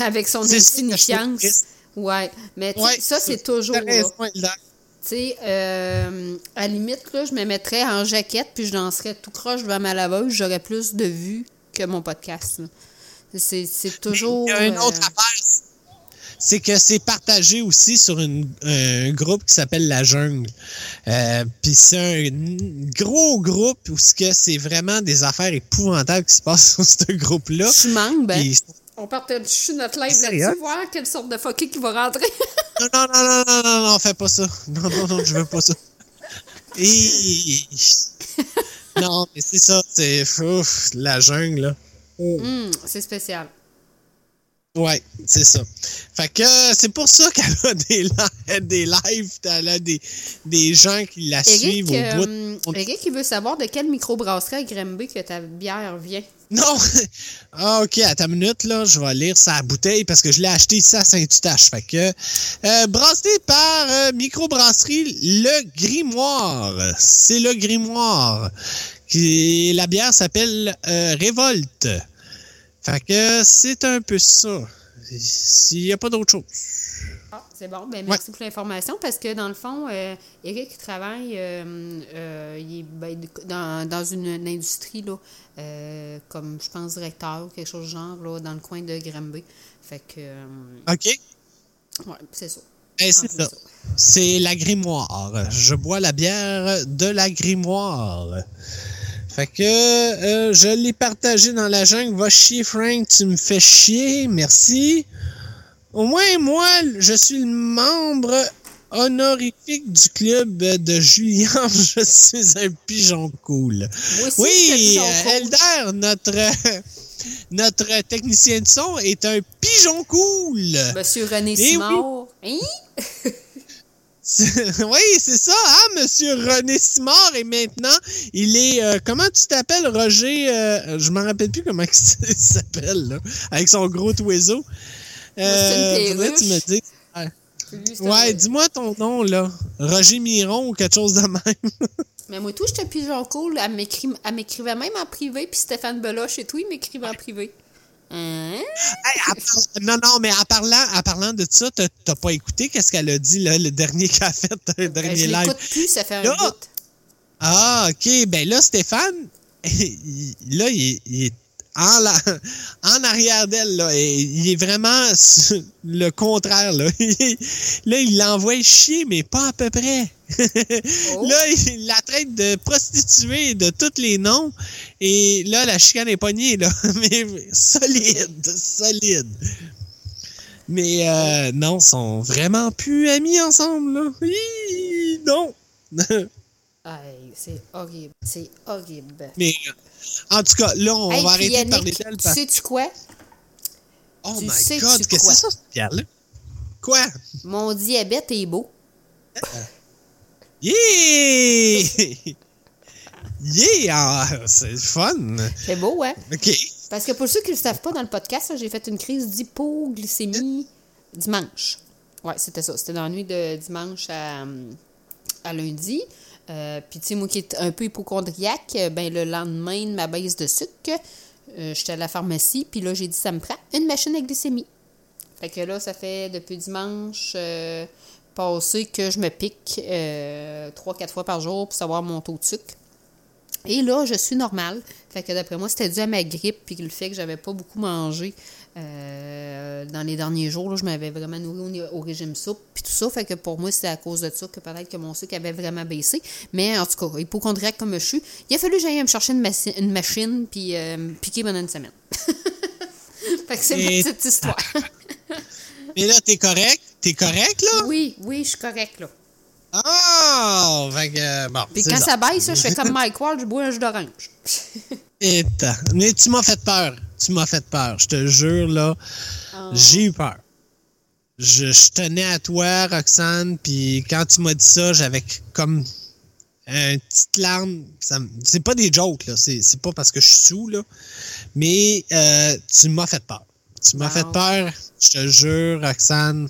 avec son insignifiance. Ouais. Mais Ouais, ça, c'est toujours. Tu sais, euh, à la limite, là, je me mettrais en jaquette puis je danserais tout croche devant ma laveuse, j'aurais plus de vues que mon podcast. C'est toujours. Il y a une euh, autre affaire, c'est que c'est partagé aussi sur une- un groupe qui s'appelle La Jungle. Euh, Puis c'est un gros groupe où ce que c'est vraiment des affaires épouvantables qui se passent sur ce groupe-là. Tu manques, ben. On partage notre live là-dessus, voir quelle sorte de fucké qui va rentrer. Non, non, non, non, non, non, non, fais pas ça. Non, non, non, je veux pas ça. Et... Non, mais c'est ça, c'est la jungle, là. Hum, c'est spécial. Ouais, c'est ça. Fait que euh, c'est pour ça qu'elle a des, li- des lives, elle a des, des gens qui la Eric, suivent au euh, bout. Eric, il veut savoir de quelle microbrasserie à Granby que ta bière vient. Non! Ah, ok, à ta minute, là, je vais lire sa bouteille parce que je l'ai acheté ici à Saint-Eustache. Fait que, euh, brassé par euh, microbrasserie Le Grimoire. C'est Le Grimoire. La bière s'appelle euh, Révolte. Fait que c'est un peu ça. S'il n'y a pas d'autre chose. Ah, c'est bon. Ben, merci pour l'information parce que dans le fond, euh, Eric travaille euh, euh, il est, ben, dans, dans une, une industrie, là, euh, comme je pense directeur ou quelque chose du genre, là, dans le coin de Granby. Fait que. OK? ouais, c'est ça. Eh, c'est ça. C'est la grimoire. Je bois la bière de la grimoire. Fait que euh, je l'ai partagé dans la jungle. Va chier, Frank, tu me fais chier. Merci. Au moins, moi, je suis le membre honorifique du club de Julien. Je suis un pigeon cool. Moi aussi, oui, euh. Elder, notre, notre technicien de son, est un pigeon cool. Monsieur René Eh oui. Simard. Hein? Oui, c'est ça, hein, Monsieur René Simard. Et maintenant, il est. euh, comment tu t'appelles, Roger euh, Je m'en rappelle plus comment il s'appelle, là, avec son gros oiseau. Euh, une faudrait que tu me dises. Ouais, dis-moi ton nom, là. Roger Miron ou quelque chose de même. Mais moi, tout, j'étais pigeon cool. Elle m'écrit- elle m'écrivait même en privé, puis Stéphane Beloche et tout, il m'écrivait en privé. Hey, à par- non, non, mais en parlant, en parlant de ça, t'as t'as pas écouté qu'est-ce qu'elle a dit, là, le dernier qu'elle a fait, le Ben, dernier je live? plus, ça fait un Là, bout. Ah, OK. Ben là, Stéphane, là, il est en, la- en arrière d'elle. Là, et il est vraiment le contraire. Là, là il l'envoie chier, mais pas à peu près. Là, il la traite de prostituée de tous les noms. Et là, la chicane est pognée. Là. Mais solide, solide. Mais euh, non, ils sont vraiment plus amis ensemble. Là. Hi, non. Aïe, c'est horrible. C'est horrible. Mais en tout cas, là, on Hey, va arrêter de parler Yannick, d'elle. Tu parce- sais-tu quoi? Oh tu my God, qu'est-ce que c'est ça, pierre-là? Quoi? Mon diabète est beau. Yeah! yeah! ah, c'est fun! C'est beau, hein? OK. Parce que pour ceux qui ne le savent pas, dans le podcast, là, j'ai fait une crise d'hypoglycémie dimanche. Ouais, c'était ça. C'était dans la nuit de dimanche à, à lundi. Euh, Puis, tu sais, moi qui est un peu hypochondriaque, euh, ben, le lendemain de ma baisse de sucre, euh, j'étais à la pharmacie. Puis là, j'ai dit, ça me prend une machine à glycémie. Fait que là, ça fait depuis dimanche passé que je me pique euh, 3-4 fois par jour pour savoir mon taux de sucre. Et là, je suis normale. Fait que d'après moi, c'était dû à ma grippe puis le fait que j'avais pas beaucoup mangé euh, dans les derniers jours. là, je m'avais vraiment nourri au, régime soupe puis tout ça. Fait que pour moi, c'est à cause de ça que peut-être que mon sucre avait vraiment baissé. Mais en tout cas, hypochondriaque comme je suis, il a fallu que j'aille me chercher une, machi- une machine puis euh, me piquer pendant une semaine. fait que c'est Et- ma petite histoire. Mais là, t'es correct? T'es correct, là? oui, oui, je suis correcte, là. Ah! Fait que, euh, bon. Puis quand ça. ça baisse, je fais comme Mike Ward, je bois un jus d'orange. Et Mais tu m'as fait peur. Tu m'as fait peur. Je te jure, là. Ah. J'ai eu peur. Je, je tenais à toi, Roxane, puis quand tu m'as dit ça, j'avais comme une petite larme. C'est pas des jokes, là. C'est c'est pas parce que je suis sous, là. Mais euh, tu m'as fait peur. Tu m'as Wow. fait peur. Je te jure, Roxane.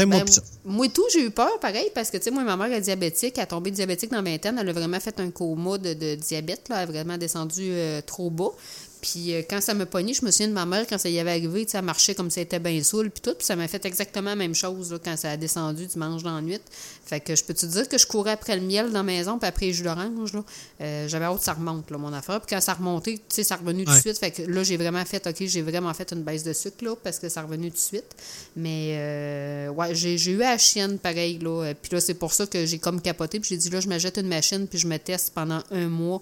Fais-moi Ben, plus ça. moi tout, j'ai eu peur, pareil, parce que, tu sais, moi, ma mère est diabétique, elle est tombée diabétique dans la vingtaine, elle a vraiment fait un coma de, de diabète, là, elle a vraiment descendu euh, trop bas. Puis euh, quand ça m'a pogné, je me souviens de ma mère, quand ça y avait arrivé, elle marchait comme si elle était bien saoule, puis tout, puis ça m'a fait exactement la même chose, là, quand ça a descendu dimanche dans la nuit. Fait que je peux te dire que je courais après le miel dans la maison, puis après les jus d'orange. Euh, J'avais hâte que ça remonte, là, mon affaire. Puis quand ça remontait, tu sais, ça revenu tout de Ouais. suite. Fait que là, j'ai vraiment fait, OK, j'ai vraiment fait une baisse de sucre, là, parce que ça revenu tout de suite. Mais, euh, ouais, j'ai eu la chienne, pareil, là. Puis là, c'est pour ça que j'ai comme capoté. Puis j'ai dit, là, je m'achète une machine, puis je me teste pendant un mois,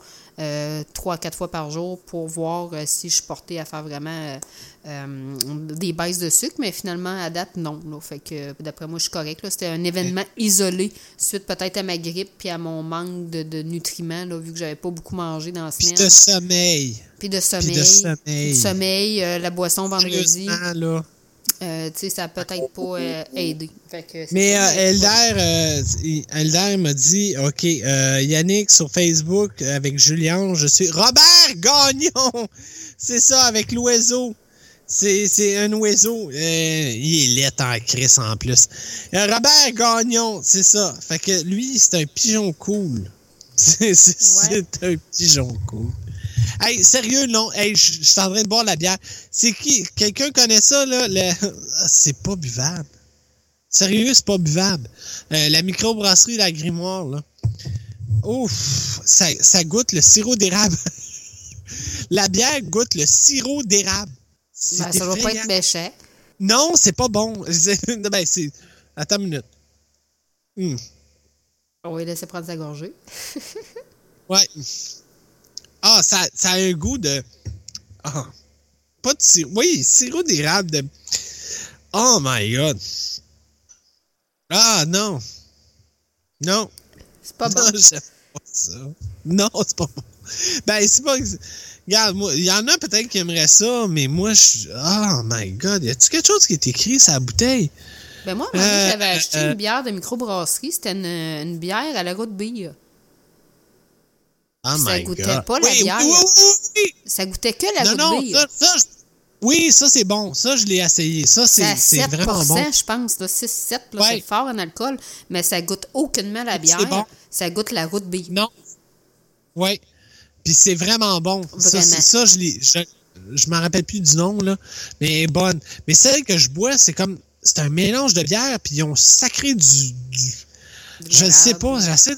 trois, quatre fois par jour, pour voir euh, si je suis portée à faire vraiment euh, euh, des baisses de sucre. Mais finalement, à date, non. Là. Fait que, d'après moi, je suis correcte. là. C'était un événement isolé, suite peut-être à ma grippe, puis à mon manque de, de nutriments, là, vu que j'avais pas beaucoup mangé dans la Puis semaine. de sommeil. Puis de sommeil. Puis de sommeil. Du sommeil, euh, la boisson vendredi. Là. Euh, tu sais, ça a peut-être pas euh, aidé. Fait que c'est Mais euh, Elder, m'a dit, OK, euh, Yannick sur Facebook avec Julien, je suis Robert Gagnon. C'est ça, avec l'oiseau. C'est, un oiseau. Il est laid en crise en plus. Robert Gagnon, c'est ça. Fait que lui, c'est un pigeon cool. C'est un pigeon cool. Hey, sérieux, non. Hey, je suis en train de boire la bière. C'est qui? Quelqu'un connaît ça, là? Le... Ah, C'est pas buvable. Sérieux, c'est pas buvable. Euh, la microbrasserie La Grimoire, là. Ouf, ça, ça goûte le sirop d'érable. la bière goûte le sirop d'érable. Ben, ça va pas être méchant. Non, c'est pas bon. ben, c'est... Attends une minute. Hmm. On va laisser prendre sa gorgée. Ouais. Ah, ça, ça a un goût de. Ah. Pas de sirop. Oui, sirop d'érable de. Oh my god. Ah non. Non. C'est pas bon. Non, j'aime pas ça. Non, c'est pas bon. Ben, c'est pas. Regarde, moi, il y en a peut-être qui aimeraient ça, mais moi, je. Oh my god. Y a-tu quelque chose qui est écrit sur la bouteille? Ben moi, donné, Euh, j'avais acheté euh, une bière de microbrasserie. C'était une, une bière à la route bille. Oh ça goûtait god. pas la Oui, bière. oui, oui, oui. Ça goûtait que la Non, non, ça, oui, ça c'est bon. Ça, je l'ai essayé. Ça, C'est c'est à c'est 7 vraiment bon. je pense. là, 6-7, là, Ouais. c'est fort en alcool, mais ça goûte aucunement la bière. bon. Ça goûte la route bille. Non. Oui. Puis c'est vraiment bon. Ça, Vraiment. c'est- ça, je l'ai. Je, je m'en rappelle plus du nom, là. Mais bonne. Mais celle que je bois, c'est comme. C'est un mélange de bière, puis ils ont sacré du. du- je ne sais pas. J'essaie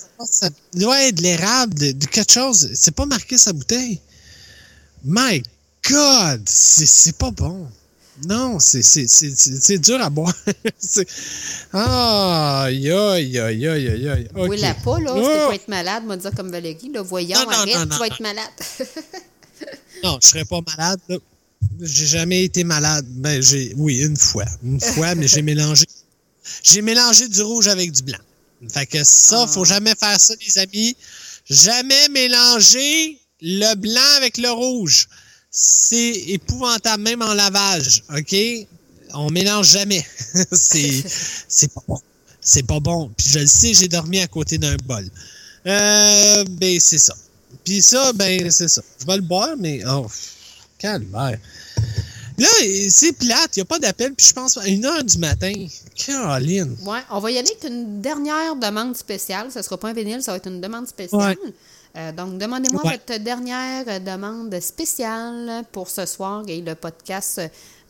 de. Ouais, de l'érable, de, de quelque chose. C'est pas marqué sa bouteille. My God! C'est pas bon. Non, c'est dur à boire. C'est- Aïe, aïe, aïe, aïe, aïe. Oui, la pas, là, Oh! c'était pas être malade, moi, dire comme Valérie. Là, voyons, Non, non, arrête, non, tu vas être malade. Non, je serais pas malade. là. J'ai jamais été malade. Ben, j'ai, oui, une fois. Une fois, mais j'ai mélangé. J'ai mélangé du rouge avec du blanc. Fait que ça, faut jamais faire ça, les amis. Jamais mélanger le blanc avec le rouge. C'est épouvantable, même en lavage. OK? On mélange jamais. c'est, c'est pas bon. C'est pas bon. Puis je le sais, j'ai dormi à côté d'un bol. Euh, ben, c'est ça. Puis ça, ben, c'est ça. Je vais le boire, mais. Oh, calvaire. Là, c'est plate, il n'y a pas d'appel, puis je pense à une heure du matin. Caroline. Ouais, on va y aller avec une dernière demande spéciale. Ça sera pas un vinyle, ça va être une demande spéciale. Ouais. Euh, donc, demandez-moi Ouais. votre dernière demande spéciale pour ce soir. Et le podcast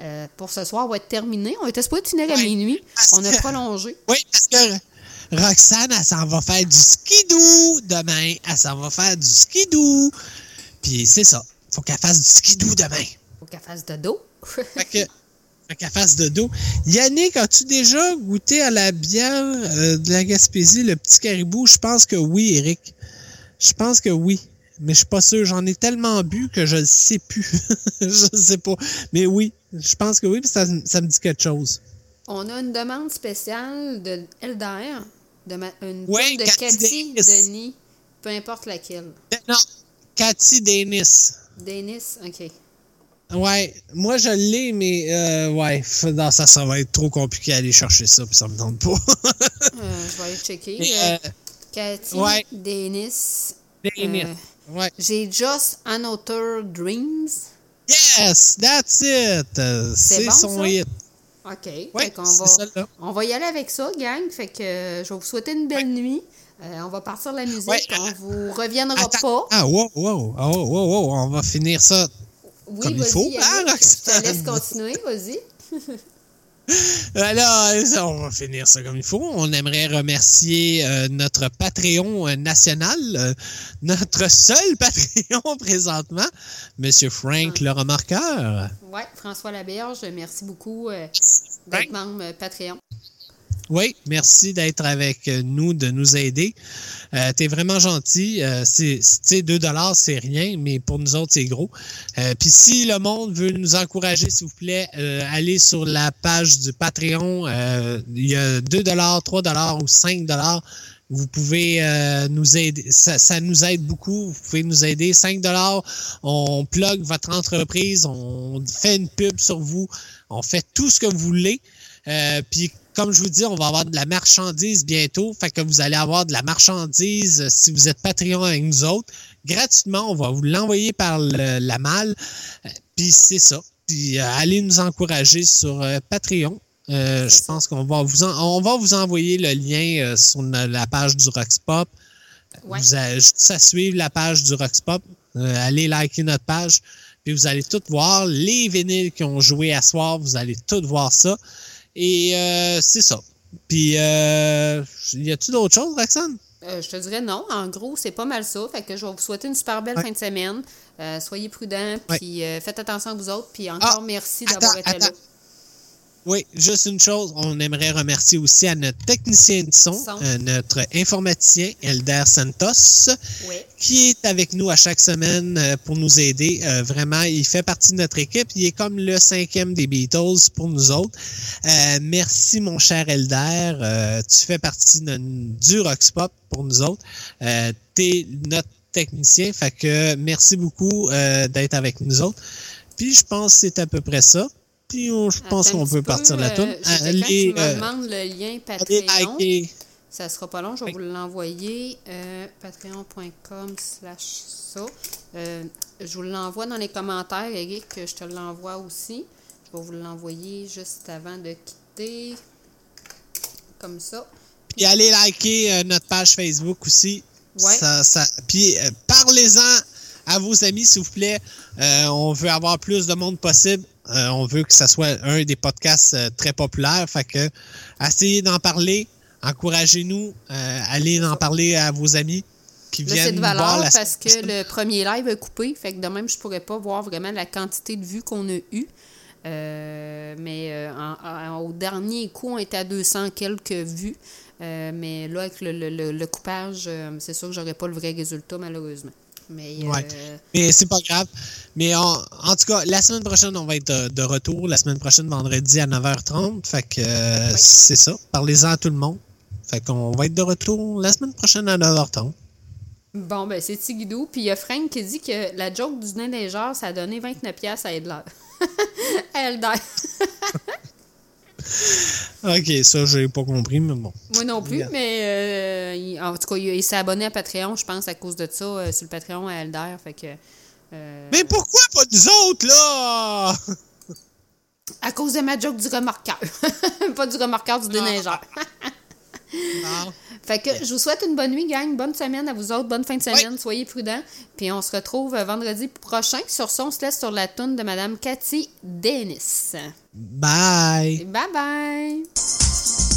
euh, pour ce soir va être terminé. On était supposé finir à minuit. On a prolongé. Oui, parce que Roxane, elle s'en va faire du skidoo demain. Elle s'en va faire du skidoo. Puis c'est ça. Faut qu'elle fasse du skidoo demain. Faut qu'elle fasse de dos. Fait que. Fait qu'elle fasse de dos. Yannick, as-tu déjà goûté à la bière euh, de la Gaspésie, le petit caribou? Je pense que oui, Eric. Je pense que oui. Mais je suis pas sûr. J'en ai tellement bu que je le sais plus. je sais pas. Mais oui, je pense que oui, puis ça, ça me dit quelque chose. On a une demande spéciale de Elder, de ma- une Oui, de Cathy Cathy. Denis, peu importe laquelle. Non, Cathy Dennis. Denis, OK. Ouais, moi je l'ai, mais euh, ouais, non, ça, ça va être trop compliqué à aller chercher ça, puis ça me tente pas. Euh, je vais aller checker. Mais, Euh, euh, Cathy ouais. Denis. Denis, Euh, ouais. J'ai Just Another Dreams. Yes, that's it. C'est bon, son ça? hit. OK. Ouais, c'est va, on va y aller avec ça, gang. Fait que euh, je vais vous souhaiter une belle nuit. Euh, on va partir la musique. Ouais. On vous reviendra pas. Ah, wow, wow, oh, wow, wow, on va finir ça Oui, comme il faut. Yannick, hein, Je te Roxane? laisse continuer, vas-y. Alors, on va finir ça comme il faut. On aimerait remercier euh, notre Patreon euh, national, euh, notre seul Patreon présentement, Monsieur Frank le Remarqueur. Ouais, François Laberge, merci beaucoup euh, d'être membre Patreon. Oui, merci d'être avec nous, de nous aider. Euh, T'es vraiment gentil. Euh, c'est, c'est- tu sais, 2 dollars, c'est rien, mais pour nous autres, c'est gros. Euh, Puis si le monde veut nous encourager, s'il vous plaît, euh, allez sur la page du Patreon. Euh, Il y a 2 dollars, 3 dollars ou 5 dollars. Vous pouvez euh, nous aider. Ça, ça nous aide beaucoup. Vous pouvez nous aider. 5 dollars, on plug votre entreprise, on fait une pub sur vous, on fait tout ce que vous voulez. Euh, Puis comme je vous dis, on va avoir de la marchandise bientôt. Fait que vous allez avoir de la marchandise euh, si vous êtes Patreon avec nous autres. Gratuitement, on va vous l'envoyer par le- la malle. Euh, Puis c'est ça. Puis euh, allez nous encourager sur euh, Patreon. Euh, je pense qu'on va vous en- on va vous envoyer le lien sur la page du Roxpop. Vous avez juste à suivre la page du Roxpop. Allez liker notre page. Puis vous allez tout voir. Les vinyles qui ont joué à soir, vous allez tout voir ça. Et euh, c'est ça. Puis, euh, y a-tu d'autres choses, Roxane? Euh, je te dirais non. En gros, c'est pas mal ça. Fait que je vais vous souhaiter une super belle Ouais. fin de semaine. Euh, soyez prudents, puis faites attention à vous autres. Puis encore merci d'avoir attends, été là. Oui, juste une chose, on aimerait remercier aussi à notre technicien de son, Son. euh, notre informaticien Elder Santos, Oui. qui est avec nous à chaque semaine euh, pour nous aider. Euh, vraiment, il fait partie de notre équipe. Il est comme le cinquième des Beatles pour nous autres. Euh, merci, mon cher Elder. Euh, tu fais partie de- du Rockspop pour nous autres. Euh, tu es notre technicien, fait que merci beaucoup euh, d'être avec nous autres. Puis je pense que c'est à peu près ça. Puis on- je pense Attends un qu'on peut peu, partir la euh, toune. j'ai quelqu'un Allez, qui me euh, demande le lien Patreon. Ça sera pas long, je vais vous l'envoyer. Euh, Patreon.com slash ça. Euh, je vous l'envoie dans les commentaires, Eric, je te l'envoie aussi. Je vais vous l'envoyer juste avant de quitter. Comme ça. Puis allez liker euh, notre page Facebook aussi. Ouais. Ça, ça, puis euh, parlez-en à vos amis, s'il vous plaît. Euh, on veut avoir plus de monde possible. Euh, on veut que ça soit un des podcasts euh, très populaires. Fait que essayez d'en parler. Encouragez-nous. Euh, allez en parler à vos amis qui Là, viennent de voir valeur la parce que le premier live est coupé. Fait que de même, je pourrais pas voir vraiment la quantité de vues qu'on a eues. Mais en- en- au dernier coup, on était à 200 quelques vues. Mais là, avec le, le- le- le coupage, c'est sûr que j'aurais pas le vrai résultat, malheureusement. Mais euh, Ouais. Mais c'est pas grave. Mais en, en tout cas, la semaine prochaine, on va être de, de retour. La semaine prochaine, vendredi à 9h30. Fait que euh, c'est ça. Parlez-en à tout le monde. Fait qu'on va être de retour la semaine prochaine à 9h30. bon, ben c'est Tigidou. Puis il y a Frank qui dit que la joke du nain neigeur, ça a donné 29$ à Edler. à Elder. Ok, ça, j'ai pas compris, mais bon. Moi non plus, Regarde. mais euh, il- en tout cas, il, il s'est abonné à Patreon, je pense, à cause de ça, euh, sur le Patreon à Elder. Fait que. euh, Mais pourquoi pas nous autres, là? À cause de ma joke du remorqueur. Pas du remorqueur, du déneigeur. fait que je vous souhaite une bonne nuit, gang. Bonne semaine à vous autres. Bonne fin de semaine. Soyez prudents. Puis on se retrouve euh, vendredi prochain. Sur ça, on se laisse sur la toune de Madame Cathy Dennis. Bye. Bye bye.